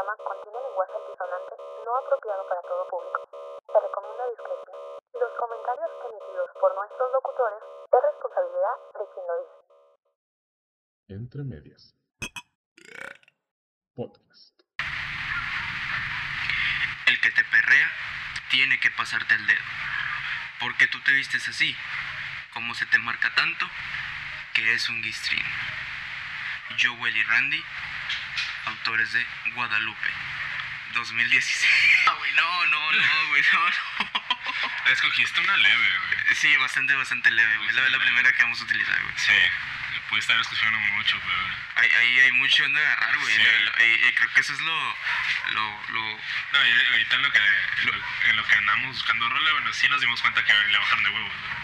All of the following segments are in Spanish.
programa contiene lenguaje altisonante no apropiado para todo público. Se recomienda discreción. Los comentarios emitidos por nuestros locutores es responsabilidad de quien lo dice. Entre medias. Podcast. El que te perrea tiene que pasarte el dedo. Porque tú te vistes así, como se te marca tanto, que es un guistrín. Joel y Randy, autores de Guadalupe, 2016. Ah, güey, no, no, no, güey, no, no. Escogiste una leve, güey. Sí, bastante, bastante leve, güey. La, la primera que vamos a utilizar, güey. Sí. Puede estar escuchando mucho, pero. Ahí, ahí hay mucho donde agarrar, güey. Sí. Lo- lo- y- creo que eso es lo, lo, lo, No, y ahorita en lo que, en lo que andamos buscando rola, bueno, sí nos dimos cuenta que le bajaron de huevos. ¿no?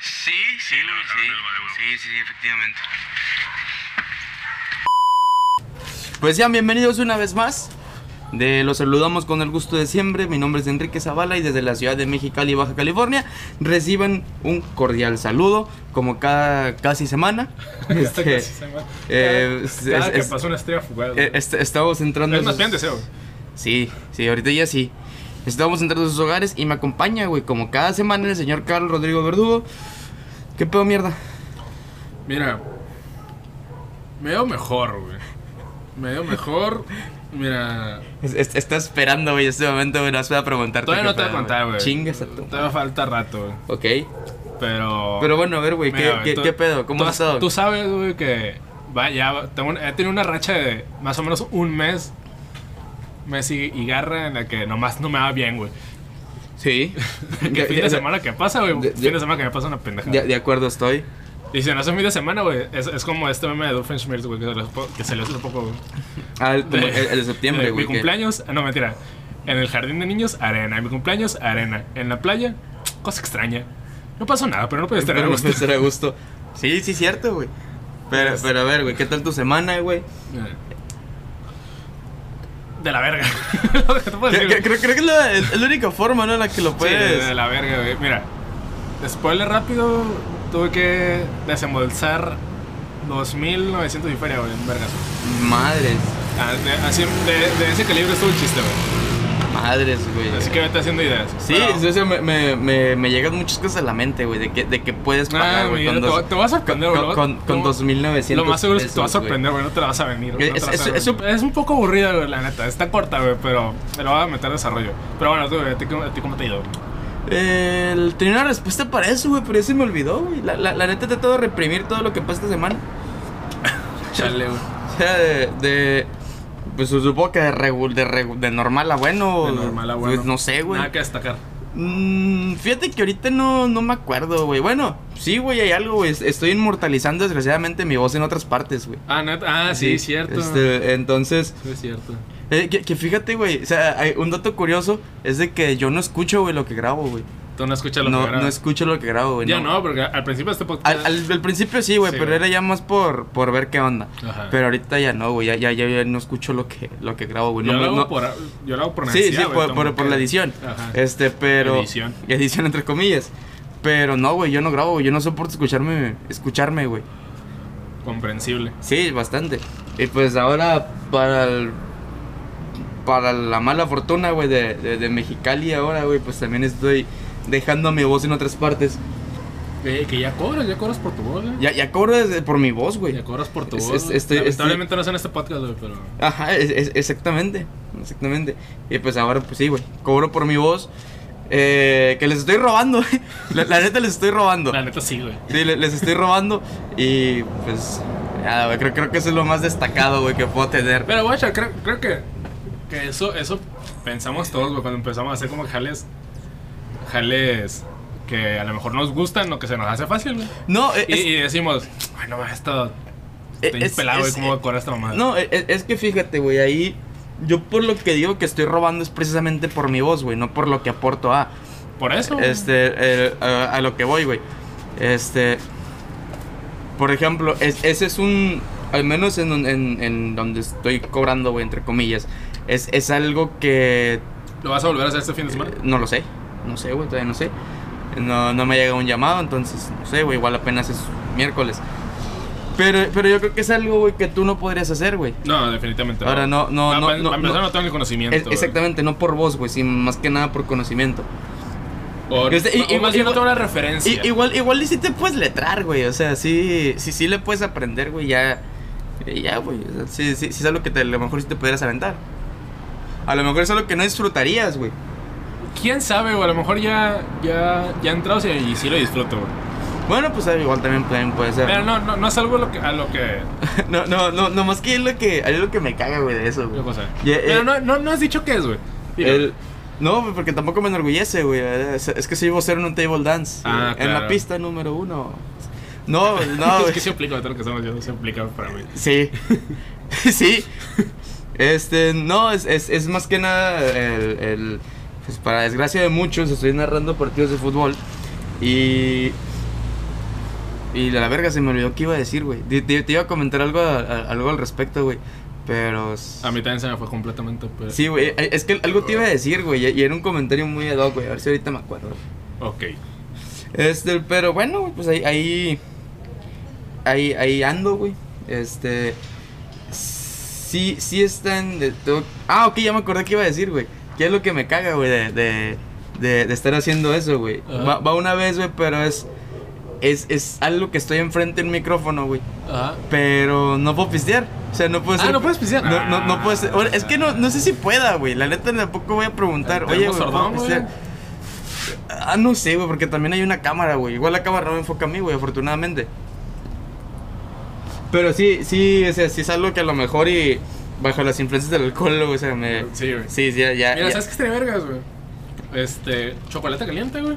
Sí, sí, güey, sí. Sí, sí, sí, efectivamente. Pues sean bienvenidos una vez más. De, los saludamos con el gusto de siempre. Mi nombre es Enrique Zavala y desde la ciudad de Mexicali, Baja California, reciban un cordial saludo, como cada casi semana. Este, Casi se llama. eh, es- Cada es- que es- pasó una estrella fugaz. eh, est- estamos entrando. es más bien deseo. Sí, sí, ahorita ya sí. Estamos entrando a sus hogares y me acompaña, güey, como cada semana el señor Carlos Rodrigo Verdugo. ¿Qué pedo, mierda? Mira, me veo mejor, güey. Me veo mejor. Mira, Es- es- está esperando, güey, este momento, güey, no se va a preguntarte. todavía qué no te voy a contar, güey. Chingas a tu. Todavía falta rato, güey. Ok. Pero. Pero bueno, a ver, güey, ¿qué, qué, qué pedo? ¿Cómo has estado? Tú sabes, güey, que. Va, ya. Tengo, he tenido una racha de más o menos un mes. Mes y, y garra en la que nomás no me va bien, güey. Sí. Que fin de semana que pasa, güey. de- Fin de semana que me pasa una pendeja. De, de acuerdo estoy. Y si no es un fin de semana, güey, es, es como este meme de Doofenshmirtz, güey, que, le hace un poco, güey. Ah, el, De- el- el de septiembre, güey. Mi que- cumpleaños, no, mentira. En el jardín de niños, arena. En mi cumpleaños, arena. En la playa, cosa extraña. No pasó nada, pero no puedes estar a Pero gusto. estar a gusto. Sí, sí, cierto, güey. Pero, pero a ver, güey, ¿qué tal tu semana, güey? De la verga. Creo, creo- creo que es la, es la única forma, ¿no? En la que lo Sí, puedes. de la verga, güey. Mira, spoiler rápido, tuve que desembolsar 2.900 y feria, güey, en vergas. Madres. Ah, de, así, de, de ese calibre estuvo el chiste, güey. Madres, güey. Así que vete haciendo ideas. Sí, Pero- sí, o sea, me, me, me, me llegan muchas cosas a la mente, güey, de que, de que puedes pagar, Ah, güey, mira, con te, va- te vas a sorprender, con, güey. con, con Lo- 2.900 Lo más seguro es que te va a pesos, güey. sorprender, güey. No te la vas a venir. güey, no Es- vas es- es es un poco aburrida, güey, la neta. Está corta, güey, pero lo voy a meter desarrollo. Pero bueno, tú, güey, ¿a ti, cómo- a ti cómo te ha ido? Eh, tenía una respuesta para eso, güey, pero ya se me olvidó, güey. La, la, la neta tratado de reprimir todo lo que pasa esta semana. Chale, güey. O sea, de. de pues supongo que de, regu- de, regu- de normal a bueno. De normal a bueno. pues, no sé, güey. Nada que destacar. Mm, fíjate que ahorita no, no me acuerdo, güey. Bueno, sí, güey, hay algo, güey. Estoy inmortalizando desgraciadamente mi voz en otras partes, güey. Ah. Ah, sí, cierto. Este, entonces, Sí, es cierto. Eh, que, que fíjate, güey. O sea, hay un dato curioso es de que yo no escucho, güey, lo que grabo, güey. Tú no escuchas lo No, que grabas. no escucho lo que grabo, güey. Ya no, porque al principio este podcast. Al, al- al principio sí, güey, Sí, pero güey. era ya más por, por ver qué onda. Ajá. Pero ahorita ya no, güey, ya, ya, ya, ya no escucho lo que, lo que grabo, güey. yo, No, lo hago no- por, yo lo hago por sí, sí, necesidad, güey, por, por, la edición. Ajá. Este, pero... Edición. Edición entre comillas. Pero no, güey, yo no grabo, güey, yo no soporto escucharme, escucharme, güey. Comprensible. Sí, bastante. Y pues ahora para el- para la mala fortuna, güey, de, de, de Mexicali ahora, güey, pues también estoy dejando mi voz en otras partes. Eh, que ya cobras, ya cobras por tu voz, güey. Ya, ya cobro desde- por mi voz, güey. Ya cobras por tu Es- voz. es- güey. estoy- Lamentablemente no es en este podcast, güey, pero. Ajá, es- exactamente, exactamente. Y pues ahora, pues sí, güey, cobro por mi voz. eh, que les estoy robando, güey. La, la neta les estoy robando. La neta sí, güey. Sí, le- les estoy robando. Y pues, nada, güey, creo, creo que eso es lo más destacado, güey, que puedo tener. Pero, guacha, creo, creo que, que eso, eso pensamos todos, güey, cuando empezamos a hacer como jales. Jales que a lo mejor nos gustan o que se nos hace fácil, güey. No, Y, decimos, bueno, esto. Estoy es- pelado, güey, ¿cómo cobrar esta mamada? No, es, es que fíjate, güey, ahí yo por lo que digo que estoy robando es precisamente por mi voz, güey, no por lo que aporto a. Por eso. Este, a, a lo que voy, güey. Este, por ejemplo, es- ese es un, al menos en, en donde estoy cobrando, güey, entre comillas, es, es algo que ¿Lo vas a volver a hacer este fin de semana? no lo sé, no sé, güey, todavía no sé. No, no me llega un llamado, entonces, no sé, güey, igual apenas es miércoles. Pero, pero yo creo que es algo, güey, que tú no podrías hacer, güey. No, definitivamente. Ahora, no, no, no, pa- no, Para empezar, no. no, tengo el conocimiento. Es- exactamente, no por vos, güey, sino más que nada por conocimiento. Este, y- y- más bien no igual- tengo la referencia. Y, igual, igual y sí te puedes letrar, güey. O sea, sí, sí, sí le puedes aprender, güey, ya. eh, Ya, güey. o sea, sí, sí, sí es algo que te- a lo mejor sí te pudieras aventar. A lo mejor es algo que no disfrutarías, güey. ¿Quién sabe, o a lo mejor ya, ya, ya he entrado y, y sí lo disfruto, güey. Bueno, pues ah, igual también, también puede ser. Pero no, no, no es algo lo que, a lo que... no, no, no, no más que es lo que, es lo que me caga, güey, de eso, güey. ¿Qué cosa? Ya, Pero eh, no, no, no has dicho qué es, güey. El- no, güey, porque tampoco me enorgullece, güey. Es, es que soy vocero en un table dance. Ah, En la claro. pista número uno. No, no, es güey. que se aplica, todo lo que estamos yo se aplica para mí. Sí. sí. Este, no, es, es, es más que nada el, el- Pues para desgracia de muchos, estoy narrando partidos de fútbol. Y. Y la verga se me olvidó qué iba a decir, güey. Te, iba a comentar algo, a- a- algo al respecto, güey. Pero. A mí también se me fue completamente. Pero... Sí, güey. eh, Es que algo te iba a decir, güey. Y era un comentario muy ad hoc, güey. A ver si ahorita me acuerdo. Ok. Este, pero bueno, pues ahí, ahí, ahí, ahí ando, güey. Este, sí, sí están de todo. Ah, ok, ya me acordé qué iba a decir, güey. ¿Qué es lo que me caga, güey, de, de, de, de estar haciendo eso, güey? Va, va una vez, güey, pero es, es, es algo que estoy enfrente del micrófono, güey. Pero no puedo pistear. O sea, no puedo Ah, ¿no puedes pistear? No, no, no Ah. puedo ser- Es que no, no sé si pueda, güey. La neta tampoco voy a preguntar. Oye, ¿Tenemos güey, ¿puedo pistear? Ah, no sé, güey, porque también hay una cámara, güey. Igual la cámara no me enfoca a mí, güey, afortunadamente. Pero sí, sí, o sea, sí es algo que a lo mejor y bajo las influencias del alcohol, o sea, me... Sí, güey. Sí, sí, ya, ya. Mira, ya. ¿sabes qué estaría vergas, güey? Este, chocolate caliente, güey.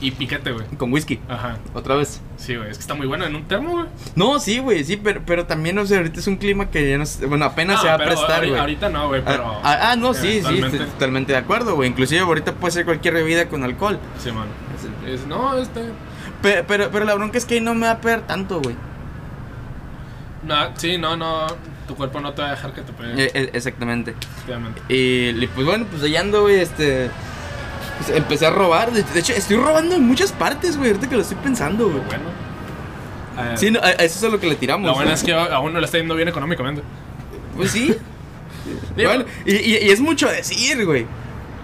Y piquete, güey. Con whisky, Ajá. otra vez. Sí, güey. Es que está muy bueno en un termo, güey. No, sí, güey, sí, pero, pero también, o sea, ahorita es un clima que ya no Bueno, apenas No, se va a pero prestar, güey. Ahorita no, güey, pero. Ah, ah, ah, no, sí, sí, totalmente de acuerdo, güey. Inclusive ahorita puede ser cualquier bebida con alcohol. Sí, man. Es- no, este. Pe- Pero, pero, la bronca es que ahí no me va a pegar tanto, güey. No, sí, no, no. Tu cuerpo no te va a dejar que te pegue. Eh, exactamente. Y pues bueno, pues allá ando, güey, este... pues, empecé a robar. De, de hecho, estoy robando en muchas partes, güey, ahorita que lo estoy pensando, güey. Bueno. Eh, Sí, no, a, a eso es a lo que le tiramos. Lo bueno es que aún no le está yendo bien económicamente. Pues sí. Bueno, y, y- y es mucho decir, güey.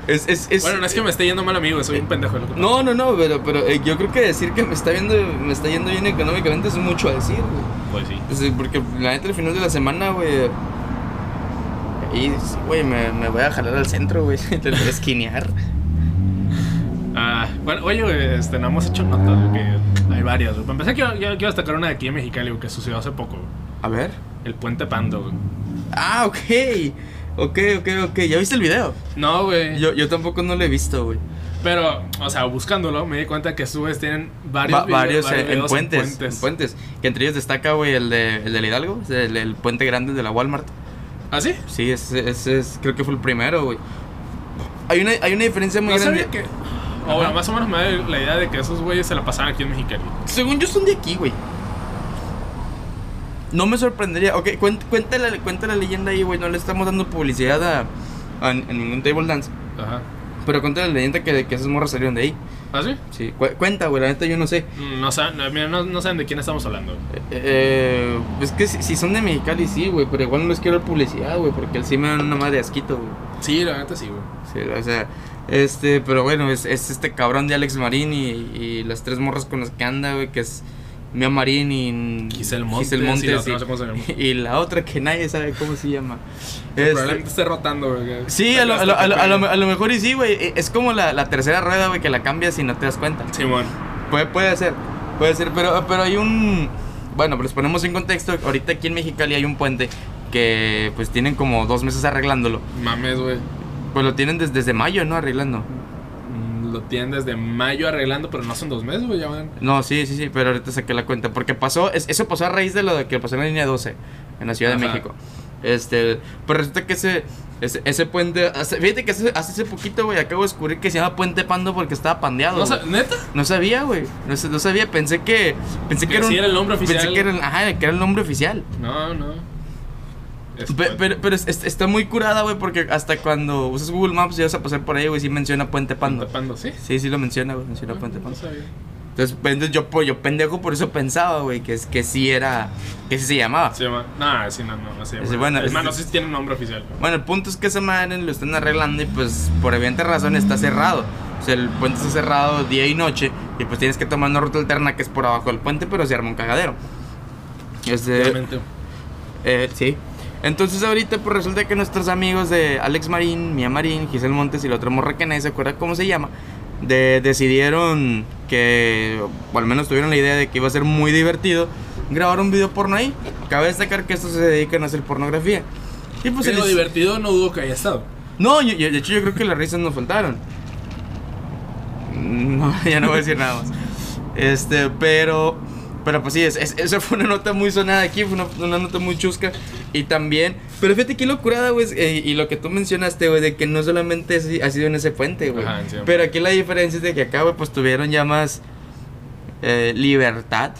Es, es, es- bueno, no es que me esté yendo mal, amigo. Soy un pendejo. que. No, no, no, pero, pero eh, yo creo que decir que me está viendo, me está yendo bien económicamente es mucho decir, güey. Pues sí. Sí, porque la neta al final de la semana, güey. Y, sí, güey, me, me voy a jalar al centro, güey. Te voy a esquinear. Ah, bueno, oye, güey, este, no hemos hecho notas, güey, que hay varias, güey. Para empezar, quiero, quiero, quiero destacar una de aquí en Mexicali, güey, que sucedió hace poco, güey. A ver. El Puente Pando, güey. Ah, ok. Ok, ok, ok. ¿Ya viste el video? No, güey. Yo, yo tampoco no lo he visto, güey. Pero, o sea, buscándolo, me di cuenta que sus tienen varios, Va- videos- varios, eh, en, videos puentes, en puentes. Que entre ellos destaca, güey, el, de, el del Hidalgo. El, el puente grande de la Walmart. ¿Ah, sí? Sí, ese, ese es, creo que fue el primero, güey. Hay una, hay una diferencia muy No grande. sabía que... O bueno, más o menos me da la idea de que esos güeyes se la pasaban aquí en Mexicali. Según yo son de aquí, güey. No me sorprendería. Ok, cuenta, la, cuenta la leyenda ahí, güey. No le estamos dando publicidad a, a, a ningún table dance. Ajá. Pero cuenta la leyenda que, que esas morras salieron de ahí. ¿Ah, sí? Sí, cu- cuenta, güey. La neta yo no sé. Mm, No, saben, no, mira, no, no saben de quién estamos hablando. Eh, es que si, si son de Mexicali, sí, güey. Pero igual no les quiero dar publicidad, güey. Porque él sí me dan una madre asquito, güey. Sí, la neta sí, güey. Sí, o sea, este, pero bueno, es, es este cabrón de Alex Marín y, y las tres morras con las que anda, güey, que es Mia Marín y Giselle Montes, Giselle y la Montes otra y, y la otra que nadie sabe cómo se llama. Este, Probablemente esté rotando, güey. sí, a lo, a, lo, a, lo, a lo- mejor y sí, güey. e- Es como la, la tercera rueda, güey, que la cambias y no te das cuenta. Simón. Puede, puede ser, puede ser, pero, pero hay un... Bueno, pues ponemos en contexto, ahorita aquí en Mexicali hay un puente que pues tienen como dos meses arreglándolo. Mames, güey. Pues lo tienen desde, desde mayo, ¿no? Arreglando. Lo tienen desde mayo arreglando, pero no son dos meses, güey. Ya van. No, sí, sí, sí, pero ahorita saqué la cuenta. Porque pasó, es- eso pasó a raíz de lo de que pasó en la línea 12, en la Ciudad de. México. Este, pues resulta que ese, ese, ese puente, hace- fíjate que hace, hace ese poquito, güey, acabo de descubrir que se llama Puente Pando porque estaba pandeado. No, ¿Neta? No sabía, güey. No, no sabía, pensé que. Pensé que, Que era sí era el nombre Pensé oficial. que era, ajá, que era el nombre oficial. No, no. Es Pe- puente. pero pero es- es- está muy curada, güey, porque hasta cuando usas Google Maps y vas a pasar por ahí, güey, sí menciona Puente Pando. Puente Pando, sí. Sí, sí lo menciona, güey, menciona Puente No Pando. sabía. Entonces, pues, entonces yo, pues, yo pendejo por eso pensaba, güey, que, es, que sí era, que sí se llamaba. Se llama. No, sí, no, no, no se llama. Sí, bueno, es es- más, no sé si tiene un nombre oficial. Bueno, el punto es que esa madre lo están arreglando y pues por evidente razón está cerrado. O sea, el puente está cerrado día y noche y pues tienes que tomar una ruta alterna que es por abajo del puente, pero se arma un cagadero. Este, eh, sí. Entonces ahorita pues resulta que nuestros amigos de Alex Marín, Mía Marín, Giselle Montes y la otra morra que nadie se acuerda cómo se llama, de, decidieron que, o al menos tuvieron la idea de que iba a ser muy divertido grabar un video porno ahí. Cabe destacar que estos se dedican a hacer pornografía. Y pues Pero les- divertido no dudo que haya estado. no, yo- yo- de hecho yo creo que las risas no faltaron. No, ya no voy a decir nada más. Este, pero, pero pues sí, es, es- esa fue una nota muy sonada aquí, fue una, una nota muy chusca. Y también, pero fíjate qué locurada, güey, eh, y lo que tú mencionaste, güey, de que no solamente ha sido en ese puente, güey. Pero aquí la diferencia es de que acá, güey, pues tuvieron ya más eh, libertad,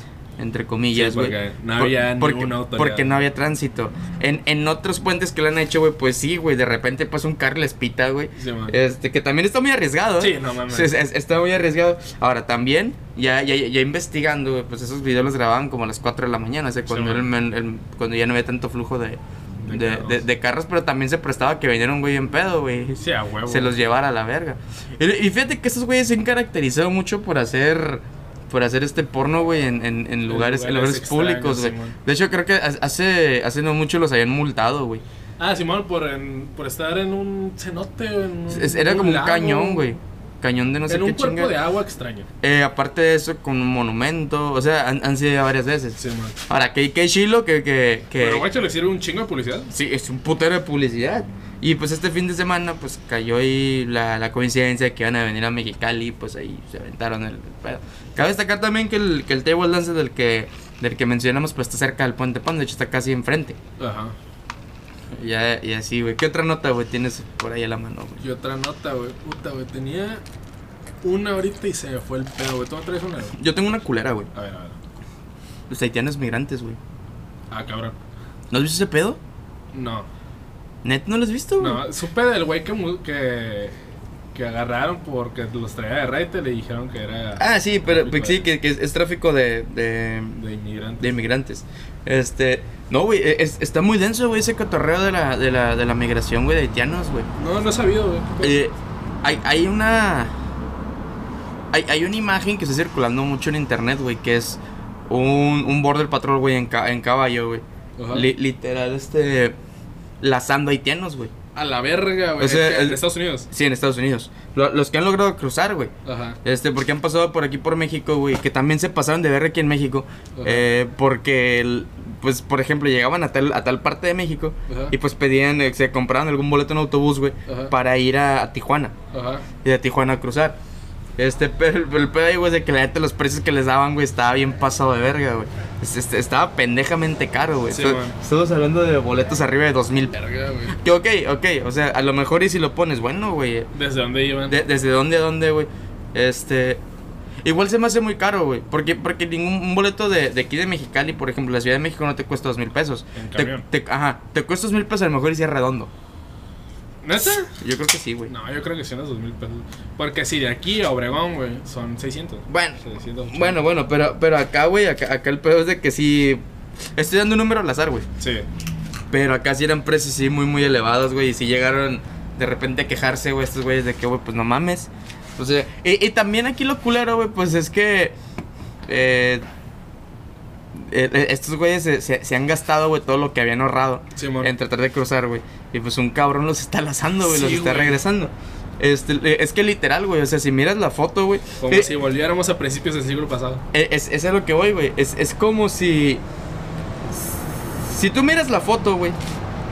entre comillas, Sí, güey. porque no Por- había porque, ninguna autoridad. porque no había tránsito. En, en otros puentes que lo han hecho, güey, pues sí, güey, de repente pasa un carro les pita, güey. Sí. Este, que también está muy arriesgado. ¿eh? Sí, no mames. Sí, es- es- está muy arriesgado. Ahora, también, ya, ya, ya investigando, güey, pues esos videos los grababan como a las 4 de la mañana, o sea, cuando, Sí, el cuando ya no había tanto flujo de, De de, carros. de- de carros, pero también se prestaba que viniera un güey en pedo, güey. Sí, a huevo. Se los llevara a la verga. Y, y fíjate que estos güeyes se han caracterizado mucho por hacer por hacer este porno, güey, en, en, en lugares, en lugares lugares públicos, güey. De hecho, creo que hace, hace no mucho los habían multado, güey. Ah, Simón, por, en- por estar en un cenote. En un, Era como un lago. cañón, güey. Cañón de no sé en qué un cuerpo chinga. de agua extraño. Eh, aparte de eso, con un monumento. O sea, han, han sido ya varias veces. Simón. Ahora, que, que chilo que, que, que- Pero guacho le sirve un chingo de publicidad. Sí, es un putero de publicidad. Y pues este fin de semana, pues cayó ahí la, la coincidencia de que iban a venir a Mexicali, pues ahí se aventaron el, el pedo. Cabe destacar también que el, que el table dance del que, del que mencionamos, pues está cerca del Puente Pan, de hecho está casi enfrente. Ajá. Ya, y así, güey. ¿Qué otra nota, güey, tienes por ahí a la mano, güey? Y otra nota, güey. Puta, güey. Tenía una ahorita y se me fue el pedo, güey. ¿Tú me traes una? güey? Yo tengo una culera, güey. A ver, a ver. Los haitianos migrantes, güey. Ah, cabrón. ¿No has visto ese pedo? No. ¿Net no lo has visto, güey? No, supe del güey que, que, que agarraron porque los traía de raite y le dijeron que era Ah, sí, pero sí, que, que es, es tráfico de, de, de inmigrantes. de inmigrantes. Este, no, güey, es- está muy denso, güey, ese cotorreo de la, de la, de la migración, güey, de haitianos, güey. No, no he sabido, güey. Eh, hay, hay una. Hay, hay una imagen que está circulando mucho en internet, güey, que es un, un border patrol, güey, en, ca- en caballo, güey. Li- literal, este. Lazando haitianos, güey. A la verga, güey. O sea, en Estados Unidos. Sí, en Estados Unidos. Lo- los que han logrado cruzar, güey. Ajá. Este, porque han pasado por aquí por México, güey, que también se pasaron de ver aquí en México. Eh, porque, el- pues, por ejemplo, llegaban a tal, a tal parte de México Ajá. y pues pedían, eh, se compraban algún boleto en autobús, güey, para ir a, a Tijuana. Ajá. Y de Tijuana a cruzar. Este, pero el, pedo ahí, güey, es de que la neta los precios que les daban, güey, estaba bien pasado de verga, güey. Es- este, estaba pendejamente caro, güey. Sí, Esto- man. Estamos hablando de boletos arriba de dos mil. Verga, güey. Que ok, ok, o sea, a lo mejor y si lo pones, bueno, güey. ¿Desde dónde iban? De- ¿Desde dónde a dónde, güey? Este. Igual se me hace muy caro, güey. Porque, porque ningún un boleto de, de aquí de Mexicali, por ejemplo, la Ciudad de México no te cuesta dos mil pesos. En Te- te- ajá, te cuesta dos mil pesos a lo mejor y si es redondo. ¿Neta? Yo creo que sí, güey. No, yo creo que sí unos dos mil pesos. Porque si de aquí a Obregón, güey, son 600. Bueno, 680. bueno, bueno, pero, pero acá, güey, acá, acá el pedo es de que sí. Estoy dando un número al azar, güey. Sí. Pero acá sí eran precios sí muy, muy elevados, güey. Y si llegaron de repente a quejarse, güey, estos güeyes de que, güey, pues no mames. O sea, y, y también aquí lo culero, güey, pues es que. eh, eh, eh, estos güeyes se, se- se han gastado, güey, todo lo que habían ahorrado Simón. en tratar de cruzar, güey. Y pues un cabrón los está lazando, güey, los Sí, está regresando. Este, es que literal, güey, o sea, si miras la foto, güey. Como eh, si volviéramos a principios del siglo pasado. Es, es a lo que voy, güey. Es, es como si. Si tú miras la foto, güey,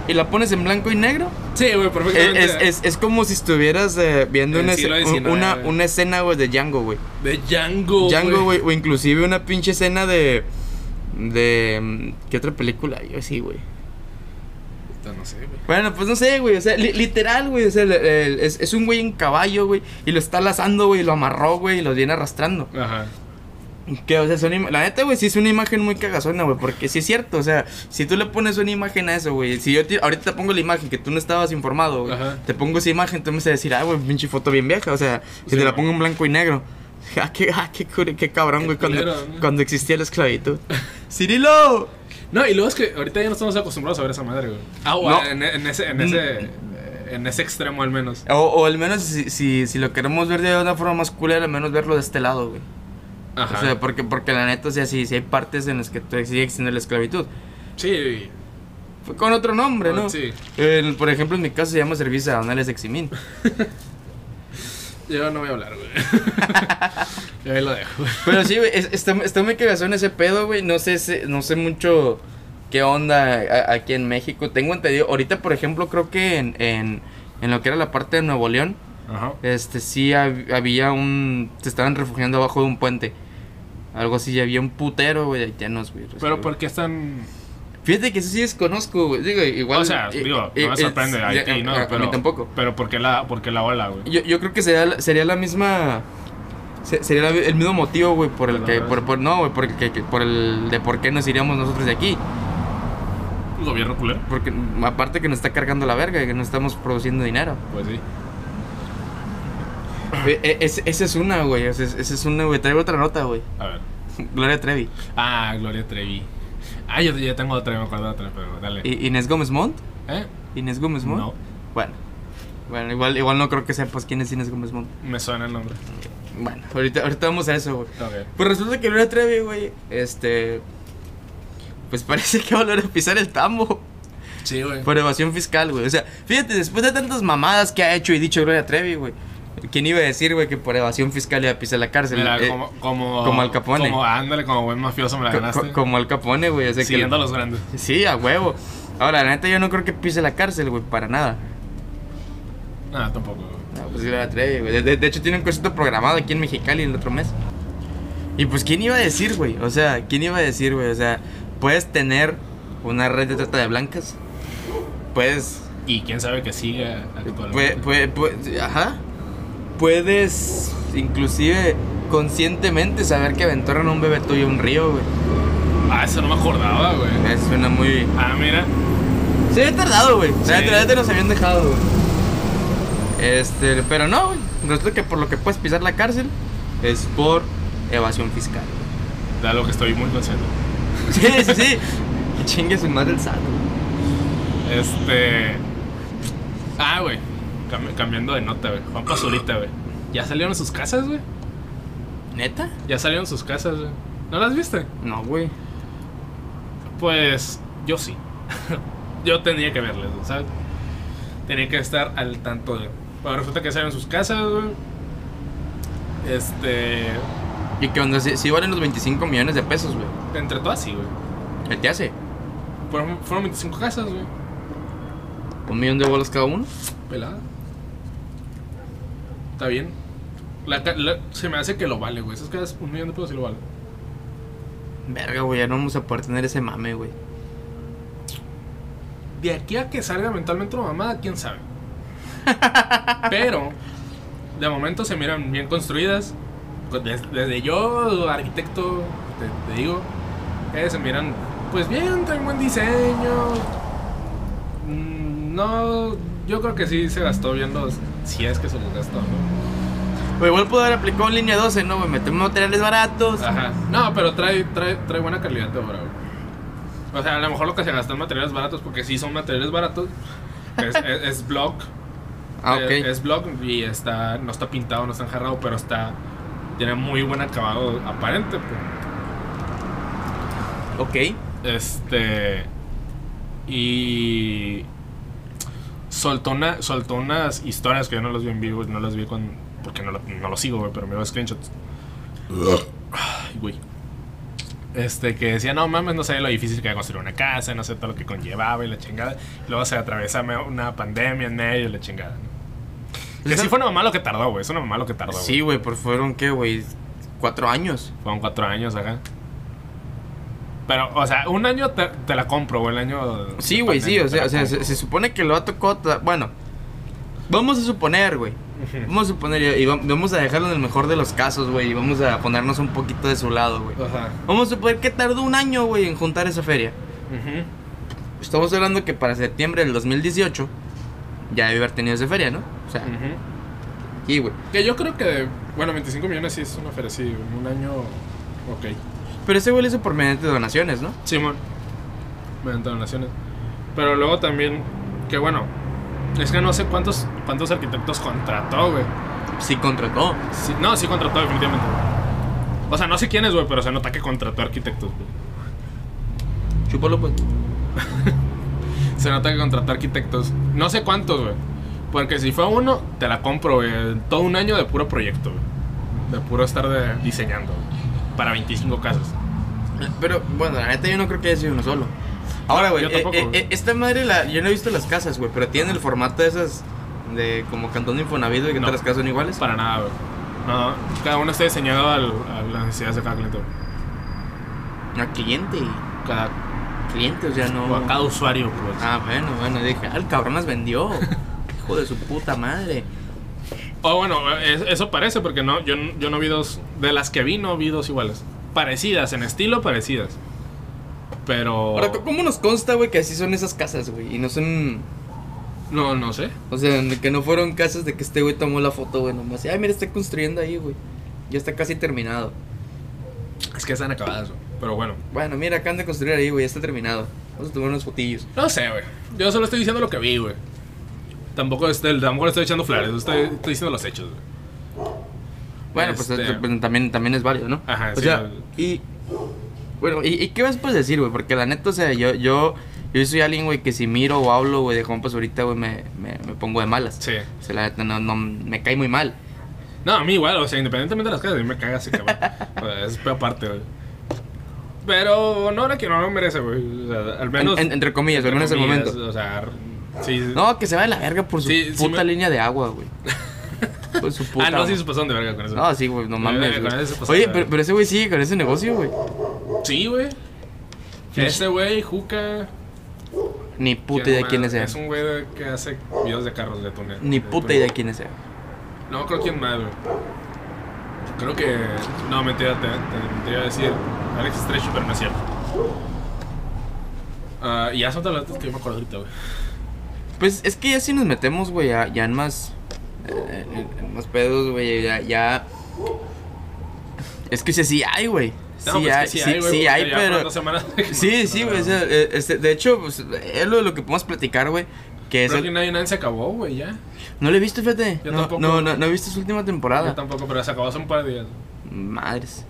y la pones en blanco y negro, Sí, güey, perfectamente. es, es, es como si estuvieras eh, viendo En una, el siglo esce- XIX, una, güey. una escena, güey, de Django, güey. De Django. Django, güey, o inclusive una pinche escena de. De. mm, ¿Qué otra película? Yo sí, güey. No sé, güey. Bueno, pues no sé, güey. O sea, li- literal, güey. O sea, el- el- es, es un güey en caballo, güey. Y lo está lazando, güey. y Lo amarró, güey. Y lo viene arrastrando. Ajá. Que, o sea, son la neta, güey, sí es una imagen muy cagazona, güey, porque sí es cierto, o sea, si tú le pones una imagen a eso, güey, si yo te- ahorita te pongo la imagen que tú no estabas informado, güey, Ajá. te pongo esa imagen, tú me vas a decir, ah, güey, pinche foto bien vieja, o sea, si Sí, te la pongo en blanco y negro, Ah, qué, ah, qué, qué cabrón, güey, cuando, ¿no? cuando existía la esclavitud. ¡Cirilo! No, y luego es que ahorita ya no estamos acostumbrados a ver esa madre, güey. Ah, o No. en, en ese, en ese, en ese extremo al menos. O, o al menos si, si, si lo queremos ver de una forma más culera, al menos verlo de este lado, güey. Ajá. O sea, porque, porque la neta, o sea, sí, sí hay partes en las que sigue existiendo la esclavitud. sí, Fue con otro nombre, ¿no? Sí. El- por ejemplo, en mi caso se llama servicio aduanales de Eximín. yo no voy a hablar, güey. yo ahí lo dejo. Pero sí, güey, es- está, está muy cagazón ese pedo, güey. No sé, no sé mucho qué onda a- aquí en México. Tengo entendido, ahorita, por ejemplo, creo que en, en, en lo que era la parte de Nuevo León, Ajá. este sí hab- había un... Se estaban refugiando abajo de un puente. Algo así, había un putero, güey, de haitianos, güey. Pero ¿por qué están...? Fíjate que eso sí desconozco, güey. Digo, igual... o sea, eh, digo, eh, no me eh, sorprende eh, Haití, ¿no? a- a pero, mí tampoco. Pero ¿por qué la, por qué la ola, güey? Yo, yo creo que sería, la- sería la misma. se- Sería la- el mismo motivo, güey, por el ¿De que. Por, por- no, güey, por el que, por el de por qué nos iríamos nosotros de aquí. ¿Gobierno culero? Porque aparte que nos está cargando la verga, que no estamos produciendo dinero. Pues sí. Eh, es- esa es una, güey. Esa es, esa es una, güey. Traigo otra nota, güey. A ver. Gloria Trevi. Ah, Gloria Trevi. Ah, yo ya tengo otra, me acuerdo de otra, pero dale. I- Inés Gómez Montt. ¿Eh? Inés Gómez Montt. No, Bueno. Bueno, igual, igual no creo que sepas quién es Inés Gómez Montt. me suena el nombre. Bueno, ahorita, ahorita vamos a eso, güey. Ok. Pues resulta que Gloria Trevi, güey, este. Pues parece que va a volver a pisar el tambo. Sí, güey. Por evasión fiscal, güey. O sea, fíjate, después de tantas mamadas que ha hecho y dicho Gloria Trevi, güey. ¿Quién iba a decir, güey, que por evasión fiscal iba a pisar la cárcel? Mira, Eh, como, como, como Al Capone. Como, ándale, como buen mafioso me la ganaste. co- como Al Capone, güey. O sea, que- Siguiendo a los grandes. Sí, a huevo. Ahora, la neta, yo no creo que pise la cárcel, güey, para nada. Ah, tampoco, güey. No, pues Gloria Trevi, güey. De, hecho, tiene un concierto programado aquí en Mexicali el otro mes. Y pues, ¿quién iba a decir, güey? O sea, ¿quién iba a decir, güey? O sea, puedes tener una red de trata de blancas. Puedes Y quién sabe que siga actualmente. Puede, puede, puede- ajá. Puedes inclusive conscientemente saber que aventaron a un bebé tuyo a un río, güey. Ah, eso no me acordaba, güey. Eh, Suena muy... Ah, mira. Se había tardado, güey. O sea, Sí. la neta nos habían dejado, güey. Este, pero no, güey. Resulta que por lo que puedes pisar la cárcel es por evasión fiscal. De algo que estoy muy consciente. Sí, sí, sí. Que chingue su madre el SAT. Este. Ah, güey. Cam- cambiando de nota, güey. Juan Pazurita, güey. Ya salieron sus casas, güey. ¿Neta? Ya salieron sus casas, güey. ¿No las viste? No, güey. Pues yo sí. yo tenía que verles, güey, ¿sabes? Tenía que estar al tanto de. Pero resulta que salieron sus casas, güey. Este. ¿Y qué onda? Sí valen los 25 millones de pesos, güey. Entre todas, sí, güey. ¿Qué te hace? Fueron, fueron 25 casas, güey. ¿Un millón de bolas cada uno? Pelada. Está bien. La ca- la- se me hace que lo vale, güey. Esas casas, un millón de pesos sí lo vale. Verga, güey, ya no vamos a poder tener ese mame, güey. De aquí a que salga mentalmente una mamada, quién sabe. Pero, de momento se miran bien construidas. Pues Desde, desde yo, arquitecto, te, te digo, que se miran, pues bien, traen buen diseño. Mm, No, yo creo que sí se gastó bien los. Si es que se los gastó, ¿no? Güey, igual puedo haber aplicado en línea 12, ¿no, güey? Metemos materiales baratos. Ajá. No, pero trae, trae, trae buena calidad de obra, güey. O sea, a lo mejor lo que se gastó en materiales baratos, porque sí son materiales baratos, es, es, es block. Ah, ok. Eh, Es block y está, no está pintado, no está enjarrado, pero está. Tiene muy buen acabado aparente. pues. Ok. Este. Y. Soltó, una, soltó unas historias que yo no las vi en vivo, no las vi con. Porque no lo, no lo sigo, güey, pero me veo screenshots. Ay, güey. Este, que decía, no mames, no sabía lo difícil que era construir una casa, no sé todo lo que conllevaba y la chingada. Y luego se atraviesa me- una pandemia en medio y la chingada. ¿no? Que sí fue una mamá lo que tardó, güey. Es una mamá lo que tardó. Sí, güey, por fueron, ¿qué, güey? Cuatro años. Fueron cuatro años acá. Pero, o sea, un año te, te la compro, güey. El año. Sí, güey, sí. O sea, o sea se, supone que lo ha tocado. Bueno, vamos a suponer, güey. Vamos a suponer, y y va- vamos a dejarlo en el mejor de los casos, güey. Y vamos a ponernos un poquito de su lado, güey. Ajá. Vamos a suponer que tardó un año, güey, en juntar esa feria. Ujú. Estamos hablando que para septiembre del 2018 ya debe haber tenido esa feria, ¿no? O sea, Ujú. sí, güey. Que yo creo que, Bueno, 25 millones sí es una feria, sí. Un año. Ok. Pero ese güey lo hizo por mediante donaciones, ¿no? Simón. Mediante donaciones. Pero luego también. Que bueno. Es que no sé cuántos cuántos arquitectos contrató, güey. Sí contrató. Sí- no, sí contrató, definitivamente. güey. O sea, no sé quiénes, güey, pero se nota que contrató arquitectos, güey. Chúpalo, pues. Se nota que contrató arquitectos. No sé cuántos, güey. Porque si fue uno, te la compro, güey. Todo un año de puro proyecto, güey. De puro estar de- diseñando, güey. Para 25 casas. Pero, bueno, la neta yo no creo que haya sido uno solo. Ahora, güey, eh, eh, eh, esta madre, la, yo no he visto las casas, güey, pero tienen el formato de esas, de como Cantón de Infonavit, güey, que No. todas las casas son iguales. Para nada, güey. No, cada uno está diseñado al- a las necesidades de cada cliente, güey. A cliente, Cada, cliente, o sea, no... o a cada usuario, pues. Ah, bueno, bueno, dije, ah, el cabrón las vendió. Hijo de su puta madre. O bueno, es- eso parece, porque no, yo, yo no vi dos. De las que vi, no vi dos iguales. Parecidas, en estilo, parecidas. Pero. Ahora, ¿cómo nos consta, güey, que así son esas casas, güey? Y no son... No, no sé. O sea, que no fueron casas de que este güey tomó la foto, güey, nomás. Ay, mira, está construyendo ahí, güey. Ya está casi terminado. Es que están acabadas, güey. Pero bueno. Bueno, mira, acaban de construir ahí, güey, ya está terminado. Vamos a tomar unos fotillos. No sé, güey. Yo solo estoy diciendo lo que vi, güey. Tampoco, estoy, tampoco le estoy echando flores. Estoy, estoy diciendo los hechos, güey. Bueno, pues Este- pues, también, también es válido, ¿no? Ajá, o sí, sea, no- y. Bueno, ¿y, y qué vas a decir, güey? Porque la neta, o sea, yo, yo, yo soy alguien, güey, que si miro o hablo, güey, de compas ahorita, güey, me, me, me pongo de malas. Sí. O sea, la neta, no, no, me cae muy mal. No, a mí igual, o sea, independientemente de las casas, a mí me caga ese cabrón. O sea, es peor parte, güey. Pero no era que no lo merece, güey. O sea, al menos. En- en- entre comillas, al menos en el momento. O sea, sí. No, que se va de la verga por su Sí, puta me- línea de agua, güey. Por su puta. ah, no, sí se pasaron de verga con eso. No, sí, güey, no mames. güey. Oye, pero, ese güey sigue con ese negocio, güey. Sí, güey. Ese güey, Juca. Ni puta que idea quién sea. Es un güey que hace videos de carros de túnel. Ni puta idea quién sea. No, creo quién más, güey. Creo que. No, mentira, te, te, te iba a decir Alex Stretch, pero no es cierto. Ah, y ya son talentos que yo me acuerdo ahorita, güey. Pues es que ya si nos metemos, güey, ya, ya en más. eh, en, más pedos, güey, ya, ya. Es que sí, sí hay, güey. No, Sí, pues hay, sí, hay, sí hay, fueron pero. semanas Sí, sí, güey. o sea, este, de hecho, pues, es lo de lo que podemos platicar, güey. Que es Creo que el- nadie, nadie se acabó, güey, ya. No lo he visto, fíjate. Yo no, tampoco. no, no, no he visto su última temporada. Yo tampoco, pero se acabó hace un par de días. Madres.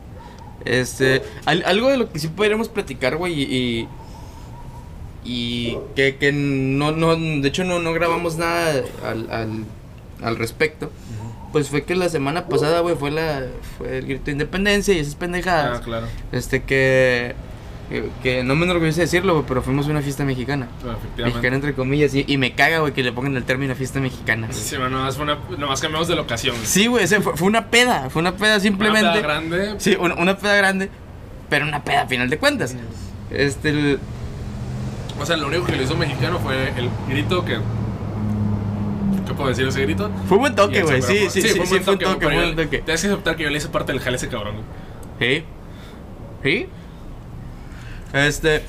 Este. al- algo de lo que sí podríamos platicar, güey, y. Y que, que no, no. De hecho, no, no grabamos nada al, al, al respecto. Pues fue que la semana pasada, güey, fue la fue el grito de independencia y esas pendejadas. Ah, claro. Este que, que. no me enorgullece decirlo, güey, pero fuimos a una fiesta mexicana. Pero Mexicana entre comillas. Y, y me caga, güey, que le pongan el término fiesta mexicana. güey. Sí, bueno, nomás, fue una, nomás cambiamos de locación. güey. Sí, güey, fue, fue una peda. Fue una peda simplemente. Una peda grande. Sí, una, una peda grande, pero una peda a final de cuentas. Este, el- O sea, lo único que le hizo mexicano fue el grito que. ¿Qué puedo decir ese grito? fue un buen toque, güey. Sí, sí, sí, sí, un fue buen un toque, pero fue un toque. Tienes que aceptar que yo le hice parte del jale ese cabrón. Sí. Sí. Este.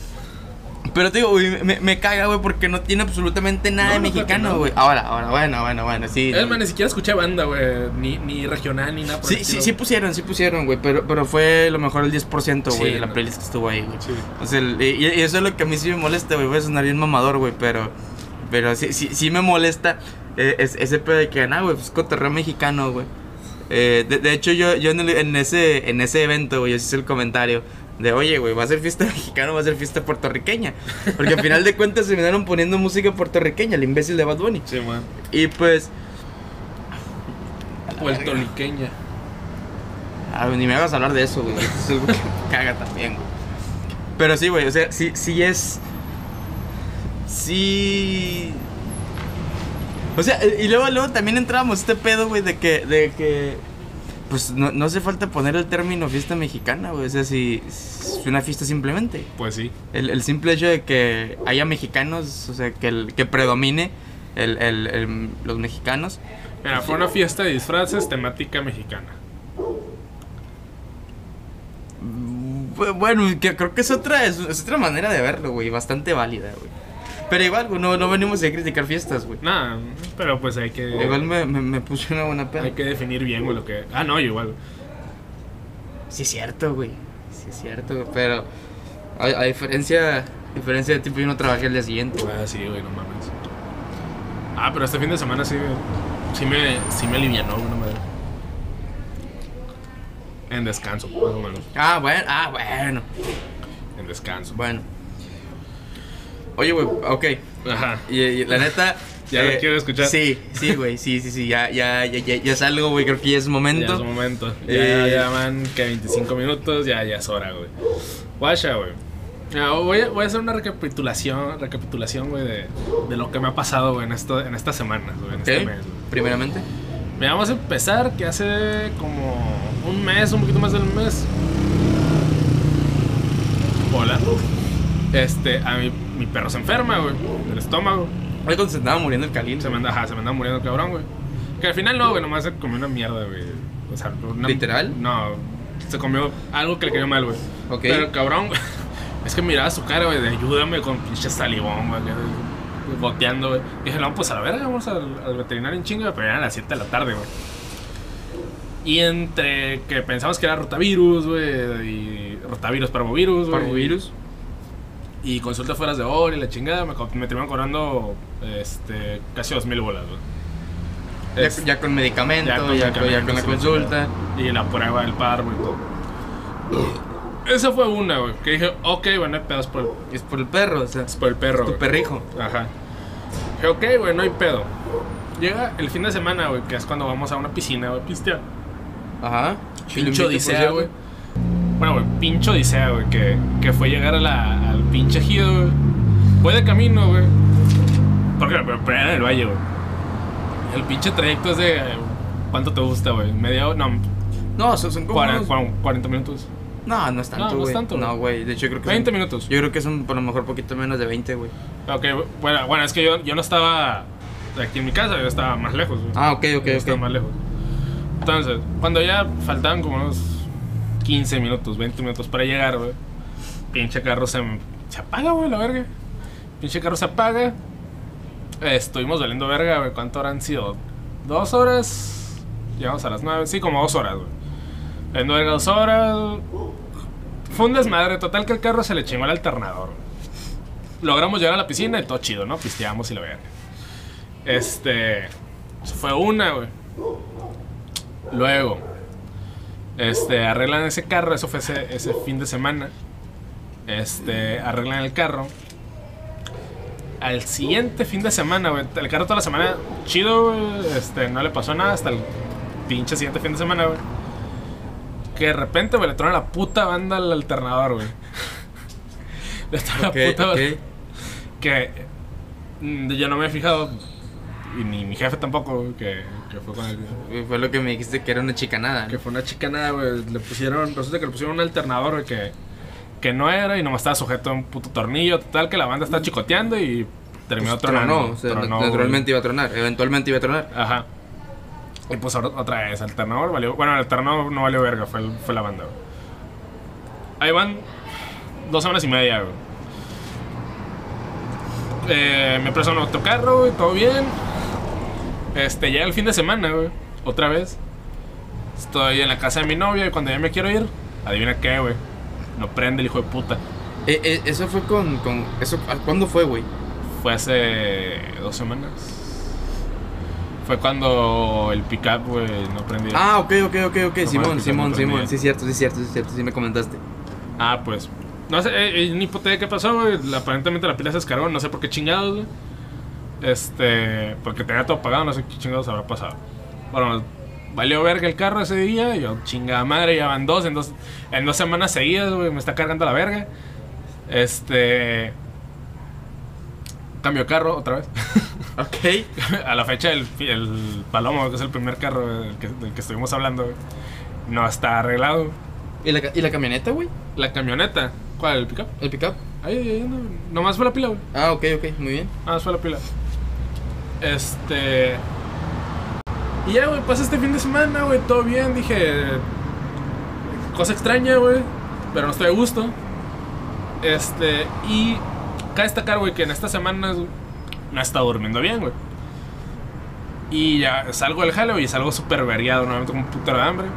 Pero te digo, güey, me, me caga, güey, porque no tiene absolutamente nada No, de no, mexicano, no. güey. Ahora, ahora, bueno, bueno, bueno, sí. Es más, ni siquiera escuché banda, güey. Ni, ni regional, ni nada. por Sí, el sí, sí pusieron, sí pusieron, güey, pero, pero fue lo mejor el 10%, güey, Sí, de la no. playlist que estuvo ahí, güey. Sí. O sea, y, y eso es lo que a mí sí me molesta, güey. Voy a sonar bien mamador, güey, pero. Pero sí, sí, sí me molesta eh, es- ese pedo de que, ah, güey, pues cotorreo mexicano, güey. Eh, de, de hecho, yo, yo en, el- en ese, en ese evento, güey, yo hice el comentario de, oye, güey, ¿va a ser fiesta mexicana o va a ser fiesta puertorriqueña? Porque al final de cuentas se vinieron poniendo música puertorriqueña, el imbécil de Bad Bunny. Sí, man. Y pues. Puertoliqueña. Ah, ni me hagas hablar de eso, güey. Eso es algo que me caga también, güey. Pero sí, güey, o sea, sí, sí es. Sí. O sea, y luego, luego también entramos este pedo, güey, de que, de que. Pues no, no hace falta poner el término fiesta mexicana, güey. O sea, si es una fiesta simplemente. Pues sí. El, el simple hecho de que haya mexicanos, o sea, que, el, que predomine el, el- el- los mexicanos. Mira, fue una fiesta de disfraces temática mexicana. Bu- Bueno, que creo que es otra, es, es otra manera de verlo, güey, bastante válida, güey. Pero igual, güey, no, no venimos a criticar fiestas, güey. Nada, pero pues hay que. Igual me, me, me puse una buena peda. Hay que definir bien, güey, lo que. Ah, no, yo igual. Sí es cierto, güey. Sí es cierto, güey, pero a, a diferencia, a diferencia de tipo yo no trabajé el día siguiente. güey. Ah, sí, güey, no mames. Ah, pero este fin de semana sí, sí me, sí me alivianó, güey, no madre. En descanso, más o menos. Ah, bueno, ah, bueno. En descanso. Bueno. Oye, güey, ok. Ajá. Y, y la neta. eh, Ya lo quiero escuchar. Sí, sí, güey, sí, sí, sí. Ya, ya, ya, ya, ya salgo, güey. Creo que ya es momento. Ya es momento. Ya, Eh, ya van que 25 minutos, ya, ya es hora, güey. Guacha, güey. Ya, voy, a, voy a hacer una recapitulación, recapitulación, güey, de, de lo que me ha pasado, güey, en, esto, en estas semanas, güey, en Ok, este mes. güey. Primeramente. Mira, vamos a empezar que hace como un mes, un poquito más del mes. Hola. Este, a mi, mi perro se enferma, güey, del estómago. Hoy cuando se andaba muriendo el Khalil. Se me anda, ajá, se me anda muriendo el cabrón, güey. Que al final no, güey, nomás se comió una mierda, güey. O sea, una- ¿Literal? No, se comió algo que le cayó mal, güey. Ok. Pero el cabrón, güey, es que miraba su cara, güey, de ayúdame con pinche salivón, güey, goteando, güey. Dije, no, pues a la verga, vamos al, al veterinario en chinga, pero eran a las 7 de la tarde, güey. Y entre que pensamos que era rotavirus, güey, y rotavirus, parvovirus, güey. Parvovirus. Y consulta fuera de hora y la chingada, me, co- me terminaron cobrando este, casi dos mil bolas, güey. Ya, Es- ya con medicamento, ya ya con, con ya con medicamentos la y consulta. y la prueba del parvo y todo. Esa fue una, güey, que dije, ok, bueno, no hay pedo, es por, Es por el perro, o sea, es por el perro. tu güey. perrijo. Ajá. Dije, ok, güey, no hay pedo. Llega el fin de semana, güey, que es cuando vamos a una piscina, güey, pistear. Ajá. Y lo invito, Pincho por odisea, cierto. güey. Bueno, güey, pincho odisea, güey, que, que fue llegar a la, al pinche ejido, güey. Voy de camino, güey. Porque era en el valle, güey. El pinche trayecto es de. ¿Cuánto te gusta, güey? ¿Media hora? No, No, son, como. 40, unos- 40 minutos. No, no es tanto, No, no es güey. tanto, No, güey. güey. De hecho, yo creo que. 20 son- minutos. Yo creo que son por lo mejor poquito menos de 20, güey. Ok, bueno, bueno, es que yo, yo no estaba aquí en mi casa, yo estaba más lejos, güey. Ah, ok, ok, Yo estaba ok. más lejos. Entonces, cuando ya faltaban como unos 15 minutos, 20 minutos para llegar, güey, pinche carro se, se apaga, güey, la verga. Pinche carro se apaga. Estuvimos valiendo verga, güey. ¿Cuánto habrán sido? ¿Dos horas? Llegamos a las nueve. Sí, como dos horas, güey. Valiendo verga dos horas. Fue un desmadre. Total que el carro se le chingó el alternador. Logramos llegar a la piscina y todo chido, ¿no? Pisteamos y la verga. Este. Fue una, güey. Luego. Este, arreglan ese carro. Eso fue ese, ese fin de semana. Este, arreglan el carro. Al siguiente fin de semana, güey. El carro toda la semana, chido. Este, no le pasó nada hasta el pinche siguiente fin de semana, güey. Que de repente, güey, le tronan la puta banda al alternador, güey. le tronan la puta ok. Que mm, yo no me he fijado. Y ni mi jefe tampoco, que, que fue con el. Fue lo que me dijiste que era una chicanada. Que fue una chica nada, güey. Le pusieron, resulta que le pusieron un alternador, güey, que, que no era y nomás estaba sujeto a un puto tornillo. Total, que la banda está chicoteando y terminó Pues tronando. tronó, o sea, Tronó, naturalmente iba a tronar. Eventualmente iba a tronar. Ajá. Y pues ahora otra vez, alternador valió. Bueno, el alternador no valió verga, fue, fue la banda, güey. Ahí van dos semanas y media, güey. Eh, me prestaron otro carro, güey, todo bien. Este, llega el fin de semana, güey. Otra vez. Estoy en la casa de mi novia y cuando ya me quiero ir, adivina qué, güey. No prende el hijo de puta. Eh, eh, eso fue con, con eso, ¿a- ¿Cuándo fue, güey? Fue hace dos semanas. Fue cuando el pickup, güey, no prendió. Ah, ok, ok, ok, ok. No, Simón, Simón, no Simón. Sí, cierto, sí, cierto, sí, cierto. Sí me comentaste. Ah, pues. No sé, eh, eh, ni puta qué pasó, güey. La- Aparentemente la pila se descargó, no sé por qué chingados, güey. Este. Porque tenía todo pagado, no sé qué chingados habrá pasado. Bueno, valió verga el carro ese día. y Yo, chingada madre, ya van dos. En dos, en dos semanas seguidas, güey, me está cargando la verga. Este. Cambio de carro otra vez. Ok. a la fecha, el, el Palomo, que es el primer carro del que, del que estuvimos hablando, güey, no está arreglado. ¿Y la, y la camioneta, güey? La camioneta, ¿cuál? ¿El pickup? ¿El pickup? Ahí, ahí, no, nomás fue la pila, güey. Ah, ok, ok, muy bien. Nomás fue la pila. Este. Y ya, güey, pasé este fin de semana, güey, todo bien. Dije. Cosa extraña, güey. Pero no estoy a gusto. Este. Y cabe destacar, güey, que en estas semanas no he estado durmiendo bien, güey. Y ya salgo del jale, güey, y salgo súper vergueado, nuevamente con un putero de hambre.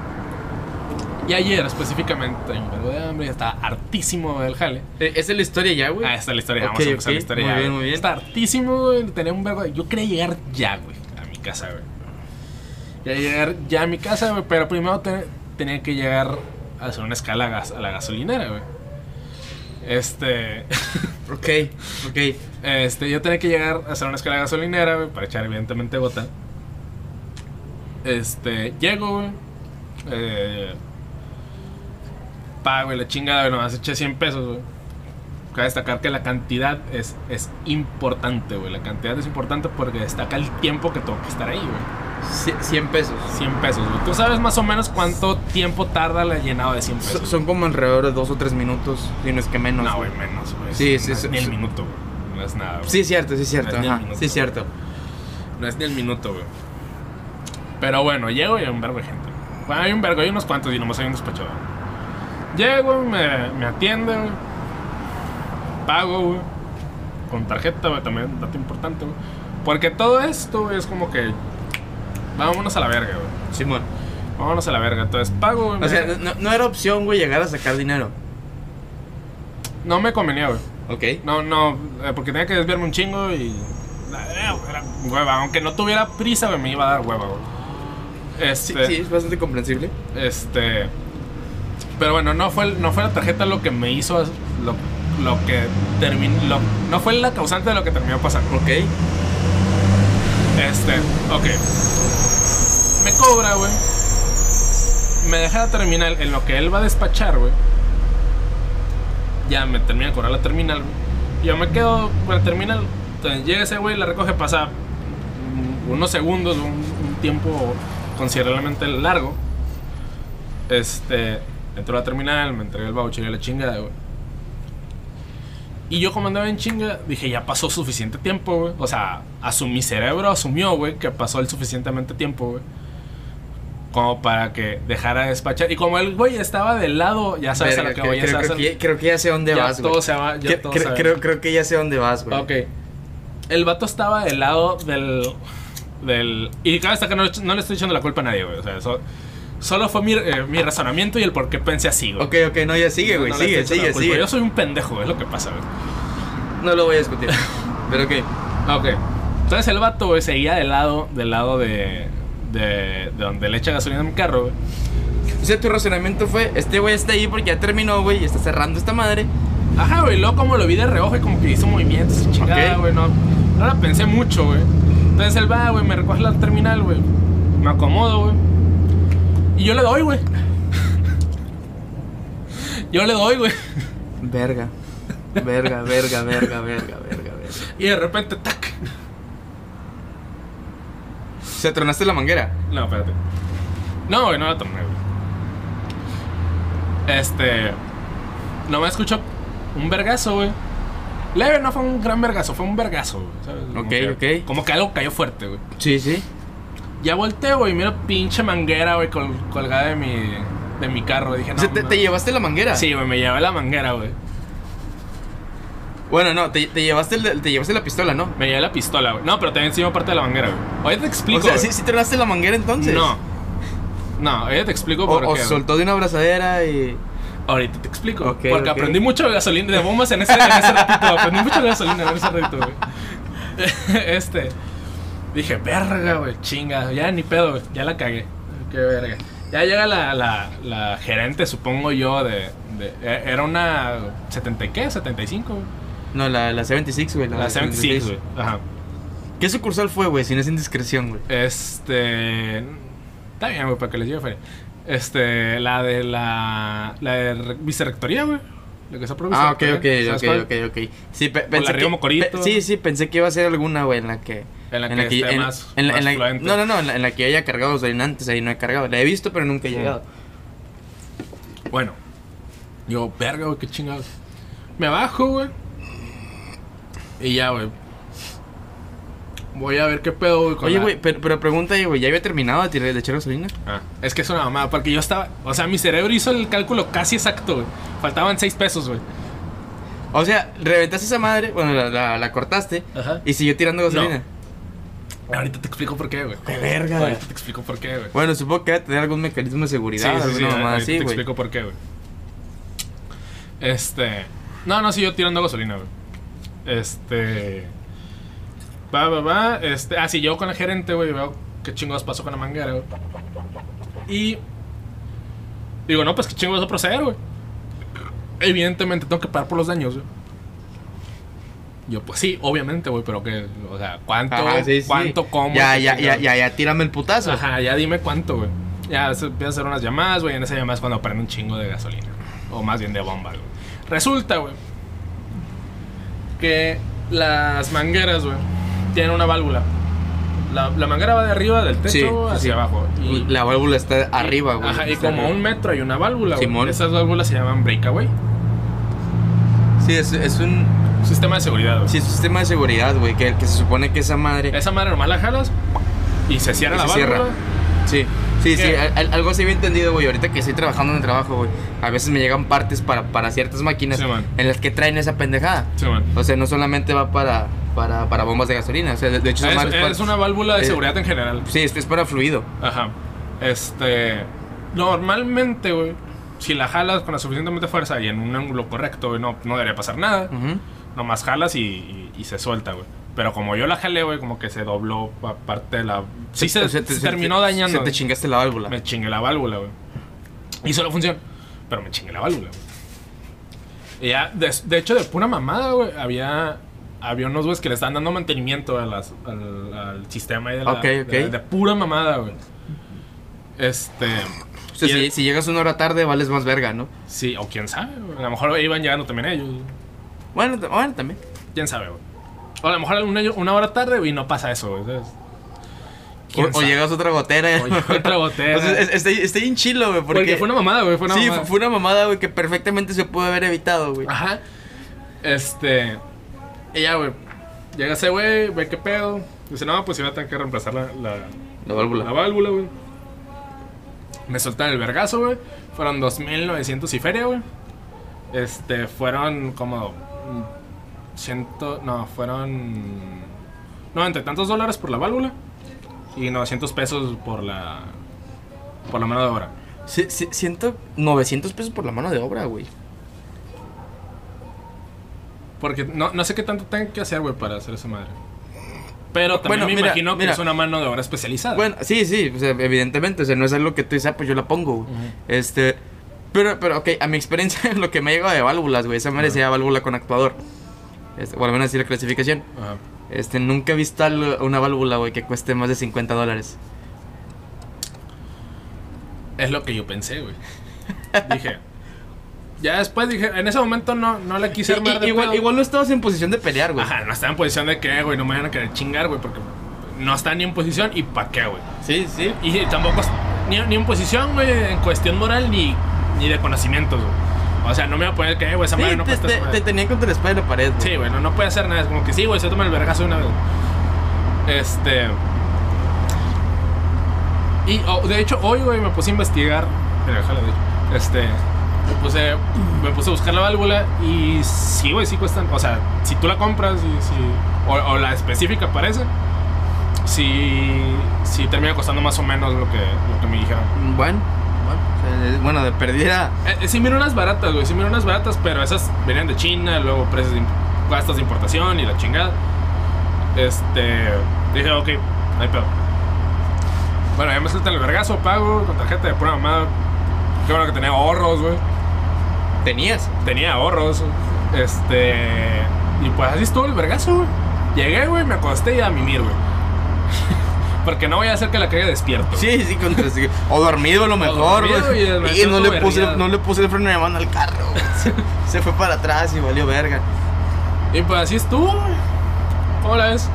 Y ayer específicamente un vergo de hambre, estaba hartísimo del jale. Eh, ¿Esa es la historia ya, güey? Ah, esta es la historia, vamos a empezar ok, la historia muy ya. bien, muy bien. Estaba hartísimo, güey, tenía un vergo de... Yo quería llegar ya, güey, a mi casa, güey. Quería llegar ya a mi casa, güey, pero primero te- tenía que llegar a hacer una escala a, gas- a la gasolinera, güey. Este... Ok, ok. Este, yo tenía que llegar a hacer una escala gasolinera, güey, para echar evidentemente gota. Este, llego, güey. Eh, pago y la chingada, güey, nomás eché 100 pesos, güey. Cabe destacar que la cantidad es, es importante, güey. La cantidad es importante porque destaca el tiempo que tengo que estar ahí, güey. Cie- 100 pesos. 100 pesos, güey. ¿Tú sabes más o menos cuánto tiempo tarda el llenado de 100 pesos? So- son como alrededor de dos o tres minutos, si no es que menos. no, güey, menos, güey. Sí, No sí, es sí, Ni el sí. minuto, güey. No es nada, güey. Sí, es cierto, sí, es cierto. No es Ajá, minuto, sí, es cierto. No es ni el minuto, güey. Pero bueno, llego y hay un vergo de gente. Bueno, hay un vergo, hay unos cuantos y nomás hay un despachador. Llego, me, me atiende, güey. Pago, güey. Con tarjeta, güey, también, dato importante, güey. Porque todo esto, güey, es como que. Vámonos a la verga, güey. Simón. Vámonos a la verga. Entonces pago, güey. O sea, no, no era opción, güey, llegar a sacar dinero. no me convenía, güey. Ok. No, no, eh, porque tenía que desviarme un chingo y. Era hueva. Aunque no tuviera prisa, güey, me iba a dar hueva, güey. Sí, Este. sí, es bastante comprensible. Este. Pero bueno, no fue, no fue la tarjeta lo que me hizo. Lo, lo que terminó. No fue la causante de lo que terminó pasando. Ok. Este. Ok. Me cobra, güey. Me deja la terminal en lo que él va a despachar, güey. Ya me termina de cobrar la terminal. Yo me quedo con la terminal. Entonces llega ese güey, la recoge, pasa unos segundos, un, un tiempo considerablemente largo. Este. Entró a la terminal, me entregué el voucher y la chingada, güey. Y yo como andaba en chinga, dije, ya pasó suficiente tiempo, güey. O sea, mi cerebro asumió, güey, que pasó el suficientemente tiempo, güey. Como para que dejara de despachar. Y como el güey estaba del lado, ya sabes Verga, a lo que creo, voy, creo- creo a- que, creo que ya sé dónde ya vas, güey. todo se va, ya todo se va. creo, creo que ya sé dónde vas, güey. Ok. El vato estaba del lado del. del y cabe destacar que no, no le estoy echando la culpa a nadie, güey. O sea, eso- solo fue mi, eh, mi razonamiento y el por qué pensé así, güey. Ok, ok, no, ya sigue, güey. No le sigue, sigue, sigue. Yo soy un pendejo, es lo que pasa, güey. No lo voy a discutir. Pero ok. Ok. Entonces el vato, güey, seguía del lado, del lado de, de, de donde le echa gasolina a mi carro, güey. O sea, tu razonamiento fue, este güey está ahí porque ya terminó, güey, y está cerrando esta madre. Ajá, güey, luego como lo vi de reojo y como que hizo movimientos y chingada, güey, no, no la pensé mucho, güey. Entonces él va, güey, me recoge la terminal, güey. Me acomodo, güey. Y yo le doy, güey. Yo le doy, güey. Verga. Verga, verga, verga, verga, verga, verga. Y de repente, tac. ¿Se tronaste la manguera? No, espérate. No, güey, no la torné, güey. Este. No me escucho un vergazo, güey. Leve, no fue un gran vergazo, fue un vergazo, güey. ¿sabes? Como Ok, que- ok. Como que algo cayó fuerte, güey. Sí, sí. Ya volteo, güey, y miro pinche manguera, güey, col- colgada de mi, de mi carro. Dije, no. o te, no. te llevaste la manguera. Sí, güey, me llevé la manguera, güey. Bueno, no, te, te llevaste el- te llevaste la pistola, ¿no? Me llevé la pistola, güey. No, pero también encima parte de la manguera, güey. Ahorita te explico. o sea. ¿sí, sí tronaste la manguera entonces. No. No, ahorita te explico O, por o qué. güey. soltó de una abrazadera y. Ahorita te explico. Porque aprendí mucho de gasolina, de bombas en ese, en ese ratito. Aprendí mucho de gasolina en ese ratito, güey. Este. Dije, verga, güey, chinga. Ya ni pedo, güey. Ya la cagué. Qué verga. Ya llega la, la, la gerente, supongo yo, de, de- e- Era una. ¿70 y qué? ¿75? güey? No, la, la 76, güey. La 76, güey. Ajá. ¿Qué sucursal fue, güey? Si no es indiscreción, güey. Este. Está bien, güey, para que les lleve feria. Este. La de la. La de re- vicerrectoría, güey. La que está Ah, ok, ok, ¿Sabes ok, ok, ok. Sí, pe- pensé que, Mocorito. pe- sí, sí, pensé que iba a ser alguna, güey, en la que... En la que esté más- en más en la- fluente. No, no, no, en la, en la que haya cargado gasolina antes, ahí no he cargado. La he visto, pero nunca he llegado. Bueno. Yo, verga, güey, qué chingados. Me bajo, güey. Y ya, güey. Voy a ver qué pedo, güey. Oye, la- güey, pero, pero pregunta güey, ¿ya había terminado de, tirar, de echar gasolina? Ah, es que es una mamada, porque yo estaba. O sea, mi cerebro hizo el cálculo casi exacto, güey. Faltaban 6 pesos, güey. O sea, reventaste esa madre, bueno, la, la- la cortaste Ajá. y siguió tirando gasolina. Ahorita te explico por qué, güey. ¡Qué verga! Ahorita te explico por qué, güey. Bueno, supongo que debe tener algún mecanismo de Sí, seguridad, sí, sí, alguna mamada ahorita así, te güey. explico por qué, güey. Este. No, no, siguió tirando gasolina, güey. Este. Va, va, va. Este. Ah, sí, llego con la gerente, güey. Veo qué chingados pasó con la manguera, güey. Y. Digo, no, pues qué chingados va a proceder, güey. Evidentemente tengo que pagar por los daños, güey. Yo, pues sí, obviamente, güey, pero que. O sea, ¿cuánto? Ajá, sí, sí. ¿Cuánto? ¿Cómo? Ya, ya, ya, ya, ya, tírame el putazo. Ajá, ya dime cuánto, güey. Ya empieza a hacer unas llamadas, güey. En esa llamada es cuando prende un chingo de gasolina. O más bien de bomba, güey. Resulta, güey, que las mangueras, güey, tienen una válvula. La, la manguera va de arriba del techo Sí, hacia sí. abajo. Y, La válvula está arriba, güey. Ajá, y como arriba. un metro hay una válvula, güey. Simón. Esas válvulas se llaman breakaway. Sí, es, es un. Sistema de seguridad, güey. Sí, es un sistema de seguridad, güey. Que, que se supone que esa madre. Esa madre nomás la jalas y se cierra Y la se válvula. cierra. Sí, sí, sí, al- al- algo así bien entendido, güey. Ahorita que estoy trabajando en el trabajo, güey. A veces me llegan partes para, para ciertas máquinas Sí, en las que traen esa pendejada. Sí. O sea, no solamente va para, para, para bombas de gasolina. O sea, de, de hecho, Es, para- es una válvula de eh, seguridad en general. Sí, es, es para fluido. Ajá. Este. Normalmente, güey, si la jalas con la suficientemente fuerza y en un ángulo correcto, güey, no, no debería pasar nada. Nomás jalas y, y- y se suelta, güey. Pero como yo la jalé, güey, como que se dobló parte de la. Sí, se, se se terminó te- dañando. Se te chingaste la válvula. Me chingué la válvula, güey. Hizo la función, pero me chingué la válvula, güey. Y ya, de, de hecho, de pura mamada, güey, había. Había unos güeyes que le estaban dando mantenimiento a las- al, al sistema ahí de la. Ok, ok. De, de pura mamada, güey. Este. O sea, y si, el- si llegas una hora tarde, vales más verga, ¿no? Sí, o quién sabe, güey. A lo mejor iban llegando también ellos. Bueno, bueno también. Quién sabe, güey. O a lo mejor una, una hora tarde, güey, y no pasa eso, güey. O, llegas otra gotera. O otra gotera. O sea, es- está, está bien chilo, güey. Porque, Porque, fue una mamada, güey. Fue una sí, mamada. fue una mamada, güey, que perfectamente se pudo haber evitado, güey. Ajá. Este. Ya, güey. Llega ese güey, ve qué pedo. Dice, no, pues iba a tener que reemplazar la, la, La válvula. la válvula, güey. Me soltan el vergazo, güey. Fueron 2.900 y feria, güey. Este, fueron como. Ciento. No, fueron. Noventa y tantos dólares por la válvula. Y 900 pesos por la. Por la mano de obra. Sí, sí, siento 900 pesos por la mano de obra, güey. Porque no, no sé qué tanto tengo que hacer, güey, para hacer esa madre. Pero también Bueno, me mira, imagino que mira. es una mano de obra especializada. Bueno, sí, sí, o sea, evidentemente, o sea, no es algo que tú dices, ah, pues yo la pongo. Este, pero, pero, ok, a mi experiencia, lo que me ha llegado de válvulas, güey, esa madre se llama válvula con actuador. Este, o al menos así la clasificación. Ajá. Este, nunca he visto una válvula, güey, que cueste más de 50 dólares. Es lo que yo pensé, güey. dije. Ya después dije, en ese momento no, no le quise armar y- de igual, pedo. igual no estabas en posición de pelear, güey. Ajá, no estaba en posición de que, güey, no me van a querer chingar, güey, porque no está ni en posición y pa' qué, güey. Sí, sí. Y tampoco ni, ni en posición, güey, en cuestión moral ni, ni de conocimientos, güey. O sea, no me voy a poner que, eh, güey, esa Sí, madre no te, te- te tenían contra la espalda y la pared, güey. Sí, güey, no, no puede hacer nada. Es como que sí, güey, se toma el vergazo una vez. Este. Y oh, de hecho, hoy, güey, me puse a investigar. Mira, déjala, de hecho. Este. Me puse, me puse a buscar la válvula y sí, güey, sí cuestan. O sea, si tú la compras y si, o, o la específica parece, sí, sí termina costando más o menos lo que, lo que me dijeron. Bueno, sea, bueno, de perdida. Eh, eh, sí, miro unas baratas, güey. Sí, miro unas baratas, pero esas venían de China, luego precios de gastos de importación y la chingada. Este. Dije, ok, no hay pedo. Bueno, ya me sueltan el vergazo, pago con tarjeta de pura mamada. Qué bueno que tenía ahorros, güey. Tenías. Tenía ahorros. Este. Y pues así estuvo el vergazo, güey. Llegué, güey, me acosté y a mimir, güey. Porque no voy a hacer que la caiga despierto. Sí, sí, contra sí. O dormido a lo mejor, dormido güey. y no le puse, no le puse el freno de mano al carro, güey. Se, se fue para atrás y valió verga. Y pues así estuvo, güey. ¿Cómo la ves?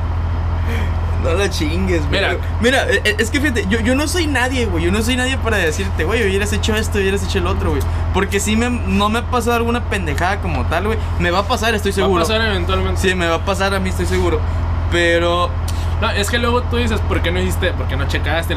No la chingues, güey. Mira. Mira, eh, eh, es que fíjate, yo, yo no soy nadie, güey. Yo no soy nadie para decirte, güey, hubieras hecho esto, hubieras hecho el otro, güey. Porque si me, no me ha pasado alguna pendejada como tal, güey. Me va a pasar, estoy seguro. Va a pasar eventualmente. Sí, me va a pasar a mí, estoy seguro. Pero No, es que luego tú dices, ¿por qué no hiciste? ¿Por qué no checaste?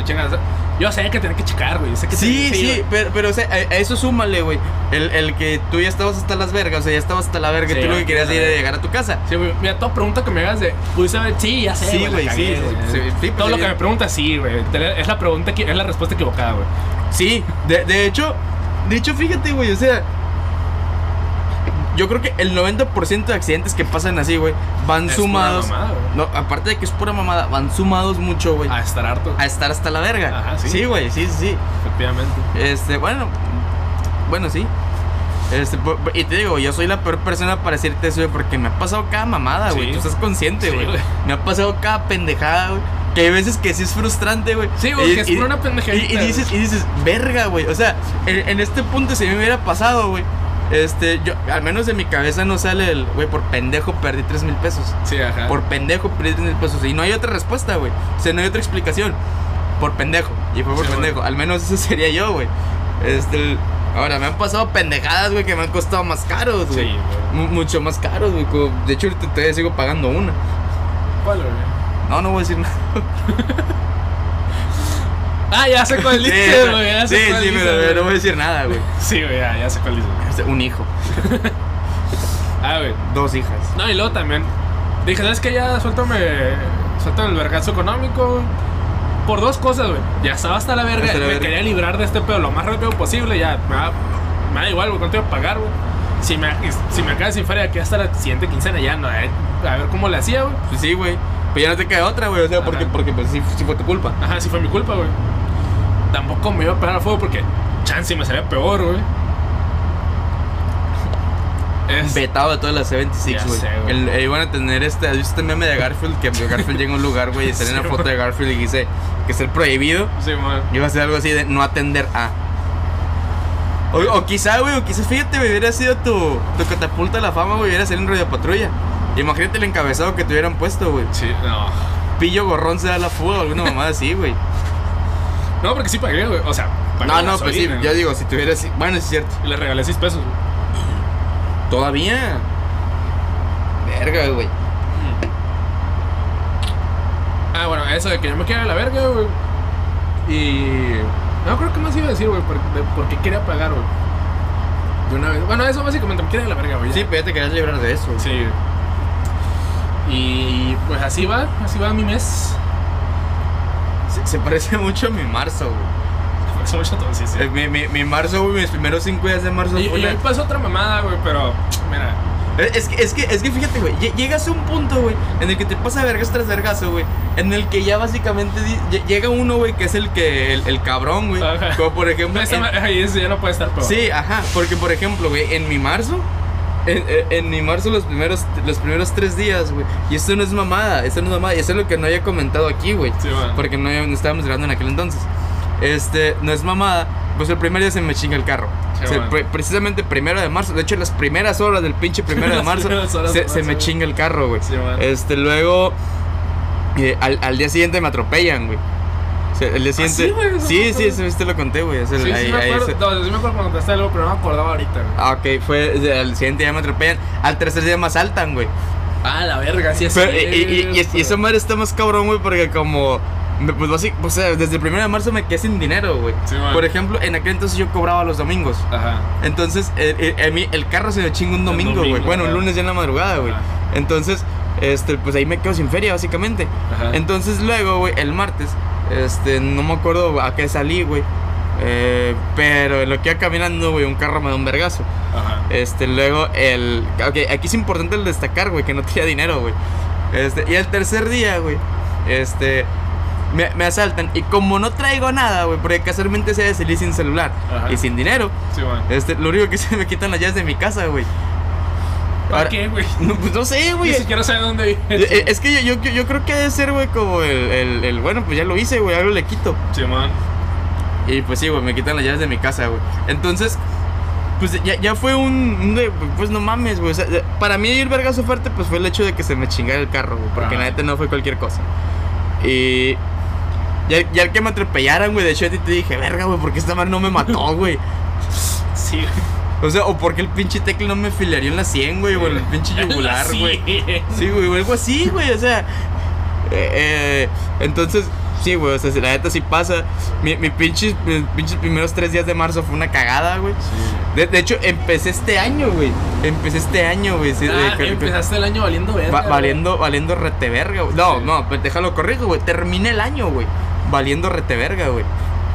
Yo sé que tenía que checar, güey. Sé que Sí, tenía- sí, güey. pero, pero o sea, a, a eso súmale, güey. El, el que tú ya estabas hasta las vergas, o sea, ya estabas hasta la verga Sí, y tú lo que querías era ya. llegar a tu casa. Sí, güey. Mira, toda pregunta que me hagas de. Pudiste haber. Sí, ya sé. Sí, güey, sí, sí, sí, sí, Todo lo sí. que me preguntas, sí, güey. Es la pregunta, es la respuesta equivocada, güey. Sí, de, de hecho, de hecho, fíjate, güey, o sea, yo creo que el 90% de accidentes que pasan así, güey, van Es sumados. pura mamada, no, aparte de que es pura mamada, van sumados mucho, güey, A estar harto. a estar hasta la verga. Ajá, sí. Sí, güey, sí, sí, sí. Efectivamente. Este, bueno, bueno, sí. Este, y te digo, yo soy la peor persona para decirte eso, güey, porque me ha pasado cada mamada, güey. Sí. Tú estás consciente, güey. me ha pasado cada pendejada, güey. Que hay veces que sí es frustrante, güey. Sí, güey, que es por una pendejadita, Y, y dices, y dices, verga, güey. O sea, en, en este punto, si me hubiera pasado, güey. Este, yo, al menos de mi cabeza no sale el, güey, por pendejo perdí 3 mil pesos. Sí, ajá. Por pendejo perdí 3 mil pesos. Y no hay otra respuesta, güey. O sea, no hay otra explicación. Por pendejo. Y fue por Sí, pendejo. Al menos eso sería yo, güey. Este, ahora me han pasado pendejadas, güey, que me han costado más caros, güey. Sí, güey. Mu- Mucho más caros, güey. De hecho, ahorita todavía sigo pagando una. ¿Cuál, güey? No, no voy a decir nada. Ah, ya sé cuál Sí, dices, güey. Sí, sí, dices, pero no voy a decir nada, güey. Sí, güey, ya, ya sé cuál dices. Un hijo, Ah, güey. dos hijas. No, y luego también. Dije, ¿sabes qué? Ya suéltame. Suéltame el vergazo económico. Por dos cosas, güey. Ya estaba hasta la verga. Hasta la me verga. quería librar de este pedo lo más rápido posible. Ya, me da, me da igual, güey. ¿Cuánto iba a pagar, güey? Si me, si me sin feria aquí hasta la siguiente quincena, ya no. eh, A ver cómo le hacía, güey. Pues sí, güey. Pero ya no te queda otra, güey. O sea, porque, porque pues sí, sí fue tu culpa. Ajá, sí fue mi culpa, güey. Tampoco me iba a pegar a fuego porque chance me sería peor, güey. Es- Vetado de todas las Ya C26, güey. sé, güey. El- eh, Iban a tener este. ¿Has visto este meme de Garfield? Que Garfield llega a un lugar, güey, y sale Sí, una foto de Garfield y dice que es el prohibido. Sí, man. Iba a ser algo así de no atender a. O, o quizá, güey, o quizás, fíjate, güey, hubiera sido tu, tu catapulta a la fama, güey, hubiera sido en Radio Patrulla. Imagínate el encabezado que te hubieran puesto, güey. Sí, no. Pillo gorrón se da la fuga, alguna mamada así, güey. No, porque sí pagué, güey. O sea, pagué No, no, pues sí, gasolina, yo güey. digo, si tuviera así. Bueno, es cierto. Y le regalé 6 pesos, güey. Todavía. Verga, güey. Ah, bueno, eso de que yo me quiera a la verga, güey. Y. No creo que más iba a decir, güey, por, de por qué quería pagar, güey. De una vez. Bueno, eso básicamente me quiere a la verga, güey. ya. Sí, pero ya te querías librar de eso. Sí. Y pues así va, así va mi mes. Se, se parece mucho a mi marzo, güey. Eso mucho todo, sí, sí. Eh, Mi, mi, mi marzo, güey, mis primeros cinco días de marzo Y, y ahí pasó otra mamada, güey, pero mira. Eh, Es que, es que, es que fíjate, güey, lle- llegas a un punto, güey, en el que te pasa vergas tras vergazo, güey, en el que ya básicamente llega uno, güey, que es el que, el, el cabrón, güey, como por ejemplo... Ahí ya no puede estar peor. sí, ajá, porque por ejemplo, güey, en mi marzo, en, en- mi marzo los primeros, los primeros tres días, güey, y esto no es mamada, esto no es mamada, y eso es lo que no había comentado aquí, güey, Sí, porque no, no estábamos grabando en aquel entonces, este, no es mamada, pues el primer día se me chinga el carro. Sí, O sea, man. pre- precisamente primero de marzo, de hecho las primeras horas del pinche primero de marzo se, me chinga el carro, güey. Sí, este, luego eh, al, al día siguiente me atropellan, güey. El día siguiente. sí, güey? Sí, sí, eso, eso te lo conté, güey. Sí, ahí- sí me ahí acuerdo. se- No, sí me acuerdo cuando contaste algo, pero no me acordaba ahorita, güey. Ah, ok, fue al siguiente día me atropellan. Al tercer día me asaltan, güey. Ah, la verga, sí es Pero, y, y- y- y- esa madre está más cabrón, güey, porque como. Pues básic- o sea, desde el primero de marzo me quedé sin dinero, güey. Sí. Por ejemplo, en aquel entonces yo cobraba los domingos. Ajá. Entonces, eh, eh, a mí el carro se me chinga un domingo, güey. Bueno, un lunes ya en la madrugada, güey. Entonces, este, pues ahí me quedo sin feria, básicamente. Ajá. Entonces, luego, güey, el martes, este, no me acuerdo a qué salí, güey. Eh, pero en lo que iba caminando, güey, un carro me da un vergazo. Ajá. Este, luego el. Ok, aquí es importante el destacar, güey, que no tenía dinero, güey. Este, y el tercer día, güey, este. Me, me asaltan. Y como no traigo nada, güey, porque casualmente se salí sin celular Ajá. y sin dinero, Sí, man. este, lo único que se me quitan las llaves de mi casa, güey. ¿Para Ahora- qué, güey? No, pues no sé, güey. Ni siquiera sé dónde vive. Eh, eh, Es que yo, yo, yo creo que debe ser, güey, como el, el, el, Bueno, pues ya lo hice, güey, algo le quito. Sí, man. Y pues sí, güey, me quitan las llaves de mi casa, güey. Entonces, pues ya, ya fue un, un de, pues no mames, güey. O sea, de- para mí ir vergazo fuerte, pues fue el hecho de que se me chingara el carro, güey. Porque Ajá. la neta no fue cualquier cosa. Y ya, ya el que me atropellaran, güey, de hecho a ti te dije, verga, güey, porque esta madre no me mató, güey. Sí. O sea, o porque el pinche tecle no me filaría en la 100, güey, o en el pinche yugular, Sí. güey. Sí, güey, o algo así, güey, o sea. Eh, eh, entonces, sí, güey, o sea, la neta sí pasa. Mi, mi pinches, mis pinches primeros tres días de marzo fue una cagada, güey. De, de hecho, empecé este año, güey. Empecé este año, güey. sí, Ah, eh, empezaste el año valiendo verga. va- valiendo, valiendo rete verga, güey. No, Sí. no, pues déjalo corrijo, güey. Terminé el año, güey. Valiendo rete verga, güey.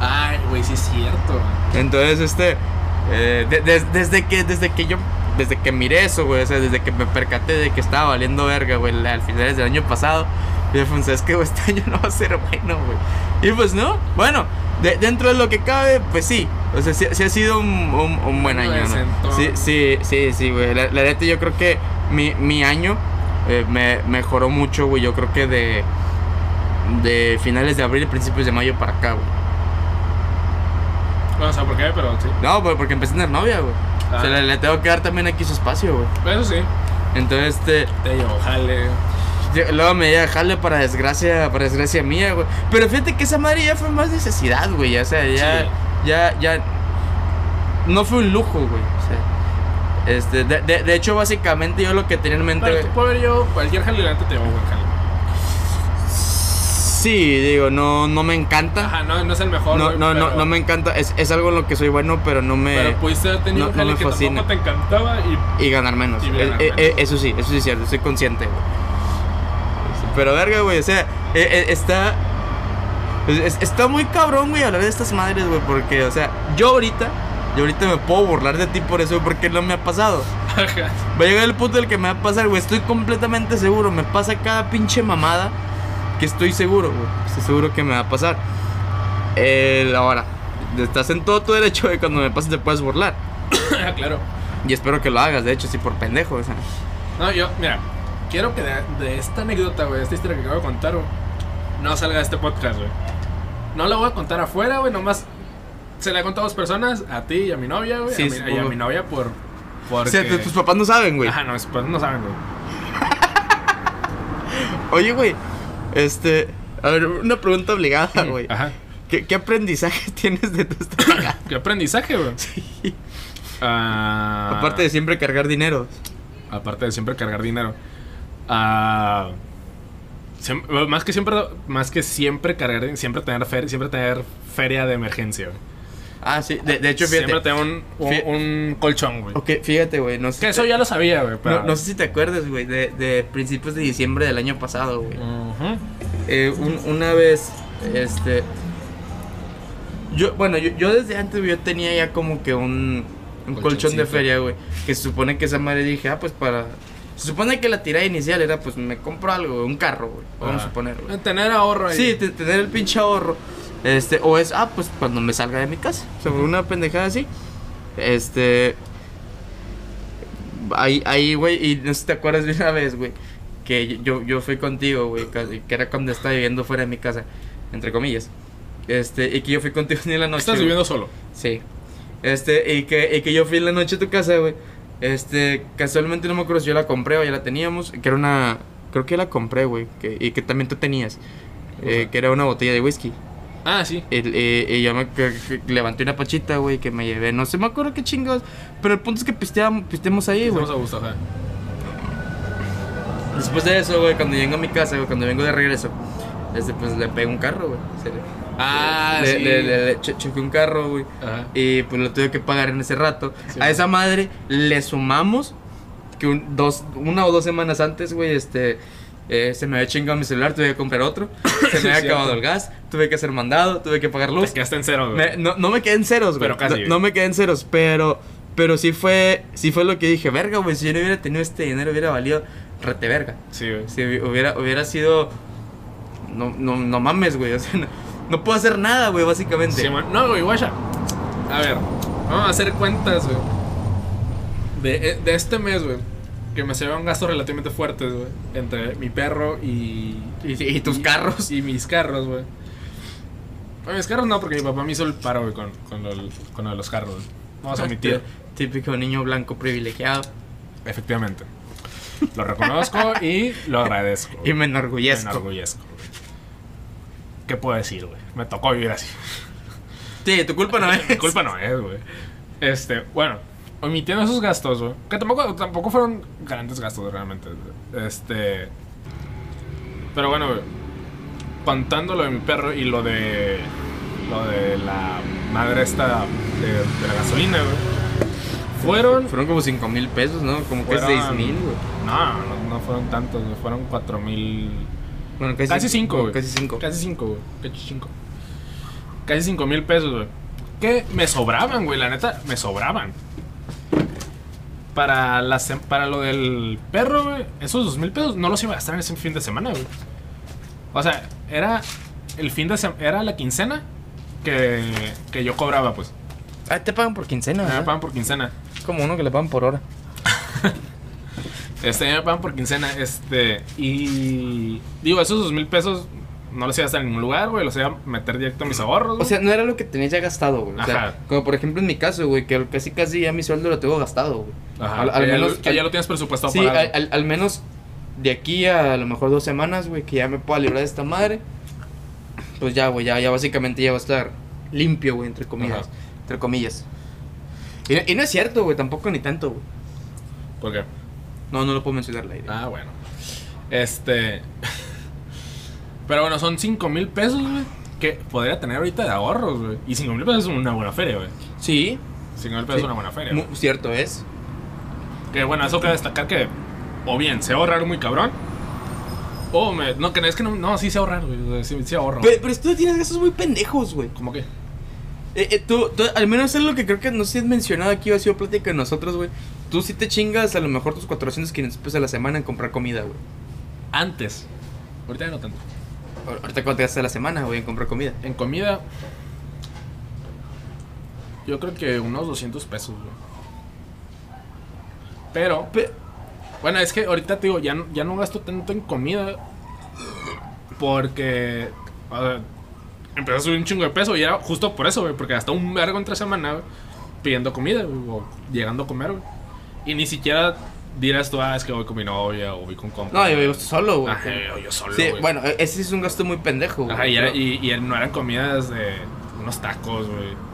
Ay, güey, sí es cierto. Entonces, este, eh, de- de- desde que, desde que yo, desde que miré eso, güey, o sea, desde que me percaté de que estaba valiendo verga, güey, al finales del año pasado, yo pensé, es que güey, este año no va a ser bueno, güey. Y pues no, bueno, de- dentro de lo que cabe, pues sí, o sea, sí, sí ha sido un, un- un buen año, ¿no? Sí, sí, sí, sí, güey, la, la neta yo creo que mi, mi año eh, me mejoró mucho, güey, yo creo que de, de finales de abril, principios de mayo para acá, güey. Bueno, o sea, ¿por qué? Pero sí. No, pues porque empecé a tener novia, güey. O sea, Ah. le, le tengo que dar también aquí su espacio, güey. Eso sí. Entonces, este. Te llevo, jale. yo- Luego me iba a dejarle para desgracia, para desgracia mía, güey. Pero fíjate que esa madre ya fue más necesidad, güey. O sea, ya. Sí. Ya, ya. No fue un lujo, güey. O sea. Este, de, de, de hecho, básicamente yo lo que tenía en mente. Pero tú ver yo, cualquier jale te llevo buen jale. Sí, digo, no, no me encanta. Ajá, no, no es el mejor. No, güey, no, no, pero- no me encanta. Es, es algo en lo que soy bueno, pero no me. Pero pudiste haber tenido no- un no jale me que tampoco te encantaba y. Y ganar menos. Y ganar Eh, eh, menos. eh, eso sí, eso sí es cierto, estoy consciente, güey. Pero verga, güey, o sea, eh, está. es- es- está muy cabrón, güey, hablar de estas madres, güey, porque, o sea, yo ahorita, yo ahorita me puedo burlar de ti por eso, güey, porque no me ha pasado. Va a llegar el punto del que me va a pasar, güey, estoy completamente seguro, me pasa cada pinche mamada que estoy seguro, güey, estoy seguro que me va a pasar. El, ahora, estás en todo tu derecho de cuando me pase te puedes burlar. claro. Y espero que lo hagas, de hecho, sí, por pendejo, o sea. No, yo, mira, quiero que de, de esta anécdota, güey, de esta historia que acabo de contar, güey, no salga de este podcast, güey. No la voy a contar afuera, güey, nomás se la he contado a dos personas, a ti y a mi novia, güey. Sí, a mi- y a mi novia por. O Porque... sea, tus papás no saben, güey. Ajá, no, pues no saben, güey. Oye, güey, este. A ver, una pregunta obligada, güey. Ajá. ¿Qué, qué aprendizaje tienes de tu esta? ¿Qué aprendizaje, güey? Ah, Aparte de siempre cargar dinero. aparte de siempre cargar dinero. Ah, más que siempre más que siempre cargar siempre tener feria, siempre tener feria de emergencia güey. Ah, sí, de, de hecho, siempre fíjate. tener un, un, un colchón güey Ok, fíjate, güey, no sé. que si eso te- ya lo sabía güey pero no, no sé si te acuerdas, güey, de, de principios de diciembre del año pasado, güey. Ujú. Eh, un- una vez, este. Yo, bueno, yo, yo desde antes, güey, yo tenía ya como que un, un colchón de feria, güey. Que se supone que esa madre dije, ah, pues para. Se supone que la tirada inicial era, pues me compro algo, un carro, güey. Vamos a suponer, güey. tener ahorro ahí Sí, te- tener el pinche ahorro. Este, o es, ah, pues cuando me salga de mi casa. O sea, una pendejada así. Este. Ahí, ahí, güey, y no sé si te acuerdas de una vez, güey, que yo, yo fui contigo, güey, que era cuando estaba viviendo fuera de mi casa, entre comillas. Este, y que yo fui contigo en la noche. estás viviendo solo Sí. Este, y que, y que yo fui en la noche a tu casa, güey. Este, casualmente no me acuerdo si yo la compré o ya la teníamos. Que era una. Creo que la compré, güey. Que, y que también tú tenías. eh, que era una botella de whisky. Ah sí Y, y- y yo me levanté una pachita, güey, que me llevé. No sé, me acuerdo qué chingados. Pero el punto es que pisteamos, pisteamos ahí, güey. estamos a gusto ajá. Después de eso, güey, cuando llego a mi casa, güey, cuando vengo de regreso, este, pues le pego un carro, güey. Ah le, sí le- le- un carro, güey. Ajá. Y pues lo tuve que pagar en ese rato. Sí, a esa madre le sumamos que un- dos, una o dos semanas antes, güey, este. Eh, se me había chingado mi celular, tuve que comprar otro. Se me había acabado el gas, tuve que hacer mandado, tuve que pagar luz. te quedaste en cero güey Me- no, no me quedé en ceros, güey. Pero casi, No, güey. no me quedé en ceros, pero. Pero sí fue, sí fue lo que dije, verga, güey, si yo no hubiera tenido este dinero, hubiera valido rete verga. sí güey Si hubiera, hubiera sido. No, no, no mames, güey. O sea, no, no puedo hacer nada, güey, básicamente. Sí, man. No, güey, guacha. A ver, vamos a hacer cuentas, güey. De, eh, de este mes, güey. Que me se un gastos relativamente fuertes, güey. Entre mi perro y. Y, y tus carros. Y mis carros, güey. Bueno, mis carros no, porque mi papá me hizo el paro, güey, con, con, lo, con lo de los carros. Vamos a omitir. Típico niño blanco privilegiado. Efectivamente. Lo reconozco y lo agradezco. Y me Me enorgullezco. enorgullezco, güey. ¿Qué puedo decir, güey? Me tocó vivir así. Sí, tu culpa no es. Mi culpa no es, güey. Este, bueno, omitiendo esos gastos, güey. Que tampoco, tampoco fueron grandes gastos, realmente. Este. Pero bueno, güey. contando lo de mi perro y lo de. Lo de la madre esta de, de la gasolina, güey. Fueron. Fueron como 5 mil pesos, ¿no? Como que Fueron- 6 mil, güey. No, no, no fueron tantos, güey. Fueron 4 mil. Bueno, casi Casi 5, güey. Casi 5. Casi 5, güey. Casi 5. Casi 5 mil pesos, güey. Que me sobraban, güey. La neta, me sobraban. Para, la para lo del perro, güey. Esos 2 mil pesos no los iba a gastar en ese fin de semana, güey. O sea, era el fin de semana. Era la quincena que, que yo cobraba, pues. Ah, te pagan por quincena, Me ¿verdad? pagan por quincena. Es como uno que le pagan por hora. Este, me pagan por quincena. Este, y. Digo, esos dos mil pesos no los iba a gastar en ningún lugar, güey. Los iba a meter directo a mis ahorros, O güey. sea, no era lo que tenías ya gastado, güey. O sea, Ajá. como por ejemplo en mi caso, güey, que casi casi ya mi sueldo lo tengo gastado, güey. Ajá, al- al que ya menos- lo- que al- ya lo tienes presupuestado Sí, para al, al- al menos de aquí a, a lo mejor dos semanas, güey, que ya me pueda librar de esta madre. Pues ya, güey, ya, ya básicamente ya va a estar limpio, güey, entre comillas. Ajá. Entre comillas. Y, y no es cierto, güey, tampoco ni tanto, güey. ¿Por qué? No, no lo puedo mencionar al aire. Ah, bueno. Este. Pero bueno, son 5 mil pesos, güey. Que podría tener ahorita de ahorros, güey. Y 5 mil pesos es una buena feria, güey. Sí, 5 mil pesos Sí. es una buena feria. cierto es. Que bueno, eso cabe destacar que. O bien, sé ahorrar muy cabrón. O me. No, que es que no. No, sí sé ahorrar, güey. Sí, sí ahorro. Pero, pero tú tienes gastos muy pendejos, güey. ¿Cómo que? Eh, eh, tú, tú- al menos es lo que creo que no sé si has mencionado aquí o ha sido plática de nosotros, güey. Tú sí te chingas a lo mejor tus 400, 500 pesos a la semana en comprar comida, güey. Antes. Ahorita ya no tanto. Ahor- Ahorita cuánto gastas a la semana, güey, en comprar comida. En comida. Yo creo que unos 200 pesos, güey. Pero. Pe- Bueno, es que ahorita te digo, ya, no- ya no gasto tanto en comida. Porque. o sea, empezó a subir un chingo de peso y era justo por eso, güey. Porque gastaba un vergo entre semana, güey, pidiendo comida, güey, o llegando a comer, güey. Y ni siquiera dirás tú, ah, es que voy con mi novia o voy con compa. No, yo vivo solo, güey. Ajá, yo, yo solo, Sí, güey. bueno, ese es un gasto muy pendejo, güey. Ajá, y, era- y, y no eran comidas de unos tacos, güey.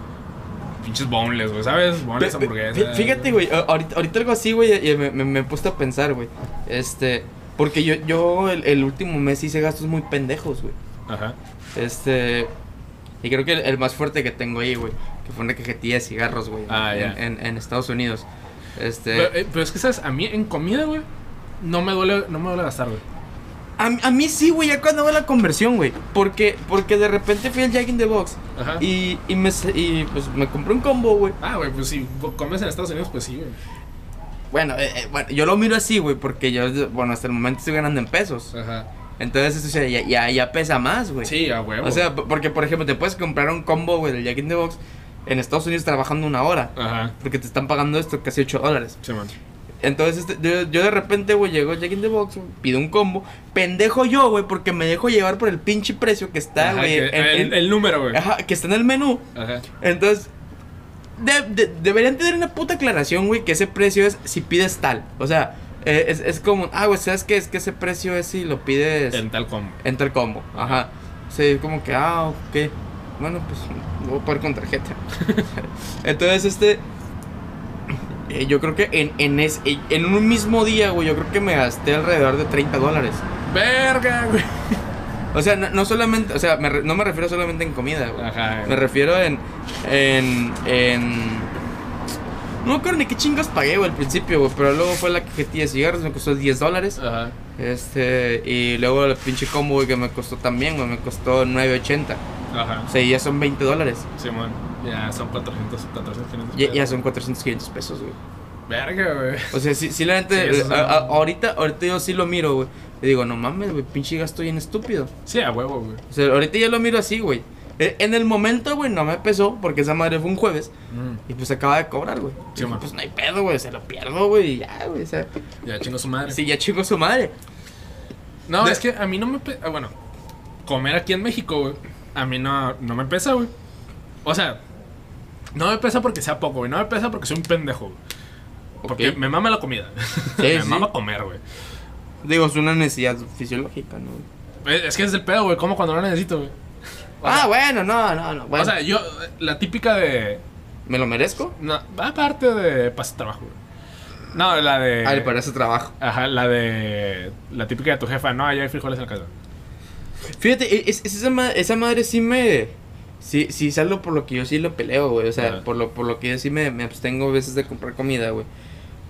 Pinches boneless, güey, ¿sabes? Boneless hamburguesas. fí- Fíjate, güey, ahorita, ahorita algo así, güey, y me, me, me he puesto a pensar, güey. Este, porque yo, yo el, el último mes hice gastos muy pendejos, güey. Ajá. Este, y creo que el, el más fuerte que tengo ahí, güey, que fue una cajetilla de cigarros, güey, Ah, en, en, en Estados Unidos. Este, Pero, eh, pero es que, ¿sabes? A mí en comida, güey, no me duele, no me duele gastar, güey. a, a mí sí, güey, ya cuando hago la conversión, güey. Porque, porque de repente fui al Jack in the Box Ajá. y, y, me, y pues me compré un combo, güey. Ah, güey, pues si comes en Estados Unidos, pues sí, güey. Bueno, eh, eh, bueno, yo lo miro así, güey, porque yo, bueno, hasta el momento estoy ganando en pesos. Ajá. Entonces, eso ya, ya, ya pesa más, güey. Sí, a huevo. O sea, porque, por ejemplo, te puedes comprar un combo, güey, del Jack in the Box en Estados Unidos trabajando una hora. Ajá. Porque te están pagando esto casi 8 dólares. Sí, man. Entonces, este, yo, yo de repente, güey, llego Jack in the Box, güey, pido un combo. Pendejo yo, güey, porque me dejo llevar por el pinche precio que está, Ajá, güey. en- el, en- el número, güey. ajá, que está en el menú. Ajá. Entonces, de- de- deberían tener una puta aclaración, güey, que ese precio es si pides tal. O sea, eh, es, es como, ah, güey, ¿sabes qué? Es que ese precio es si lo pides En tal combo. entre el combo. Ajá. Sí, como que, ah, ok. Bueno, pues voy a pagar con tarjeta. Entonces, este. eh, yo creo que en, en, es- en un mismo día, güey, yo creo que me gasté alrededor de 30 dólares. Verga, güey. O sea, no, no solamente, o sea, me no me refiero solamente en comida, güey. Ajá. Me refiero en. En. en no me acuerdo ni qué chingas pagué, güey, al principio, güey. Pero luego fue la cajetilla de cigarros, me costó 10 dólares. Ajá. Este. Y luego el pinche combo, güey, que me costó también, güey, me costó 9.80. Ajá. O sea, ya son 20 dólares. Simón. Ya son 400, 400, 500. Ya, ya son 400, 500 pesos, güey. Verga, güey. O sea, sí, sí la Sí, gente. es a- a- ahorita, ahorita yo sí lo miro, güey. Y digo, no mames, güey, pinche gasto bien estúpido. Sí, a huevo, güey. O sea, ahorita ya lo miro así, güey. Eh, En el momento, güey, no me pesó porque esa madre fue un jueves. Mm. Y pues acaba de cobrar, güey. Sí, pues no hay pedo, güey, se lo pierdo, güey, y ya, güey. O sea, Ya chingo su madre. sí, ya chingo su madre. No, De- es que a mí no me pe- ah, Bueno, comer aquí en México, güey. A mí no, no me pesa, güey. O sea, no me pesa porque sea poco, güey. No me pesa porque soy un pendejo, güey. Porque me mama la comida. Sí, me sí. mama comer, güey. Digo, es una necesidad fisiológica, ¿no? Es que es el pedo, güey. Como cuando lo necesito, güey. O ah, sea, bueno, no, no, no. Bueno, O sea, yo, la típica de. ¿me lo merezco? No, aparte de pase trabajo. No, la de. Ah, para ese trabajo. Ajá, la de. La típica de tu jefa. No, ya hay frijoles en la casa. Fíjate, e- es, es esa, ma- esa madre sí me. Sí, sí es algo por lo que yo sí lo peleo, güey. O sea, Ajá. por lo, por lo que yo sí me, me abstengo a veces de comprar comida, güey.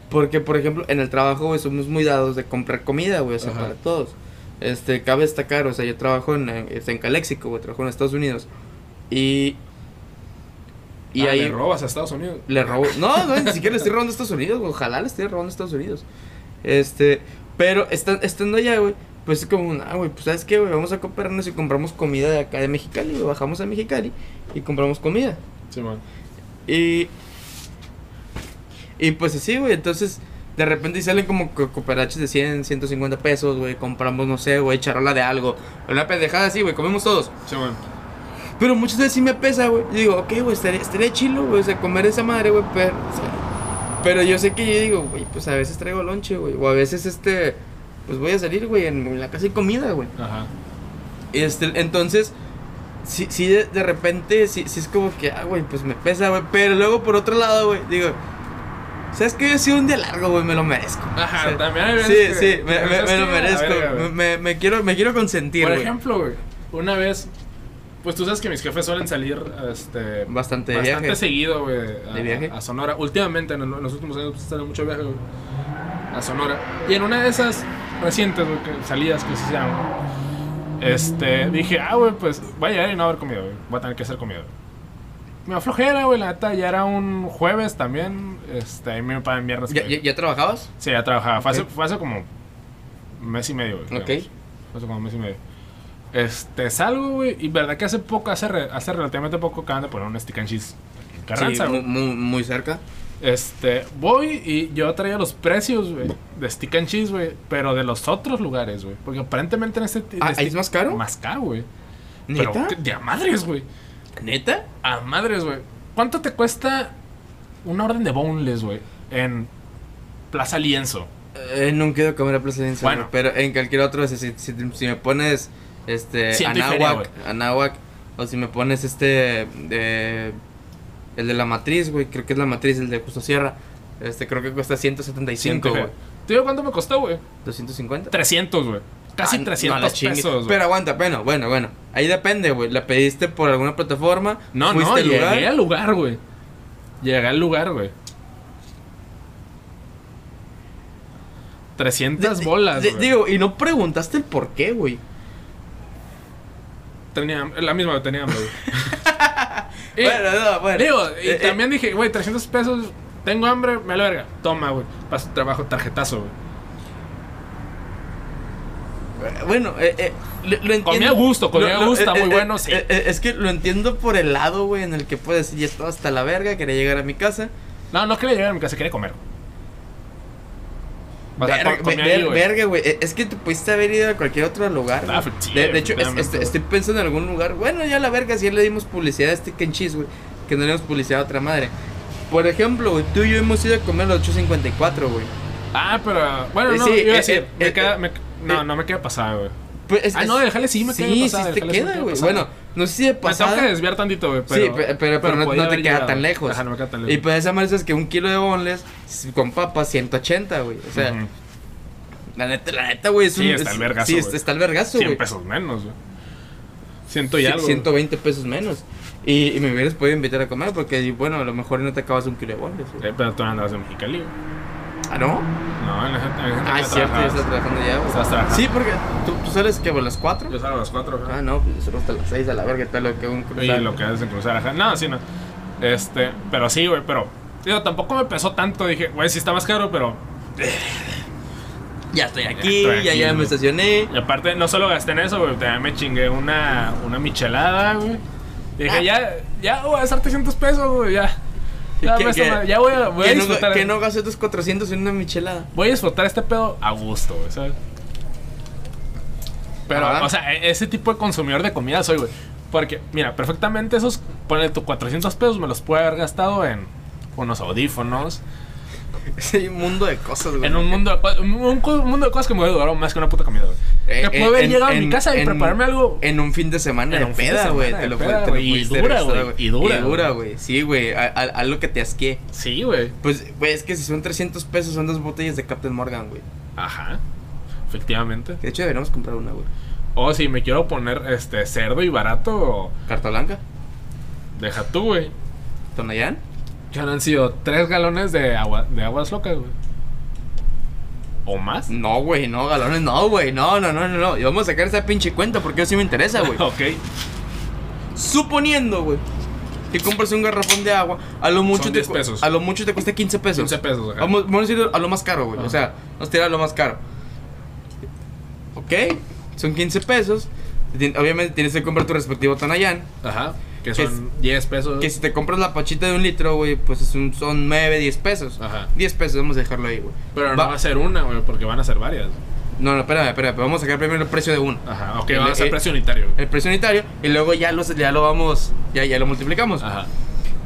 Porque, por ejemplo, en el trabajo, güey, somos muy dados de comprar comida, güey. O sea, Ajá. para todos. Este, cabe destacar, o sea, yo trabajo en, en, en Caléxico, güey. Trabajo en Estados Unidos. Y. Y Ah, ahí. le robas a Estados Unidos. Le robo. No, no, ni siquiera le estoy robando a Estados Unidos, güey. Ojalá le estoy robando a Estados Unidos. Este. Pero esta- estando allá, güey. Pues es como, ah, güey, pues sabes qué, güey. Vamos a comprarnos y compramos comida de acá de Mexicali, güey. Bajamos a Mexicali y compramos comida. Sí, man. Y. Y pues así, güey. Entonces, de repente salen como co- cooperaches de 100, 150 pesos, güey. Compramos, no sé, güey, charola de algo. Una pendejada así, güey. Comemos todos. Sí, man. Pero muchas veces sí me pesa, güey. Yo digo, ok, güey, estaría, estaría chilo, güey, o sea, comer esa madre, güey, pero... o sea, pero yo sé que yo digo, güey, pues a veces traigo lonche, güey. O a veces, este, pues voy a salir, güey, en, en la casa hay comida, güey. Ajá. Este, entonces, sí, sí, de, de repente, sí, sí es como que, ah, güey, pues me pesa, güey. Pero luego, por otro lado, güey, digo, ¿sabes qué? Yo he sido un día largo, güey, me lo merezco. Ajá, O sea, también hay Sí, veces que- sí, me, me- ¿sabes me lo merezco. Me, me- me quiero, me quiero consentir, Por ejemplo, güey, una vez, pues tú sabes que mis jefes suelen salir, este, Bastante de bastante viaje. seguido, güey, a, ¿De viaje? a Sonora. Últimamente, en, los últimos años, pues salido mucho viaje, güey, a Sonora. Y en una de esas recientes, güey, que- salidas que se güey, este, dije, ah, güey, pues voy a llegar y no haber comido, güey, voy a tener que hacer comida, güey. Me aflojera, güey, la neta, ya era un jueves también, este, ahí me pagan viernes. ¿Ya, que- ya, trabajabas? Sí, ya trabajaba. Fue, hace, Ok. fue hace como un mes y medio, güey. Ok. digamos. Fue hace como un mes y medio. Este, salgo, güey, y verdad que hace poco, hace, re- hace relativamente poco acaban de poner un stick and cheese en Carranza, sí, muy, muy, muy cerca. Este, voy y yo traía los precios, güey, de stick and cheese, güey, pero de los otros lugares, güey. Porque aparentemente en este... Ah, ¿ahí es más caro? Más caro, güey. ¿Neta? Pero de a madres, güey. ¿Neta? A madres, güey. ¿Cuánto te cuesta una orden de boneless, güey, en Plaza Lienzo? Eh, nunca he ido a comer a Plaza Ensueño, Bueno. pero en cualquier otro, si, si, si- si me pones este feria, Anáhuac, Anáhuac, o si me pones este de el de la matriz, güey, creo que es la matriz, el de Justo Sierra, este creo que cuesta 175, güey. ¿Te digo cuánto me costó, güey? 250. 300, güey. Casi Ah, no 300 la chingue. pesos. Pero aguanta, bueno, bueno, bueno. Ahí depende, güey. ¿La pediste por alguna plataforma? No, ¿Fuiste no, al lugar? llegué al lugar, güey. Llegué al lugar, güey. 300 De- bolas, de- güey. Digo, y no preguntaste el por qué, güey. Tenía, la misma tenía hambre, güey. Bueno, no, bueno. Digo, y Eh, eh, también dije, güey, 300 pesos, tengo hambre, me la verga. Toma, güey. Paso trabajo tarjetazo, güey. Bueno, eh, eh, lo, lo entiendo. Comí a gusto, comí a gusto, muy bueno, sí. eh, eh, es que lo entiendo por el lado, güey, en el que puedes decir, ya estaba hasta la verga, quería llegar a mi casa. No, no quería llegar a mi casa, quería comer. O sea, Verga, ver- ahí, güey. verga, güey. eh, Es que te pudiste haber ido a cualquier otro lugar. Ah, sí, de, de hecho, es- este- estoy pensando en algún lugar. Bueno, ya la verga, si ya le dimos publicidad a and Cheese, güey. Que no le dimos publicidad a otra madre. Por ejemplo, güey, tú y yo hemos ido a comer a los 854, güey. Ah, pero bueno, Eh, no, sí, iba a eh, decir, eh, me eh, queda, eh, me- no, eh, no me queda pasada, güey. Pues es- Ah, no, del jale sí me queda Sí, pasada, sí te sí me queda, queda güey. pasada. Bueno, no sé si de Me tengo pasada. que desviar tantito, güey, pero... sí, pe- pero, pero, no, no te queda llegado. tan lejos. Ajá, no me queda tan Y lejos. pues esa madre es que un kilo de boneless s- con papas 180, güey. O sea, Ujú. la neta, la neta, güey, es Sí, un está es- el vergazo, Sí, está, está el vergazo, 100 güey. pesos menos, güey. Ciento y Sí, algo. güey. 120 pesos menos. Y, y me hubieras podido invitar a comer porque, bueno, a lo mejor no te acabas un kilo de boneless, güey. Eh, pero tú no andabas en Mexicali, güey. Ah, ¿no? No, en ese, en ese Ah, es cierto, ya estás trabajando ya, güey. Trabajando. Sí, porque tú, tú sales que a las 4. Yo salgo a las 4, Ah, no, pues solo hasta las 6 a la verga, tal lo que un Y lo que haces en cruzar, ajá. No, sí, no. Este, pero sí, güey, pero. Digo, tampoco me pesó tanto. Dije, güey, sí está más caro, pero. Ya estoy aquí, estoy ya, aquí, ya me estacioné. Y aparte, no solo gasté en eso, güey, también me chingué una, una michelada, güey. Dije, Ah. ya, ya voy a gastar 300 pesos, güey, ya. Ya, ¿Qué- me qué- está mal, ya voy a, voy a que, no, disfrutar. que no gasté tus 400 en una michelada. Voy a disfrutar este pedo a gusto, güey, ¿sabes? Pero, Ajá. o sea, e- ese tipo de consumidor de comida soy, güey. Porque, mira, perfectamente esos, ponle tu 400 pesos, me los puede haber gastado en unos audífonos, Sí, un mundo de cosas, güey. en un mundo, de, co- un, un mundo de cosas que me durado más que una puta comida, güey. Eh, que eh, puedo haber en- llegado a mi casa y en- prepararme algo. En un fin de semana En de peda, güey. Te lo peda, te lo güey, y dura, güey, y dura, Y dura, güey. güey. Sí, güey. Algo que te asqué. Sí, güey. Pues, güey, es que si son 300 pesos, son dos botellas de Captain Morgan, güey. Ajá. Efectivamente. De hecho deberíamos comprar una, güey. O si me quiero poner este cerdo y barato, Carta blanca. deja tú, güey. Tonayán. Ya no han sido tres galones de agua de aguas locas, güey. ¿O más? No, güey, no, galones, no, güey. No, no, no, no, no. Y vamos a sacar esa pinche cuenta porque eso sí me interesa, güey. ok. Suponiendo, güey, que compras un garrafón de agua, a lo mucho Son te 10 cu- pesos. A lo mucho te cuesta 15 pesos. 15 pesos, ajá. Vamos, vamos a ir a lo más caro, güey. Ajá. O sea, a tirar a lo más caro. Ok, son 15 pesos. Obviamente tienes que comprar tu respectivo Tonayán. Ajá. Que son 10 pesos. Que si te compras la pachita de un litro, güey, pues es un- son 9, 10 pesos. Ajá. 10 pesos, vamos a dejarlo ahí, güey. Pero no Va- a ser una, güey, porque van a ser varias. No, no, espérame, espérame. Vamos a sacar primero el precio de uno. Ajá. Ok, El- va a ser el- precio unitario. El precio unitario y luego ya, los, ya lo vamos, ya, ya lo multiplicamos. Ajá.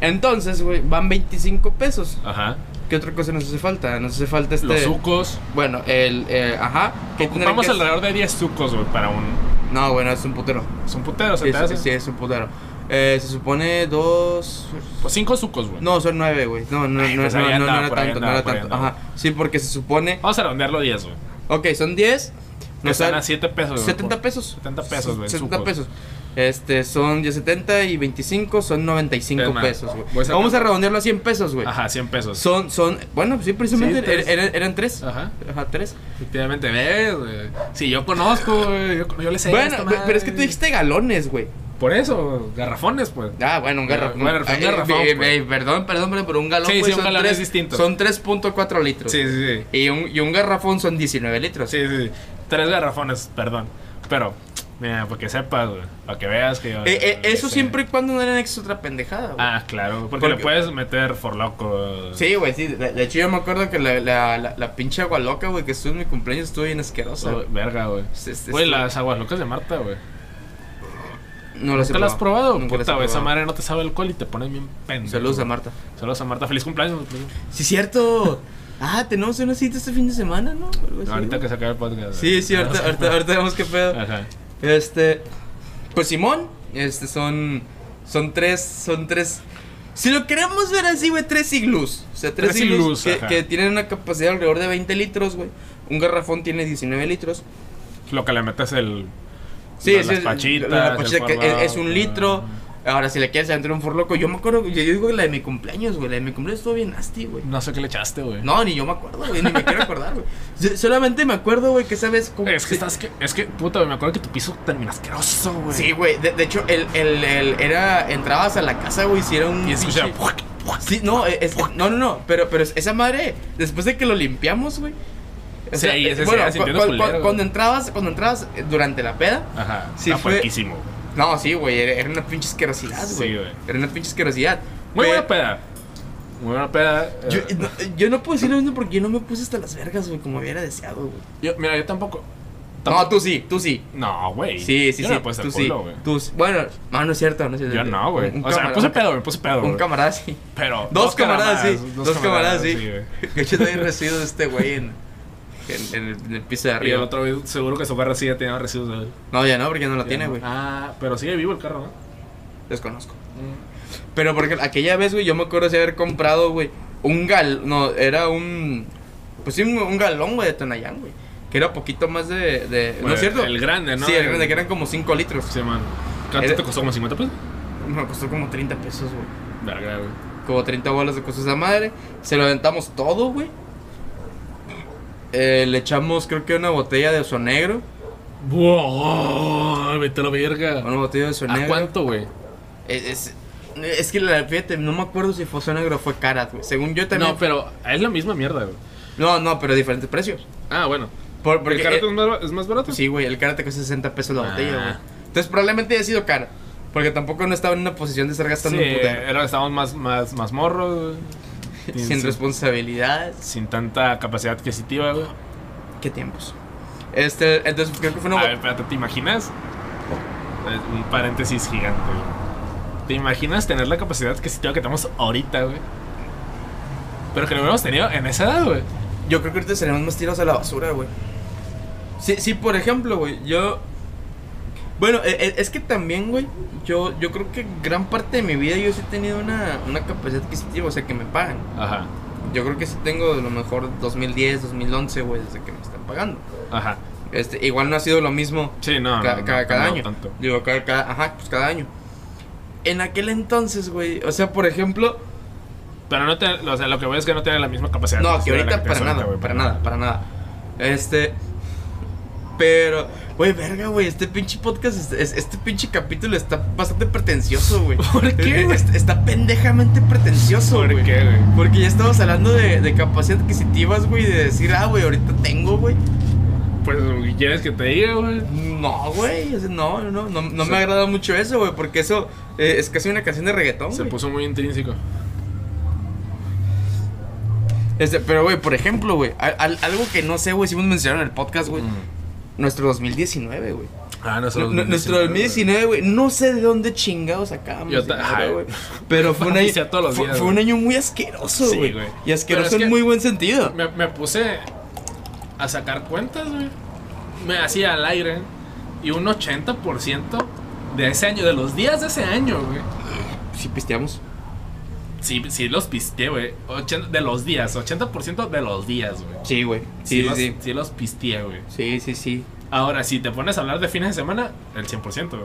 Entonces, güey, van 25 pesos. Ajá. ¿Qué otra cosa nos hace falta? Nos hace falta este... Los sucos. Bueno, el... eh, ajá. ¿qué tendrán Ocupamos que- alrededor de 10 sucos, güey, para un. No, bueno, es un putero. Es un putero, ¿se Sí, te sí, hace? sí, es un putero. Eh, se supone dos... Pues 5 sucos, güey. No, son nueve, güey. No, no, Ay, no, pues no, no, no andaba, era por ahí tanto, no andaba, era por ahí tanto. Ajá. Sí, porque se supone... Vamos a redondearlo 10, güey. Ok, son 10. Que nos están a 7 pesos, güey. 70 por- pesos. 70 pesos, güey. 70 sucos. pesos. Este, son 10, 70 y 25 son 95 Es más, pesos, güey. a Vamos a redondearlo a 100 pesos, güey. Ajá, 100 pesos. Son, son, bueno, sí, precisamente Sí, tres. er- eran, eran tres. Ajá. Ajá, tres. Efectivamente, ves, güey. Sí, yo conozco, güey. Yo, yo le sé. Bueno, esta pero es que tú dijiste galones, güey. Por eso, garrafones, pues. Ah, bueno, un garrafón. Bueno, un garrafón, eh, pues. eh, perdón, perdón, pero- un galón, Sí, güey, sí, un galón tres- es distinto. Son 3.4 litros. Sí, sí, sí. Y un, y un garrafón son 19 litros. Sí, sí. Tres garrafones, perdón. Pero, mira, para que sepas, güey. Para que veas que yo. Eh, eso sé. siempre y cuando no era anexo otra pendejada, güey. Ah, claro. Porque, Porque- le puedes meter for loco. Sí, güey, sí. De, de hecho, yo me acuerdo que la, la, la, la pinche agua loca, güey, que estuvo en mi cumpleaños estuvo bien asquerosa. Verga, güey. Güey, las aguas locas de Marta, güey. No las he ¿Te las has probado? Nunca las he Puta, esa madre no te sabe alcohol y te pone bien pendejo. Saludos a Marta. Saludos a Marta. Feliz cumpleaños. Sí, cierto. Ah, tenemos una cita este fin de semana, ¿no? Ahorita ¿no? que se acabe el podcast. Sí, sí, ahorita, ahorita, ahorita vemos qué pedo. Ajá. Este. Pues Simón, este son. Son tres. Son tres. Si lo queremos ver así, güey, tres iglús. O sea, tres, Tres iglús, que, que tienen una capacidad alrededor de 20 litros, güey. Un garrafón tiene 19 litros. Lo que le metes el. Sí, las sí, pachitas. la pachita que es, es un litro. Ahora, si le quieres entrar un forloco, yo me acuerdo, yo digo que la de mi cumpleaños, güey. La de mi cumpleaños estuvo bien nasty, güey. No sé qué le echaste, güey. No, ni yo me acuerdo, güey, ni me quiero acordar, güey. Solamente me acuerdo, güey, que sabes cómo. Es que estás que. Es que, puta, me acuerdo que tu piso termina asqueroso, güey. Sí, güey. De, de hecho, el, el, el- era. Entrabas a la casa, güey, si era un. Y escuchaba. Sí, no, es, no, no, no. Pero, pero esa madre, después de que lo limpiamos, güey. O Sí, sea, y eh, ese bueno, iba cu- cu- culero, cu- güey. cuando entrabas, cuando entrabas eh, durante la peda. Ajá. Sí, fue- puerquísimo, güey. No, sí, güey, era, una pinche asquerosidad, Sí, güey. güey. Era una pinche asquerosidad. Muy buena peda. Muy buena peda. Yo, eh, no, yo no puedo decir lo mismo porque yo no me puse hasta las vergas, güey, como hubiera deseado, güey. yo- mira, yo tampoco. No, tú sí, tú sí. No, güey. Sí, sí, yo sí. No puse tú sí. culo, güey. Tú sí. Bueno, no, no es cierto, no es cierto. Yo no, güey. O sea, me puse pedo, me puse pedo. Un güey. camarada sí. Pero. Dos, camaradas, sí. camaradas, Dos, camaradas, sí. güey. Que yo también residuos de este güey en, en, en el, en el piso de Y el arriba. otro, seguro que su carro sí ya tenía residuos de él. No, ya no, porque no la Ya tiene, no. güey. Ah, pero sigue vivo el carro, ¿no? Desconozco. Pero porque aquella vez, güey, yo me acuerdo de haber comprado, güey, un gal... No, era un... Pues sí, un, un galón, güey, de Tonayán, güey. Que era poquito más de... de ¿No es cierto? el grande, ¿no? Sí, el grande, que eran como 5 litros. Sí, man. ¿Cuánto Era- te costó? ¿Como 50 pesos? Me costó como 30 pesos, güey. Verga, güey. Como 30 bolas de cosas esa madre. Se lo aventamos todo, güey. Eh, le echamos, creo que una botella de oso negro. ¡Wow! Vete a la verga. Una botella de oso ¿A negro. cuánto, güey? Es, es, es que la fíjate, no me acuerdo si fue oso negro o fue carat, güey. Según yo también. No, pero es la misma mierda, güey. No, no, pero diferentes precios. Ah, bueno. Por, porque, ¿El carato eh, es, más, es más barato? Sí, güey, el carat te cuesta 60 pesos la Ah. botella, güey. Entonces probablemente haya sido cara. Porque tampoco no estaba en una posición de estar Sí, gastando un putero. era, estábamos más, más, más morros, güey. Sin, sin- responsabilidades. Sin tanta capacidad adquisitiva, güey. ¿Qué tiempos? Este, entonces creo que fue una A ver, espérate, ¿te imaginas? Eh, Un paréntesis gigante, güey. ¿Te imaginas tener la capacidad adquisitiva que tenemos ahorita, güey? Pero que lo hubiéramos tenido en esa edad, güey. Yo creo que ahorita seremos más tirados a la basura, güey. Sí, sí, por ejemplo, güey, yo... Bueno, e- e- es que también, güey, yo, yo creo que gran parte de mi vida yo sí he tenido una, una capacidad adquisitiva, o sea, que me pagan. Ajá, Yo creo que sí tengo a lo mejor 2010, 2011, güey, desde que me están pagando. ajá. Este, igual no ha sido lo mismo Sí, no. ca- no, no, cada no año. tanto. Digo, cada, cada- ajá, pues cada año. En aquel entonces, güey, o sea, por ejemplo, Pero no te, o sea, lo que veo es que no tiene la misma capacidad. no, de que ahorita para nada, ahorita, güey, para nada, para nada. Este, pero, güey, verga, güey, este pinche podcast, es- es- este, pinche capítulo está bastante pretencioso, güey. ¿Por qué, Eh, güey? Está, pendejamente pretencioso, ¿Por güey. qué, güey? Porque ya estamos hablando de, de capacidades adquisitivas, güey, de decir, ah, güey, ahorita tengo, güey. Pues, ¿quieres que te diga, güey? No, güey, o sea, no, no, no, no Se- me agrada mucho eso, güey, porque eso eh, es casi una canción de reggaetón, Se puso muy intrínseco. Este, pero, güey, por ejemplo, güey, al- al- algo que no sé, güey, si hemos mencionado en el podcast, güey, nuestro 2019, güey. Ah, Nu- nu- Nuestro 2019, güey, no sé de dónde chingados sacábamos Yo dinero, güey. Pero fue un año, Decía todos los fue, días, fue un güey. año muy asqueroso, Sí, güey. güey. y asqueroso es en que- muy buen sentido. Me, me puse a sacar cuentas, güey. Me hacía al aire. Y un 80% de ese año, de los días de ese año, güey. Si pisteamos. Sí, sí los pisteé, güey. De los días, 80% de los días, güey. Sí, güey. Sí, Sí, sí, los, sí. sí los pisteé, güey. Sí, sí, sí. Ahora, si te pones a hablar de fines de semana, el 100%, güey.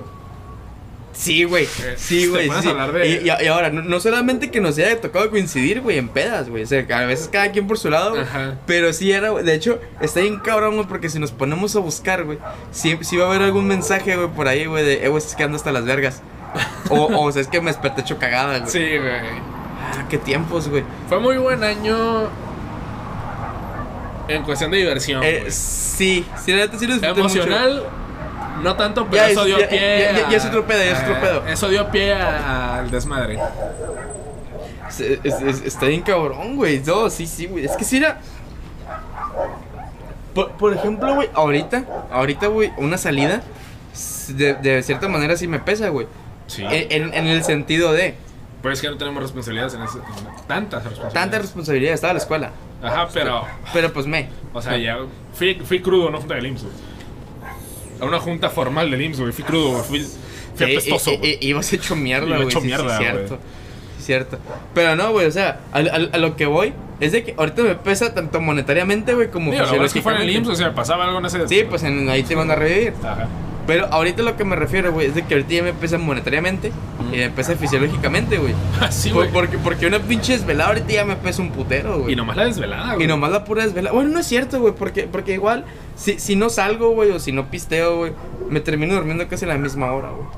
Sí, güey. Eh, Sí, güey. sí. de- Y, y- y ahora, no, no solamente que nos haya tocado coincidir, güey, en pedas, güey. O sea, que a veces cada quien por su lado. Ajá. Pero sí era, güey. De hecho, está bien cabrón, güey, porque si nos ponemos a buscar, güey, sí, sí va a haber algún mensaje, güey, por ahí, güey, de, eh, güey, estás quedando hasta las vergas. o, o, sea, es que me desperté hecho cagada, güey. Sí, güey. Ah, qué tiempos, güey. Fue muy buen año en cuestión de diversión. Eh, sí, sí, la neta sí lo disfruté mucho. Emocional, no tanto, pero Ya eso es- dio ya- pie. ya- ya- a- ya es otro pedo, ya es otro a- pedo. Eso dio pie al desmadre. Es- es- es- está bien cabrón, güey. No, sí, sí, güey. Es que sí era. Por, por ejemplo, güey, ahorita, ahorita, güey, una salida, de, de cierta manera sí me pesa, güey. Sí. En, en- en el sentido de Pues es que no tenemos responsabilidades en ese. en tantas responsabilidades. tanta responsabilidad, estaba en la escuela. Ajá, pero. Pero pues me. O sea, ya. Fui, fui crudo una junta del IMSS, güey. A una junta formal del IMSS, güey. Fui crudo, güey. Fui, fui Sí, apestoso, güey. ibas hecho mierda, güey. hecho sí, sí, mierda, cierto. Sí, cierto. Pero no, güey, o sea, a, a- a lo que voy es de que ahorita me pesa tanto monetariamente, güey, como Digo, la verdad es que fue en el. IMSS, o sea, pasaba algo en ese. Sí, pues en- ahí te van a revivir. Ajá. Pero ahorita lo que me refiero, güey, es de que ahorita ya me pesa monetariamente y me pesa fisiológicamente, güey. Así, Por- güey. porque, porque una pinche desvelada ahorita ya me pesa un putero, güey. Y nomás la desvelada, güey. Y nomás la pura desvelada. Bueno, no es cierto, güey, porque, porque igual, si, si no salgo, güey, o si no pisteo, güey, me termino durmiendo casi a la misma hora, güey.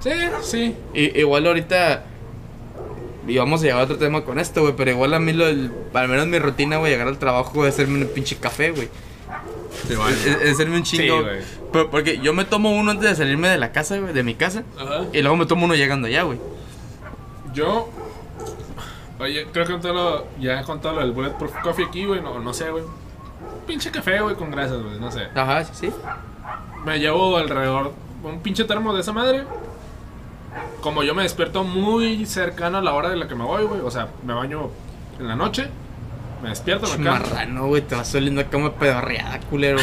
Sí, sí. Y, igual ahorita. Y vamos a llegar a otro tema con esto, güey. Pero igual a mí, lo, el- al menos mi rutina, güey, llegar al trabajo, es hacerme un pinche café, güey. Es, hacerme un chingo. Sí, güey. Pero- porque yo me tomo uno antes de salirme de la casa, güey, de mi casa. Ajá. Y luego me tomo uno llegando allá, güey. Yo. Oye, creo que lo- ya he contado lo del Bulletproof Coffee aquí, güey. No, no sé, güey. Pinche café, güey, con grasas, güey. No sé. Ajá, sí, sí. Me llevo alrededor un pinche termo de esa madre. Como yo me despierto muy cercano a la hora de la que me voy, güey. O sea, me baño en la noche. Me despierto, me cambio. Marrano, güey, te vas oliendo a cama pedorreada, culero.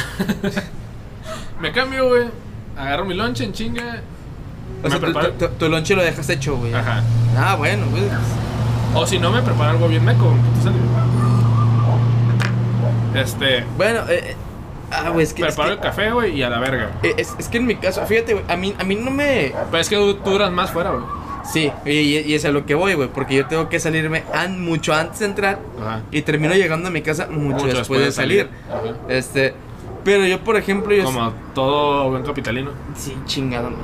Me cambio, güey. Agarro mi lonche en chinga. O sea, tu, preparo- tu- tu lonche lo dejas hecho, güey. Ajá. Ah, bueno, güey. O si no, me preparo algo bien meco. Este. Bueno, eh, eh, ah, güey, es que. Es Preparo que, el café, güey, y a la verga. eh, es, es que en mi caso, fíjate, güey, a mí, a mí no me. Pero es que tú duras más fuera, güey. Sí, y, es a lo que voy, güey, porque yo tengo que salirme an- mucho antes de entrar Ajá. y termino llegando a mi casa mucho, después, de salir. Este, pero yo, por ejemplo, yo. Como todo buen capitalino. Sí, chingada madre.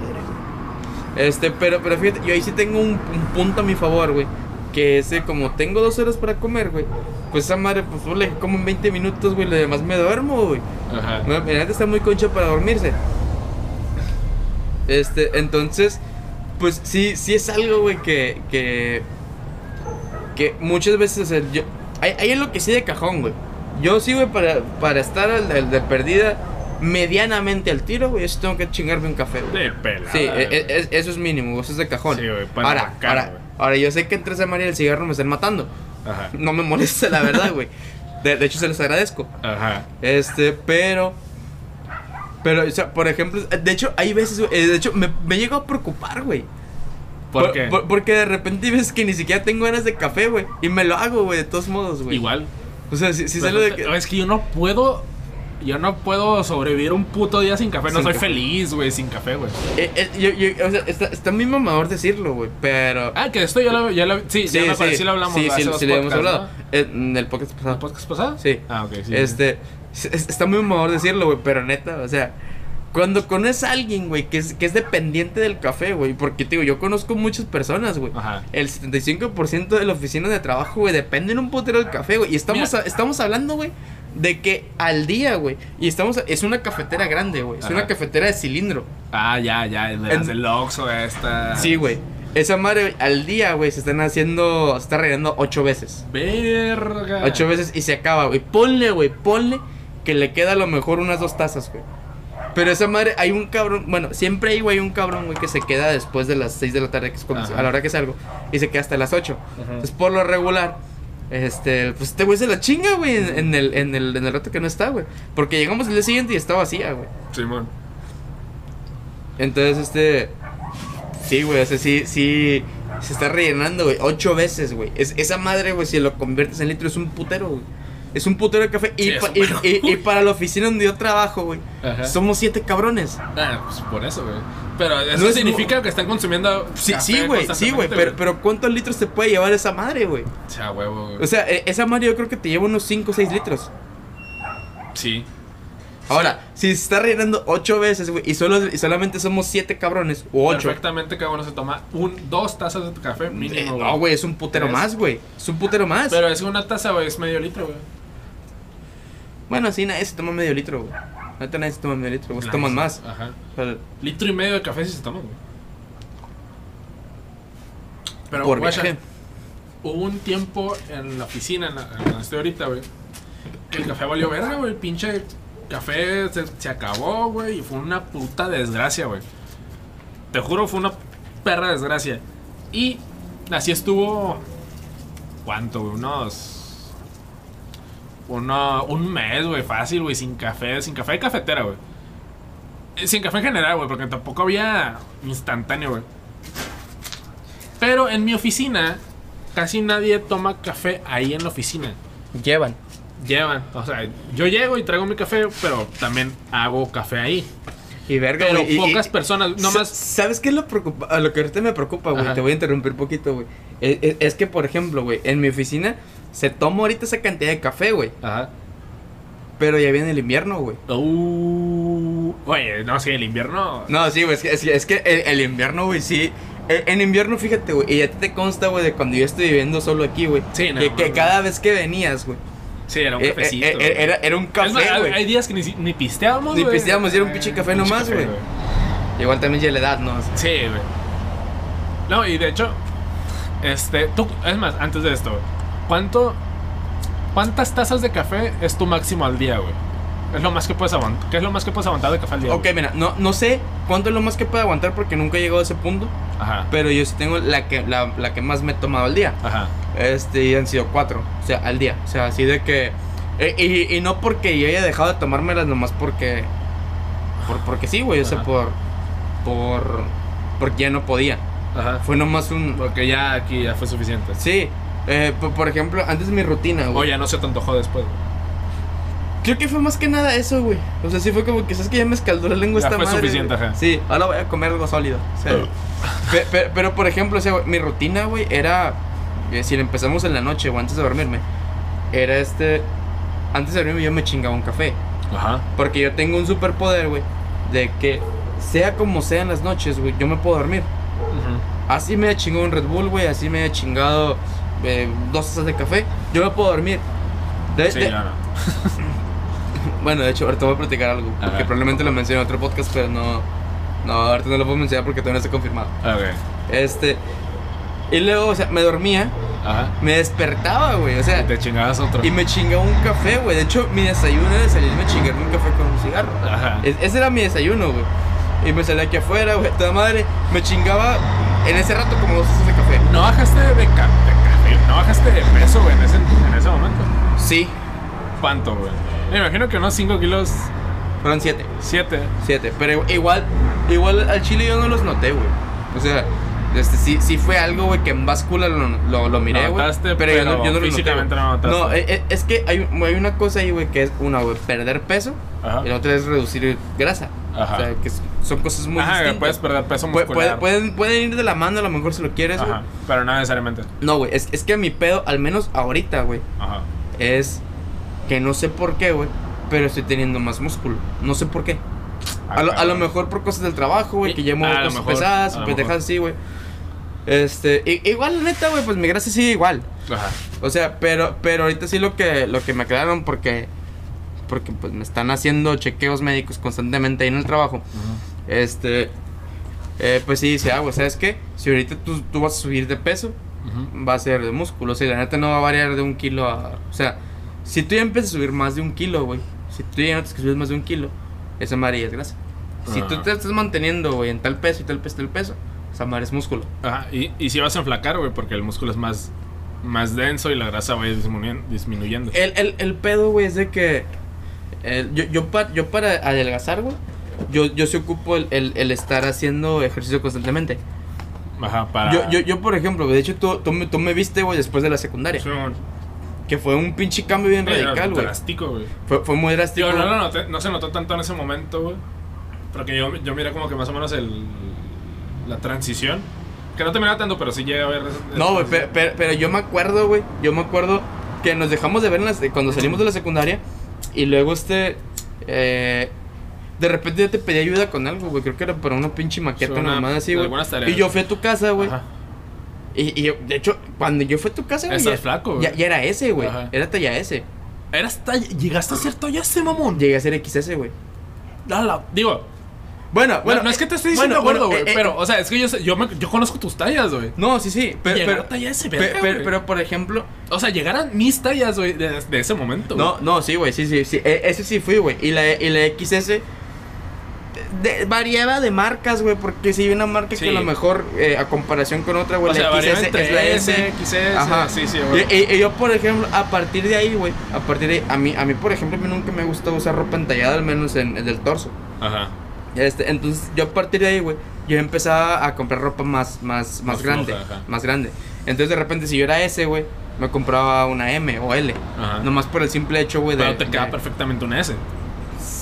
Este, pero, pero fíjate, yo ahí sí tengo un, un punto a mi favor, güey. Que ese, como tengo dos horas para comer, güey. Pues esa madre, pues yo le como en 20 minutos, güey. Lo demás me duermo, güey. Ajá. No, está muy concha para dormirse. Este, entonces, pues sí, sí es algo, güey, que, que, que muchas veces, o sea, yo, hay, hay algo que sí de cajón, güey. Yo sí, güey, para, para estar al, al de perdida medianamente al tiro, güey, yo sí tengo que chingarme un café, güey. De pelada. Sí, güey. e- e- es- eso es mínimo, eso es de cajón. Sí, güey, para ahora, ahora, güey. ahora, yo sé que entre esa María y el cigarro me están matando. Ajá. No me molesta, la verdad, güey. De, de hecho, se los agradezco. Ajá. Este, pero. Pero, o sea, por ejemplo, de hecho, hay veces, güey, eh, de hecho, me, me llego a preocupar, güey. ¿Por qué? porque de repente veces que ni siquiera tengo ganas de café, güey. Y me lo hago, güey, de todos modos, güey. Igual. O sea, si, si Pero sale de que. Es que yo no puedo yo no puedo sobrevivir un puto día sin café. No Sin soy café. feliz, güey, sin café, güey. Eh, eh, o sea, está, está muy mamador decirlo, güey, pero... Ah, que esto ya lo, ya lo sí, ya me parece, sí lo hablamos Sí, sí, sí lo hemos hablado. En el podcast pasado. ¿El podcast pasado? Sí. Ah, ok, sí. Este, es- es- está muy mamador decirlo, güey, pero neta, o sea, cuando conoces a alguien, güey, que es, que es dependiente del café, güey, porque, te digo, yo conozco muchas personas, güey. El 75% de la oficina de trabajo, güey, depende en un putero del café, güey. Y estamos, a- estamos hablando, güey, de que al día, güey. Y estamos, a- es una cafetera grande, güey. Es Ajá. una cafetera de cilindro. Ah, ya, ya, las En- Oxxo esta. Sí, güey. Esa madre, al día, güey, se están haciendo, se está rellenando ocho veces. Verga. Ocho veces y se acaba, güey. Ponle, güey, ponle que le queda a lo mejor unas dos tazas, güey. Pero esa madre, hay un cabrón, bueno, siempre hay, güey, un cabrón, güey, que se queda después de las 6 de la tarde, que es cuando, Ajá. a la hora que salgo, y se queda hasta las 8. Ajá. Entonces, por lo regular, este, pues este güey se la chinga, güey, en, en el, en, el, en el rato que no está, güey. Porque llegamos el día siguiente y está vacía, güey. Simón. Entonces, este, sí, güey, o sea, sí, sí, se está rellenando, güey, ocho veces, güey. Es, esa madre, güey, si lo conviertes en litro, es un putero, güey. Es un putero de café. Y, Sí, pa- y- bueno. y- y para la oficina donde yo trabajo, güey, somos siete cabrones. Ah, pues por eso, güey. Pero eso No es significa que están consumiendo. Sí, café sí, güey, sí, güey. Pero, pero ¿cuántos litros te puede llevar esa madre, güey? O sea, huevo, güey. O sea, e- esa madre yo creo que te lleva unos 5 o 6 litros. sí. Ahora, si se está rellenando ocho veces, güey, y, solo, y solamente somos siete cabrones, o ocho. Perfectamente cada uno se toma un, dos tazas de café Eh, mínimo. no, güey, es un putero Tres. más, güey. Es un putero más. Pero es una taza, güey, es medio litro, güey. Bueno, sí, nadie se toma medio litro, güey. Neta, nadie se toma medio litro. Se toman más. Ajá. Litro y medio de café sí se toma, güey. Pero, por viaje. hubo un tiempo en la oficina, en, la, en estoy ahorita, güey, que el café valió verga, güey. El pinche café se, se acabó, güey, y fue una puta desgracia, güey. Te juro, fue una perra desgracia. Y así estuvo. ¿Cuánto, güey? Unos. Uno, un mes, güey, fácil, güey, sin café, sin café de cafetera, güey. Eh, Sin café en general, güey, porque tampoco había instantáneo, güey. Pero en mi oficina, casi nadie toma café ahí en la oficina. Llevan. Llevan, o sea, yo llego y traigo mi café, pero también hago café ahí. Y verga, Pero pocas y- personas, nomás. ¿Sabes qué es lo preocupa? A lo que ahorita me preocupa, güey. Te voy a interrumpir poquito, güey. Es, es- es que, por ejemplo, güey, en mi oficina se toma ahorita esa cantidad de café, güey. Ajá. Pero ya viene el invierno, güey. Uh, oye, no, sí, el invierno. No, sí, güey. Es que, es que, es que el, el invierno, güey, sí. Eh, En invierno, fíjate, güey. Y a ti te consta, güey, de cuando yo estoy viviendo solo aquí, güey. Sí, no, que, que no, cada vez que venías, güey. Sí, era un eh, cafecito. eh, eh, era, era un Es más, café, hay- güey. hay días que ni, ni pisteábamos, Ni güey. pisteábamos, y era un pinche café nomás, güey. Igual también ya la edad, ¿no? Sí, güey. No, y de hecho, este, tú, es más, antes de esto, ¿cuánto, cuántas tazas de café es tu máximo al día, güey? Es lo más que puedes aguantar. ¿Qué es lo más que puedes aguantar de café al día? Ok, güey? mira, no, no sé cuánto es lo más que puedo aguantar porque nunca he llegado a ese punto. Ajá. Pero yo sí tengo la que, la, la que más me he tomado al día. Ajá. Este, y han sido cuatro. O sea, al día. O sea, así de que. eh, y, y no porque yo haya dejado de tomármelas nomás porque. Por, porque sí, güey. O sea, Ajá. por. Por. Porque ya no podía. Ajá. Fue nomás un. Porque ya aquí ya fue suficiente. Sí. Eh, por, por ejemplo, antes mi rutina, güey. ya no se te antojó después. güey. Creo que fue más que nada eso, güey. O sea, sí fue como que, ¿sabes que Ya me escaldó la lengua Ya esta fue madre, suficiente, ajá. Sí, ahora voy a comer algo sólido. O sea, pe- pe- pero, por ejemplo, o sea, güey, mi rutina, güey, era. eh, Si empezamos en la noche o antes de dormirme, era este. Antes de dormirme yo me chingaba un café. Ajá. Porque yo tengo un superpoder, güey, de que sea como sea en las noches, güey, yo me puedo dormir. Así me he chingado un Red Bull, güey, así me he chingado eh, dos tazas de café, yo me puedo dormir. De- Sí, de- ya no. bueno, de hecho, ahorita voy a platicar algo. Porque probablemente lo mencioné en otro podcast, pero no. No, ahorita no lo puedo mencionar porque todavía no está confirmado. Ok. Este. Y luego, o sea, me dormía, Ajá. me despertaba, güey. O sea, Y te chingabas otro. y me chingaba un café, güey. De hecho, mi desayuno era salirme a chingarme un café con un cigarro. Ajá. Es- ese era mi desayuno, güey. Y me salía aquí afuera, güey. Toda madre. Me chingaba en ese rato como dos tazas de café. No bajaste de, ca- de café. No bajaste de peso, güey, en ese, en ese momento. Sí, ¿Cuánto, güey? Me imagino que unos 5 kilos, fueron siete. 7. Siete. Pero igual, igual al chile yo no los noté, güey. O sea, Este, sí, sí fue algo, güey, que en báscula lo, lo, lo miré, güey. Notaste, Pero, yo, no, pero yo no lo noté, no eh, eh, es que hay, hay una cosa ahí, güey, que es una, güey, perder peso Ajá. y la otra es reducir grasa. Ajá. O sea, que es- son cosas muy Ajá, distintas. puedes perder peso muscular. puede- pueden, pueden ir de la mano a lo mejor si lo quieres. Ajá, pero no necesariamente. No, güey, es, es que mi pedo, al menos ahorita, güey, Ajá. es que no sé por qué, güey, pero estoy teniendo más músculo. No sé por qué. A lo, a lo mejor por cosas del trabajo, güey, que lo cosas mejor, pesadas, pendejas así, güey. Este, igual, la neta, güey, pues mi grasa sigue igual. Ajá. O sea, pero, pero ahorita sí lo que, lo que me aclararon porque, porque pues me están haciendo chequeos médicos constantemente ahí en el trabajo. Este, eh, pues sí dice, ah, güey, ¿sabes qué? Si ahorita tú, tú vas a subir de peso, Ujú. va a ser de músculo. O sea, la neta no va a variar de un kilo a. O sea, si tú ya empiezas a subir más de un kilo, güey. Si tú ya notas que subes más de un kilo, esa madre ya es grasa. Si tú Ajá. te estás manteniendo, güey, en tal peso y tal peso y tal peso, esa madre es músculo. Ajá, y, y si vas a enflacar, güey, porque el músculo es más, más denso y la grasa va disminuyendo. disminuyendo. El, el, el pedo, güey, es de que. el- yo, yo, pa- yo para adelgazar, güey. Yo, yo sí ocupo el, el, el estar haciendo ejercicio constantemente. Ajá, para. Yo, yo, yo, por ejemplo, de hecho, tú, tú, me, tú me viste, güey, después de la secundaria. Sí. Que fue un pinche cambio bien radical, güey. drástico, güey. Fue, fue muy drástico. Digo, no, lo noté- no se notó tanto en ese momento, güey. Porque yo, yo miré como que más o menos el, la transición. Que no te miraba tanto, pero sí llegué a ver. No, güey, pero, pero, pero yo me acuerdo, güey. Yo me acuerdo que nos dejamos de ver en las- cuando salimos de la secundaria. Y luego este. eh, de repente yo te pedí ayuda con algo, güey. Creo que era para una pinche maqueta, una mamada así, güey. Y yo fui a tu casa, güey. Y, y yo- de hecho, cuando yo fui a tu casa, güey. Estás ya- flaco, güey. Ya, ya era ese, güey. Era talla S. Eras talla- Llegaste a ser talla ese mamón. Llegué a ser XS, güey. A la- Digo, Bueno, bueno, no es que te estoy eh, diciendo bueno, bueno, güey. eh, eh, pero, o sea, es que yo, yo, me- yo conozco tus tallas, güey. No, sí, sí. Pero, pero, talla verga, pero, güey. pero, por ejemplo. O sea, llegaran mis tallas, güey, de, de ese momento. No, no, sí, güey, sí, sí, sí. E- ese sí fui, güey. Y la, y la XS de- variaba de marcas, güey, porque si hay una marca Sí. que a lo mejor eh, a comparación con otra, güey, sea, la variaba XS entre es la S, S. XS, Ajá. sí, sí, güey. Y, y- y yo, por ejemplo, a partir de ahí, güey, a partir de ahí, a mí, a mí, por ejemplo, a mí nunca me gustó usar ropa entallada, al menos en, el torso. Ajá. Este, entonces, yo a partir de ahí, güey, yo empezaba a comprar ropa más, más, más, Más grande, floja, más grande. Entonces, de repente, si yo era S, güey, me compraba una M o L. Ajá. Nomás por el simple hecho, güey, de... Pero te queda de- perfectamente una S.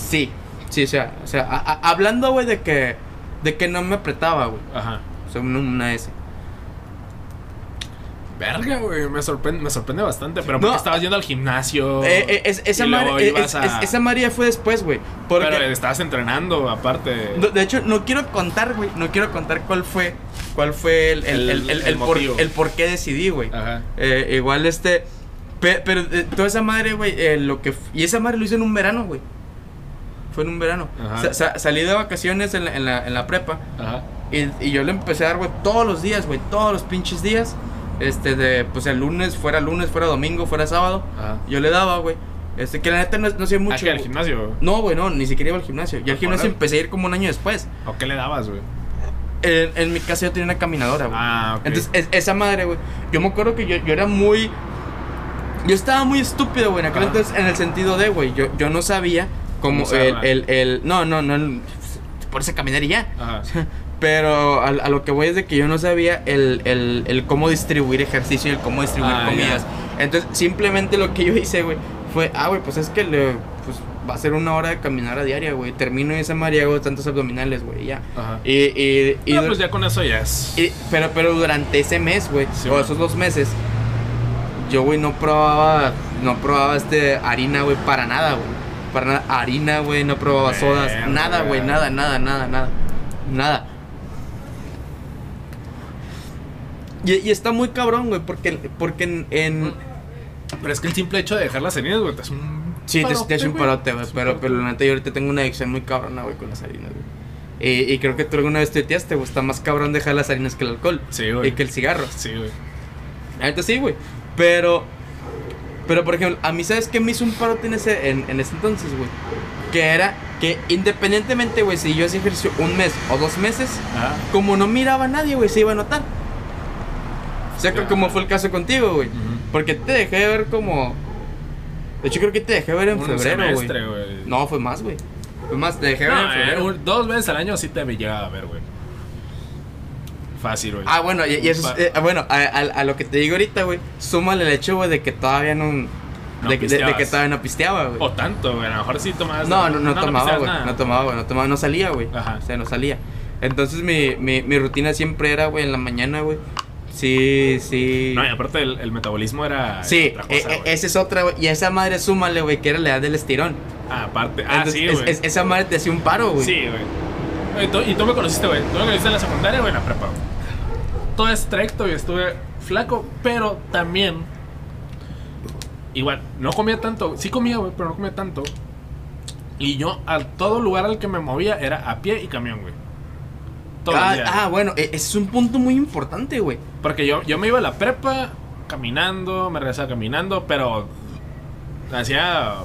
Sí, sí, o sea, o sea, a- a- hablando, güey, de que, de que no me apretaba, güey. Ajá. O sea, una, una S. Verga, güey, me sorprende, me sorprende bastante. Pero No. porque estabas yendo al gimnasio. Eh, eh, es- esa, es- a- es- esa María fue después, güey. Porque, Pero estabas entrenando, aparte. no, de hecho, no quiero contar, güey, no quiero contar cuál fue, cuál fue el, el, El- el, por, qué decidí, güey. Ajá. Eh, igual, este, pe- pero eh, toda esa madre, güey, eh, lo que, y esa madre lo hice en un verano, güey. Fue en un verano. Sa- sa- salí de vacaciones en la, en la, en la prepa. Ajá. Y, y yo le empecé a dar, güey, todos los días, güey, todos los pinches días. Este, de, pues el lunes, fuera lunes, fuera domingo, fuera sábado. Ajá. Yo le daba, güey. Este, que la neta no, no sé mucho. Aquí al güey. gimnasio. No, güey, no, ni siquiera iba al gimnasio. Yo al Ah, gimnasio empecé a ir como un año después. ¿O qué le dabas, güey? En, en mi casa yo tenía una caminadora, güey. Ah, ok. Entonces, es- esa madre, güey. Yo me acuerdo que yo, yo era muy. Yo estaba muy estúpido, güey, en aquel entonces, en el sentido de, güey, yo, yo no sabía Cómo el, el, el. No, no, no. Ponerse a caminar y ya. Ajá. Pero a, a lo que voy es de que yo no sabía el, el, el cómo distribuir ejercicio y el cómo distribuir Ah, comidas. Entonces, simplemente lo que yo hice, güey, fue, ah, güey, pues es que le, pues va a ser una hora de caminar a diaria, güey. Termino esa madre hago tantos abdominales, güey, ya. Ajá. Y, y, y dur- pues ya con eso ya es. y- pero, pero durante ese mes, güey, Sí, o esos dos meses, yo, güey, no probaba, no probaba este harina, güey, para nada, güey. Para nada, harina, güey, no probaba sodas, nada, güey, nada, nada, nada, nada, nada. Y, y está muy cabrón, güey, porque, porque en, en- Pero es que el simple hecho de dejar las heridas, güey, te hace un. Sí, te, parote, te hace un parote, güey. Pero, pero la neta, yo ahorita tengo una adicción muy cabrona, güey, con las harinas, güey. Y, y creo que tú alguna vez tuiteaste, güey. Está más cabrón dejar las harinas que el alcohol. Sí, güey. Y que el cigarro. Sí, güey. La neta sí, güey. Pero, pero por ejemplo, a mí, ¿sabes qué me hizo un parote en ese, en, en ese entonces, güey? Que era que independientemente, güey, si yo hacía ejercicio un mes o dos meses, Ajá. como no miraba a nadie, güey, se iba a notar. O sea, como fue el caso contigo, güey. Porque te dejé de ver como. De hecho, creo que te dejé ver en Un febrero, güey. No, fue más, güey. Fue más, te dejé ver en eh, febrero. dos veces al año sí te llegaba a ver, güey. Fácil, güey. Ah, bueno, y, y eso es, eh, bueno, a, a- a lo que te digo ahorita, güey, súmale el hecho, güey, de que todavía no, No de, de- de que todavía no pisteaba, güey. O tanto, güey. A lo mejor sí tomabas. No, no, no, tomaba, pisteabas güey. No tomaba, güey. No tomaba, no salía, güey. Ajá. O sea, no salía. Entonces mi, mi, mi rutina siempre era, güey, en la mañana, güey. Sí, sí. No, y aparte el, el metabolismo era. sí, otra e- cosa, e- esa es otra, güey. Y esa madre súmale, güey, que era la edad del estirón. Ah, aparte. Ah, Entonces, sí, es- güey. es- esa madre te hacía un paro, güey. Sí, güey. Y tú, y tú me conociste, güey. Tú me conociste en la secundaria, güey, en la prepa, güey. Todo estricto y estuve flaco, pero también. Igual, no comía tanto. Sí comía, güey, pero no comía tanto. Y yo, a todo lugar al que me movía era a pie y camión, güey. Todo Ah, el día. ah, bueno, ese es un punto muy importante, güey. Porque yo, yo me iba a la prepa caminando, me regresaba caminando, pero hacía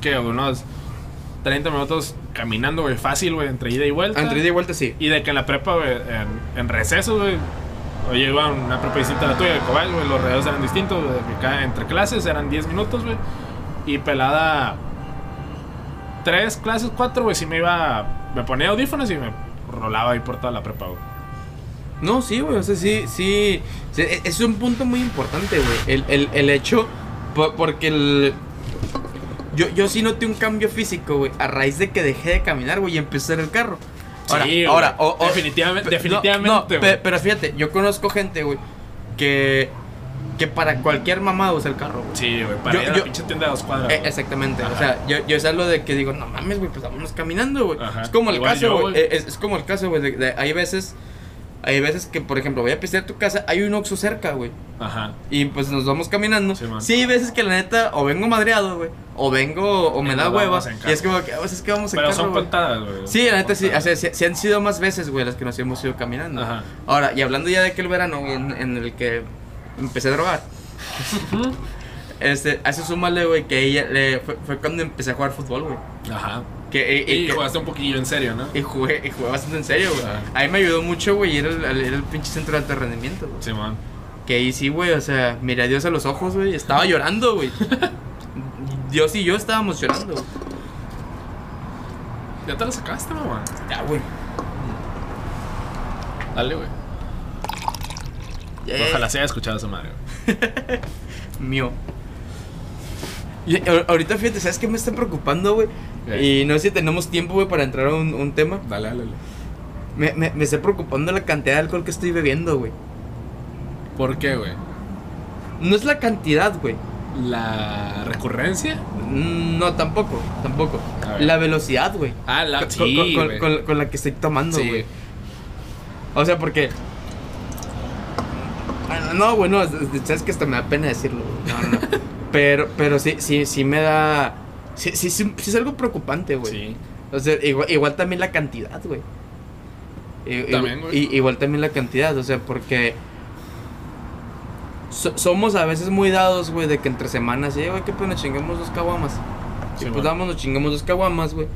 que unos 30 minutos caminando, güey, fácil, güey, entre ida y vuelta. Entre ida y vuelta, sí. Y de que en la prepa, güey, en, en receso, güey, o yo iba una prepa distinta a la tuya, de Cobal, güey, los redos eran distintos, güey, que cada- entre clases eran 10 minutos, güey, y pelada tres clases, cuatro, güey, si me iba, me ponía audífonos y me rolaba ahí por toda la prepa, güey. No, sí, güey, o sea, sí, sí, sí, e- es un punto muy importante, güey, el, el, el hecho, po- porque el... Yo, yo sí noté un cambio físico, güey, a raíz de que dejé de caminar, güey, y empecé a hacer el carro. Ahora, Sí, ahora, o- o- Definitivamente- definitivamente, no, no, pe- pero fíjate, yo conozco gente, güey, que, que para cualquier mamá usa el carro, güey. Sí, güey, para Yo- ir a yo- la pinche tienda de dos cuadras. Eh, exactamente, Ajá. o sea, yo, yo es algo de que digo, no mames, güey, pues vámonos caminando, güey. Es como el Igual caso, güey. eh, Es, es como el caso, güey. de- de- hay veces, hay veces que, por ejemplo, voy a pistear tu casa, hay un Oxxo cerca, güey. Ajá. Y pues nos vamos caminando. Sí, Sí, hay veces que la neta, o vengo madreado, güey. O vengo, o me Y da hueva. en Y es como que, pues es que vamos en Pero carro, son contadas, güey. Sí, la neta sí, o sea, sí, sí han sido más veces, güey, las que nos hemos ido caminando. Ajá. Ahora, y hablando ya de aquel verano, en, en el que empecé a drogar. este, a eso súmale, güey, que ella le, fue, fue cuando empecé a jugar fútbol, güey. Ajá. Que, y, Y, que- jugaste un poquillo en serio, ¿no? y jugué, y jugué bastante en serio, güey. Ajá. A mí me ayudó mucho, güey, al- ir al pinche centro de alto rendimiento, güey. Simón. Que ahí sí, güey, o sea, miré a Dios a los ojos, güey. Estaba llorando, güey. Dios y yo estábamos llorando. Ya te lo sacaste, mamá. Ya, güey. Dale, güey. Ojalá se haya escuchado esa madre. Mío. Y ahorita, fíjate, ¿sabes qué me está preocupando, güey? Y no sé si tenemos tiempo, güey, para entrar a un, un tema. Dale, dale, dale. Me, me, me está preocupando la cantidad de alcohol que estoy bebiendo, güey. ¿Por qué, güey? No es la cantidad, güey. ¿La recurrencia? Mm, No, tampoco, tampoco. La velocidad, güey. Ah, la. Con- Sí, con, con- güey. con- con la que estoy tomando, Sí. güey. O sea, porque. No, bueno, sabes que hasta me da pena decirlo. güey. No, no, no. pero, pero sí, sí, sí me da. Sí, sí, sí, sí es algo preocupante, güey. Sí. O sea, igual, igual también la cantidad, güey. También, güey. igual también la cantidad, o sea, porque. so- somos a veces muy dados, güey, de que entre semanas, eh, güey, qué pena, chingamos dos caguamas. Sí, y pues man. damos, nos chingamos dos caguamas, güey.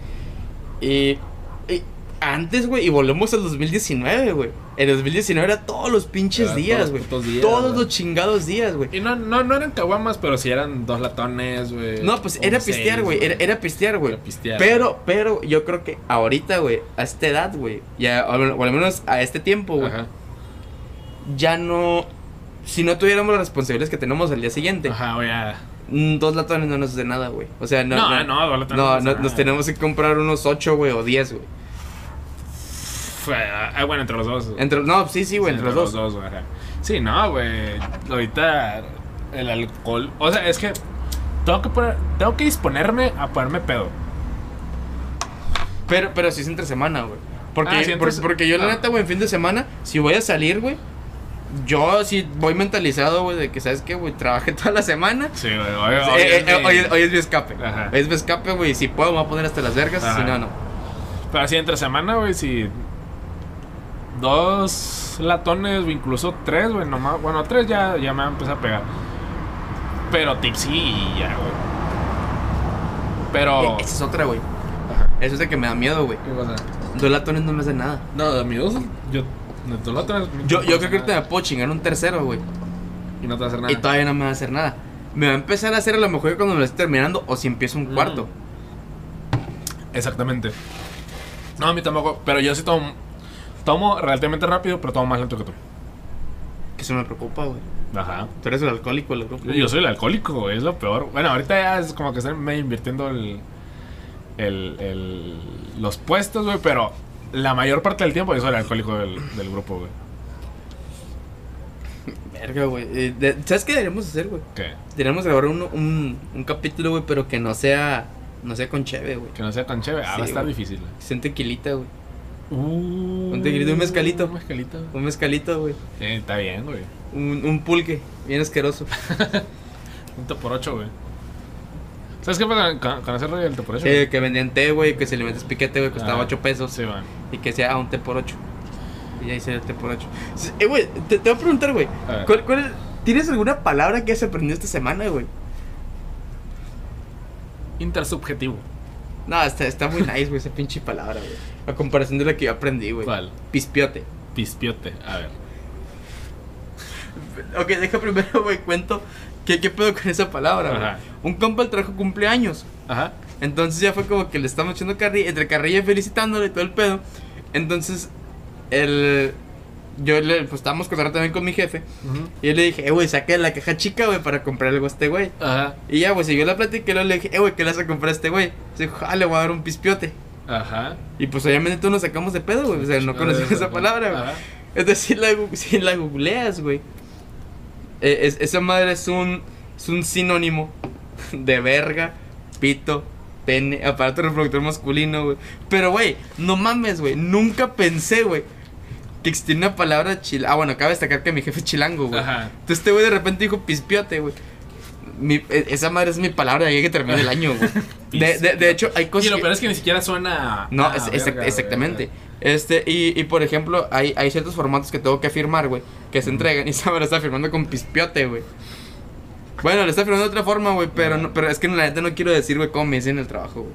Y, y antes, güey, y volvemos al 2019, güey. En 2019 era todos los pinches Era días, güey. días, Todos los chingados días, güey. Y no, no, no eran caguamas, pero sí eran dos latones, güey. No, pues era pistear, güey. Era, era pistear, güey. Era pistear. Pero, pero yo creo que ahorita, güey, a esta edad, güey, ya, o al o al menos a este tiempo, güey, ya no. Si no tuviéramos las responsabilidades que tenemos al día siguiente, Ajá, güey. mm, dos latones no nos hace nada, güey. O sea, no. No, no, no, dos latones no, no hace no, nada. nos tenemos que comprar unos ocho, güey, o diez, güey. Ah, bueno, entre los dos. Entre, no, sí, sí, güey, Sí, entre los dos. ajá. Sí, no, güey. Ahorita el alcohol. O sea, es que tengo que poner, tengo que disponerme a ponerme pedo. Pero, pero sí es entre semana, güey. Porque, Ah, sí, por- entonces- porque yo, la ah. neta, güey, en fin de semana, si voy a salir, güey, yo sí voy mentalizado, güey, de que, ¿sabes qué, güey? Trabajé toda la semana. Sí, güey. Hoy, Eh, hoy eh, es eh, mi- hoy, es- hoy es mi escape. Ajá. Hoy es mi escape, güey. Si puedo, me voy a poner hasta las vergas. Si no, no. Pero así entre semana, güey, si. Dos latones, o incluso tres, güey, nomás. Bueno, tres ya, ya me van a empezar a pegar. Pero tipsy y ya, güey. Pero. Eh, Esa es otra, güey. Eso es de que me da miedo, güey. ¿Qué pasa? Dos latones no me hacen nada. No, de mi dos, yo. Dos latones. Yo, yo creo que ahorita me puedo chingar un tercero, güey. Y no te va a hacer nada. Y todavía no me va a hacer nada. Me va a empezar a hacer a lo mejor cuando me lo esté terminando o si empiezo un Mm. cuarto. Exactamente. No, a mí tampoco. Pero yo sí tomo. Tomo relativamente rápido, pero tomo más lento que tú. Que eso me preocupa, güey. Ajá. Tú eres el alcohólico del grupo. Yo soy el alcohólico, güey, es lo peor. Bueno, ahorita ya es como que están medio invirtiendo el, el, el- los puestos, güey, pero la mayor parte del tiempo yo soy el alcohólico del, del grupo, güey. Verga, güey. Eh, de- ¿Sabes qué deberíamos hacer, güey? ¿Qué? Deberíamos grabar un, un, un capítulo, güey, pero que no sea. No sea con cheve, güey. Que no sea tan chévere. Ah, va a estar güey. difícil, güey. Que sea un tequilita, güey. Uh, Un tequilito, un mezcalito. Un mezcalito. Un mezcalito, güey. Sí, está bien, güey. Un, un pulque. Bien asqueroso. Un té por ocho, güey. ¿Sabes qué pasa con, con hacer rollo del té por ocho? Sí, que vendían té, güey, que si le metes piquete, güey, costaba Ah, 8 pesos. Sí, man. Y que sea un té por 8. Y ya hice el té por 8. Eh, güey, te, te voy a preguntar, güey. A. ¿cuál, cuál es- ¿Tienes alguna palabra que has aprendido esta semana, güey? Intersubjetivo. No, está, está muy nice, güey, esa pinche palabra, güey. A comparación de la que yo aprendí, güey. ¿Cuál? Pispiote. Pispiote. A ver. Ok, deja primero, güey, cuento qué, qué pedo con esa palabra, güey. Un compa trajo cumpleaños. Ajá. Entonces ya fue como que le estamos echando carrilla, entre carrilla y felicitándole y todo el pedo. Entonces, el. Yo le, pues estábamos contando también con mi jefe. Y yo le dije, eh, güey, saqué la caja chica, güey, para comprar algo a este güey. Ajá. Y ya, güey, siguió la plática y luego le dije, eh, güey, ¿qué le vas a comprar a este güey? Se dijo, ah, le voy a dar un pispiote. Ajá. Y pues obviamente todos nos sacamos de pedo, güey. O sea, no conocíamos esa palabra, güey. Ajá. Entonces, si la, si la googleas, güey. eh, es- esa madre es un, es un sinónimo de verga, pito, pene, aparato reproductor masculino, güey. Pero, güey, no mames, güey. Nunca pensé, güey, que existía una palabra chil... Ah, bueno, cabe destacar que mi jefe es chilango, güey. Ajá. Entonces, este güey de repente dijo pispiote, güey. Mi- e- esa madre es mi palabra de ahí que termina el año, güey. De, de, de hecho, hay cosas. Y lo que- peor es que ni siquiera suena. no, Ah, es- verga, exact- güey, exactamente. verga. Este, y, y por ejemplo, hay, hay ciertos formatos que tengo que firmar, güey, que se entregan y esa me lo está firmando con pispiote, güey. Bueno, le está firmando de otra forma, güey, pero, no, pero es que la neta no quiero decir, güey, cómo me dicen en el trabajo, güey.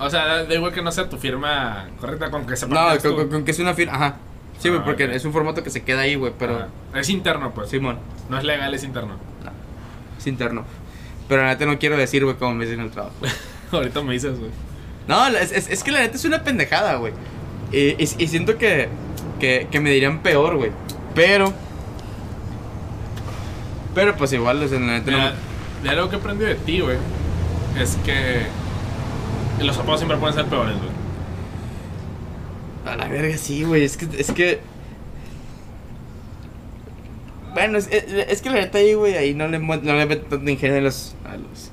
O sea, da igual que no sea tu firma correcta con que se No, con, con- con que es una firma, ajá. Sí, güey, Ah, porque es un formato que se queda ahí, güey, pero... Es interno, pues. Simón, No es legal, es interno. es interno. Pero la neta no quiero decir, güey, cómo me dicen en el trabajo. Ahorita me dices, güey. No, es, es- es que la neta es una pendejada, güey. Y, y- y siento que, que, que me dirían peor, güey. Pero... Pero pues igual, o sea, la neta no... Mira, de algo que aprendí de ti, güey, es que los apodos siempre pueden ser peores, güey. A la verga, sí, güey. Es que, es que. Bueno, es, es, es que la neta ahí, güey, ahí no le, no le meto tanto ingenio a los. A los.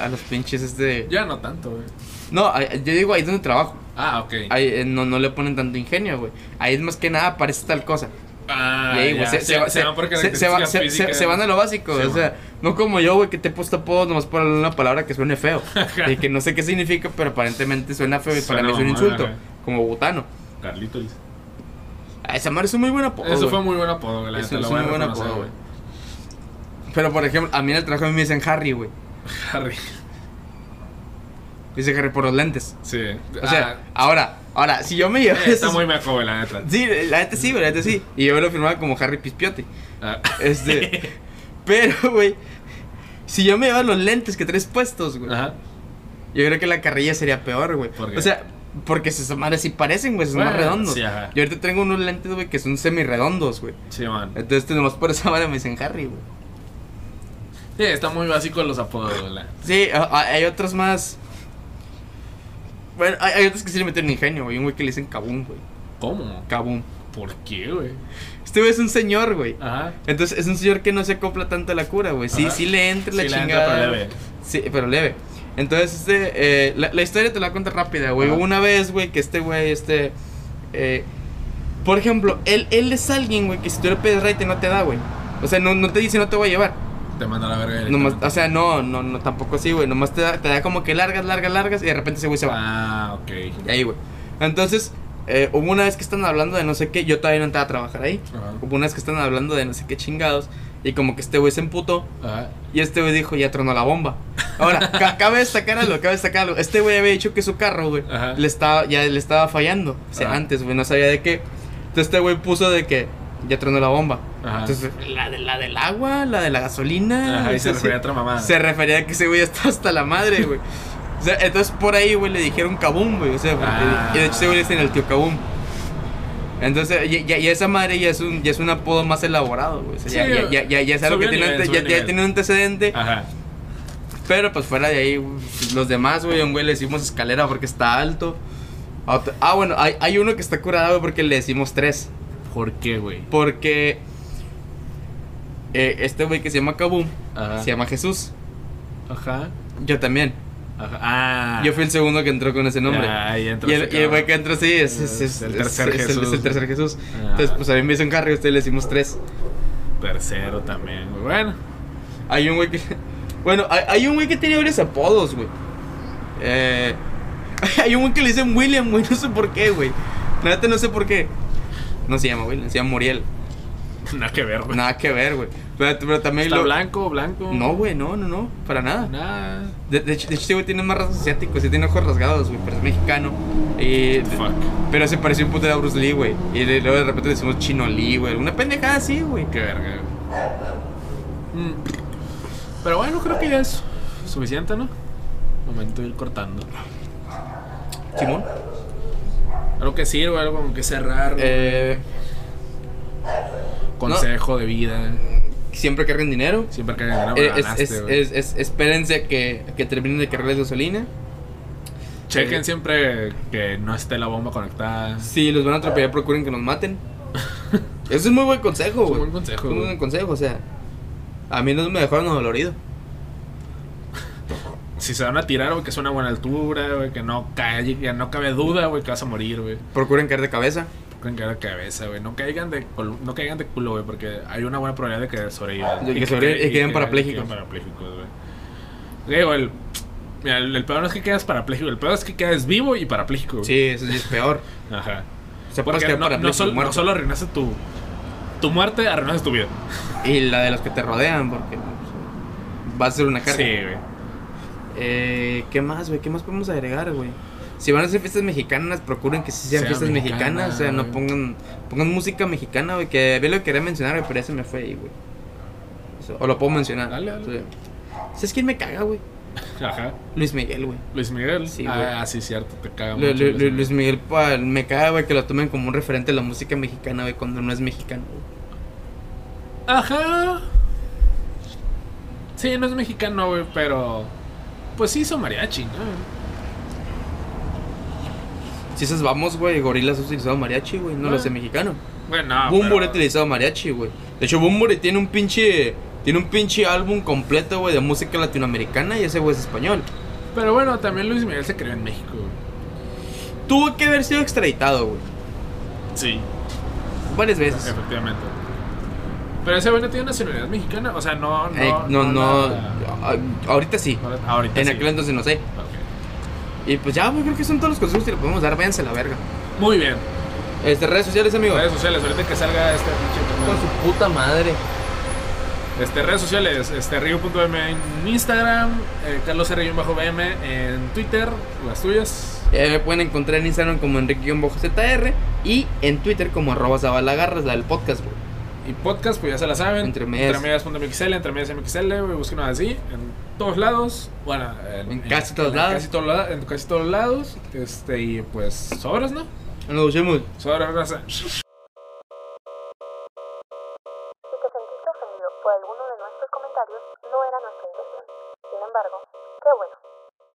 A, a los pinches, este. Ya no tanto, güey. No, a- yo digo ahí donde trabajo. Ah, ok. Ahí eh, no, no le ponen tanto ingenio, güey. Ahí es más que nada parece tal cosa. Ah, y ahí, güey, se, se, se- se- van a lo básico. Sí, o sea, man. No como yo, güey, que te he puesto apodos nomás por una palabra que suene feo. y que no sé qué significa, pero aparentemente suena feo y para mí es un insulto. Como butano. Carlitos. Ah, Esa madre es un muy buen apodo. Eso güey. fue muy buen apodo, güey. la Es, un a muy buen apodo, güey. Pero por ejemplo, a mí en el trabajo me dicen Harry, güey. Harry. Dice Harry por los lentes. Sí. O sea, ahora, ahora, si yo me llevo. Ah, está muy meco, güey, la neta. Sí, la neta sí, güey, la neta sí. Y yo me lo firmaba como Harry Pispiote. Ah. Este. pero, güey. Si yo me llevaba los lentes que traes puestos, güey. Ajá. Yo creo que la carrilla sería peor, güey. ¿Por qué? O sea, porque esas madres sí parecen, güey, son más redondos. sí, ajá. Yo ahorita tengo unos lentes, güey, que son semi-redondos, güey. Sí, man. Entonces, este, nomás por esa madre me dicen Harry, güey. Sí, está muy básico los apodos, güey. Sí, hay otros más. Bueno, hay, hay otros que sí le meten ingenio, güey. Un güey que le dicen Kabum, güey. ¿Cómo? Kabum. ¿Por qué, güey? Este güey es un señor, güey. Ajá. Entonces es un señor que no se acopla tanto a la cura, güey. Sí, Ajá. sí le entra la Sí le entra, chingada. pero leve. Sí, pero leve. Entonces, este, eh, la, la historia te la cuento rápida, güey. Una vez, güey, que este güey, este. eh, por ejemplo, él, él es alguien, güey, que si tú le pides raite no te da, güey. O sea, no, no te dice no te voy a llevar. Te manda a la verga. Nomás, o sea, no, no, no, tampoco así, güey. Nomás te da, te da como que largas, largas, largas y de repente ese güey se va. Ah, ok. Y ahí, güey. Entonces, eh, hubo una vez que están hablando de no sé qué. Yo todavía no entraba a trabajar ahí. Ajá. Hubo una vez que están hablando de no sé qué chingados. Y como que este güey se emputó. Ajá. Y este güey dijo, ya tronó la bomba. Ahora, ca- cabe destacar algo, cabe destacar algo. Este güey había dicho que su carro, güey, le estaba, ya le estaba fallando. O sea, Ajá. antes, güey, no sabía de qué. Entonces este güey puso de que ya tronó la bomba. Ajá. Entonces, la, de, la del agua, la de la gasolina. Ajá, y se refería a otra mamada. Se refería a que ese güey está hasta la madre, güey. O sea, entonces por ahí, güey, le dijeron Kabum, güey. O sea, porque- Ah. y de hecho ese güey le dicen el tío Kabum. Entonces, ya, ya- ya esa madre ya es un, ya es un apodo más elaborado, güey. O sea, ya, Sí, ya, ya, ya, ya es algo que tiene, nivel, ante- ya, tiene un antecedente. Ajá. Pero pues fuera de ahí, los demás, güey, a un güey le decimos escalera porque está alto. Otro- Ah, bueno, hay, hay uno que está curado güey, porque le decimos tres. ¿Por qué, güey? Porque eh, este güey que se llama Kabum Ajá. se llama Jesús. Ajá. Yo también. Ajá. Ah. Yo fui el segundo que entró con ese nombre. Ah, entró y, el, y güey que entró sí es, es, Es es- el tercer es Jesús. es el tercer Jesús. Ah. Entonces, pues a mí me dicen Harry, a usted le decimos tres. Tercero también, güey. Bueno. Hay un güey que. Bueno, hay, hay un güey que tiene varios apodos, güey. Eh, hay un güey que le dicen William, güey. No sé por qué, güey. La neta no sé por qué. No se llama William, se llama Muriel. Nada que ver, güey. Nada que ver, güey. Pero, pero también ¿Está lo. blanco, blanco? No, güey, no, no, no. Para nada. Nada. De, de hecho, de hecho, ese güey tiene más rasgos asiáticos. Sí, tiene ojos rasgados, güey. Pero es mexicano. Y. Fuck. Pero se pareció un puto a Bruce Lee, güey. Y de- luego de repente le decimos Chino Lee, güey. Una pendejada así, güey. Qué verga. güey. Mm. Pero bueno, creo que ya es suficiente, ¿no? Momento de ir cortando. Simón. Algo que sirva, algo con que cerrar. Eh, Consejo de vida. siempre carguen dinero. Siempre que ganar, Eh, ganaste, es- güey. es- es- espérense a que, que terminen de cargarles gasolina. Chequen eh, siempre que no esté la bomba conectada. Si los van a atropellar, procuren que nos maten. Ese es muy buen consejo, Es un güey. buen consejo, Es un güey. buen consejo, o sea. A mí no me dejaron dolorido. Si se van a tirar, güey, que es una buena altura, güey, que no cae, que no cabe duda, güey, que vas a morir, güey. Procuren caer de cabeza. Caer de cabeza, güey. No caigan de, col- no caigan de culo, güey, porque hay una buena probabilidad de que sobrevivan. De que sobrevivan y queden parapléjicos. güey. Digo, el, mira, el, el peor no es que quedes parapléjico, el peor es que quedes vivo y parapléjico, güey. Sí, eso sí es peor. Ajá. Se puede Porque no, no solo arruinaste tu, tu muerte, arruinaste tu vida. Y la de los que te rodean, porque pues, va a ser una carga. Sí, güey. Eh, ¿Qué más, güey? ¿Qué más podemos agregar, güey? Si van a hacer fiestas mexicanas, procuren que sí sean Sean fiestas mexicanas. mexicanas, O sea, no güey. pongan, pongan música mexicana, güey. Que ve lo que quería mencionar, güey, pero ese me fue ahí, güey. Eso, O lo puedo mencionar. Dale, dale. ¿Sabes quién me caga, güey? Ajá. Luis Miguel, güey. Luis Miguel. Sí, güey. ah, sí, cierto, te caga mucho. Lu- Lu- Luis Miguel, pa- me caga, güey, que lo tomen como un referente de la música mexicana, güey, cuando no es mexicano, güey. Ajá. Sí, no es mexicano, güey, pero. Pues sí hizo mariachi, ¿no? Si esas vamos, güey, Gorilas ha utilizado mariachi, güey, no lo Ah. sé mexicano. Bueno, no. Pero- ha utilizado mariachi, güey. De hecho, Bumburi tiene un pinche. Tiene un pinche álbum completo, güey, de música latinoamericana y ese güey es español. Pero bueno, también Luis Miguel se creó en México, güey. Tuvo que haber sido extraditado, güey. Sí, Varias veces. efectivamente. Pero ese güey no tiene nacionalidad mexicana, o sea, no. No, Eh, no, no. la- a- Ahorita sí. Ahorita. En sí. aquel entonces no sé. Y pues ya, güey, creo que son todos los consejos que le podemos dar. Váyanse a la verga. Muy bien. Este, redes sociales, amigo. Redes sociales, ahorita que salga este pinche. Con su puta madre. Este, redes sociales, este, río.m en Instagram, eh, Carlos R. bajo BM en Twitter, las tuyas. Eh, me pueden encontrar en Instagram como Enrique-ZR y en Twitter como arroba Zabalagarras, la del podcast, güey. Y podcast, pues ya se la saben. Entre medias. Entremedias.mxl, entre medias MXL, güey, búsquenos así, en todos lados. Bueno, En casi todos lados. Casi todos la- en casi todos lados. Este, y pues, sobras, ¿no? Nos vemos. Sobras, raza.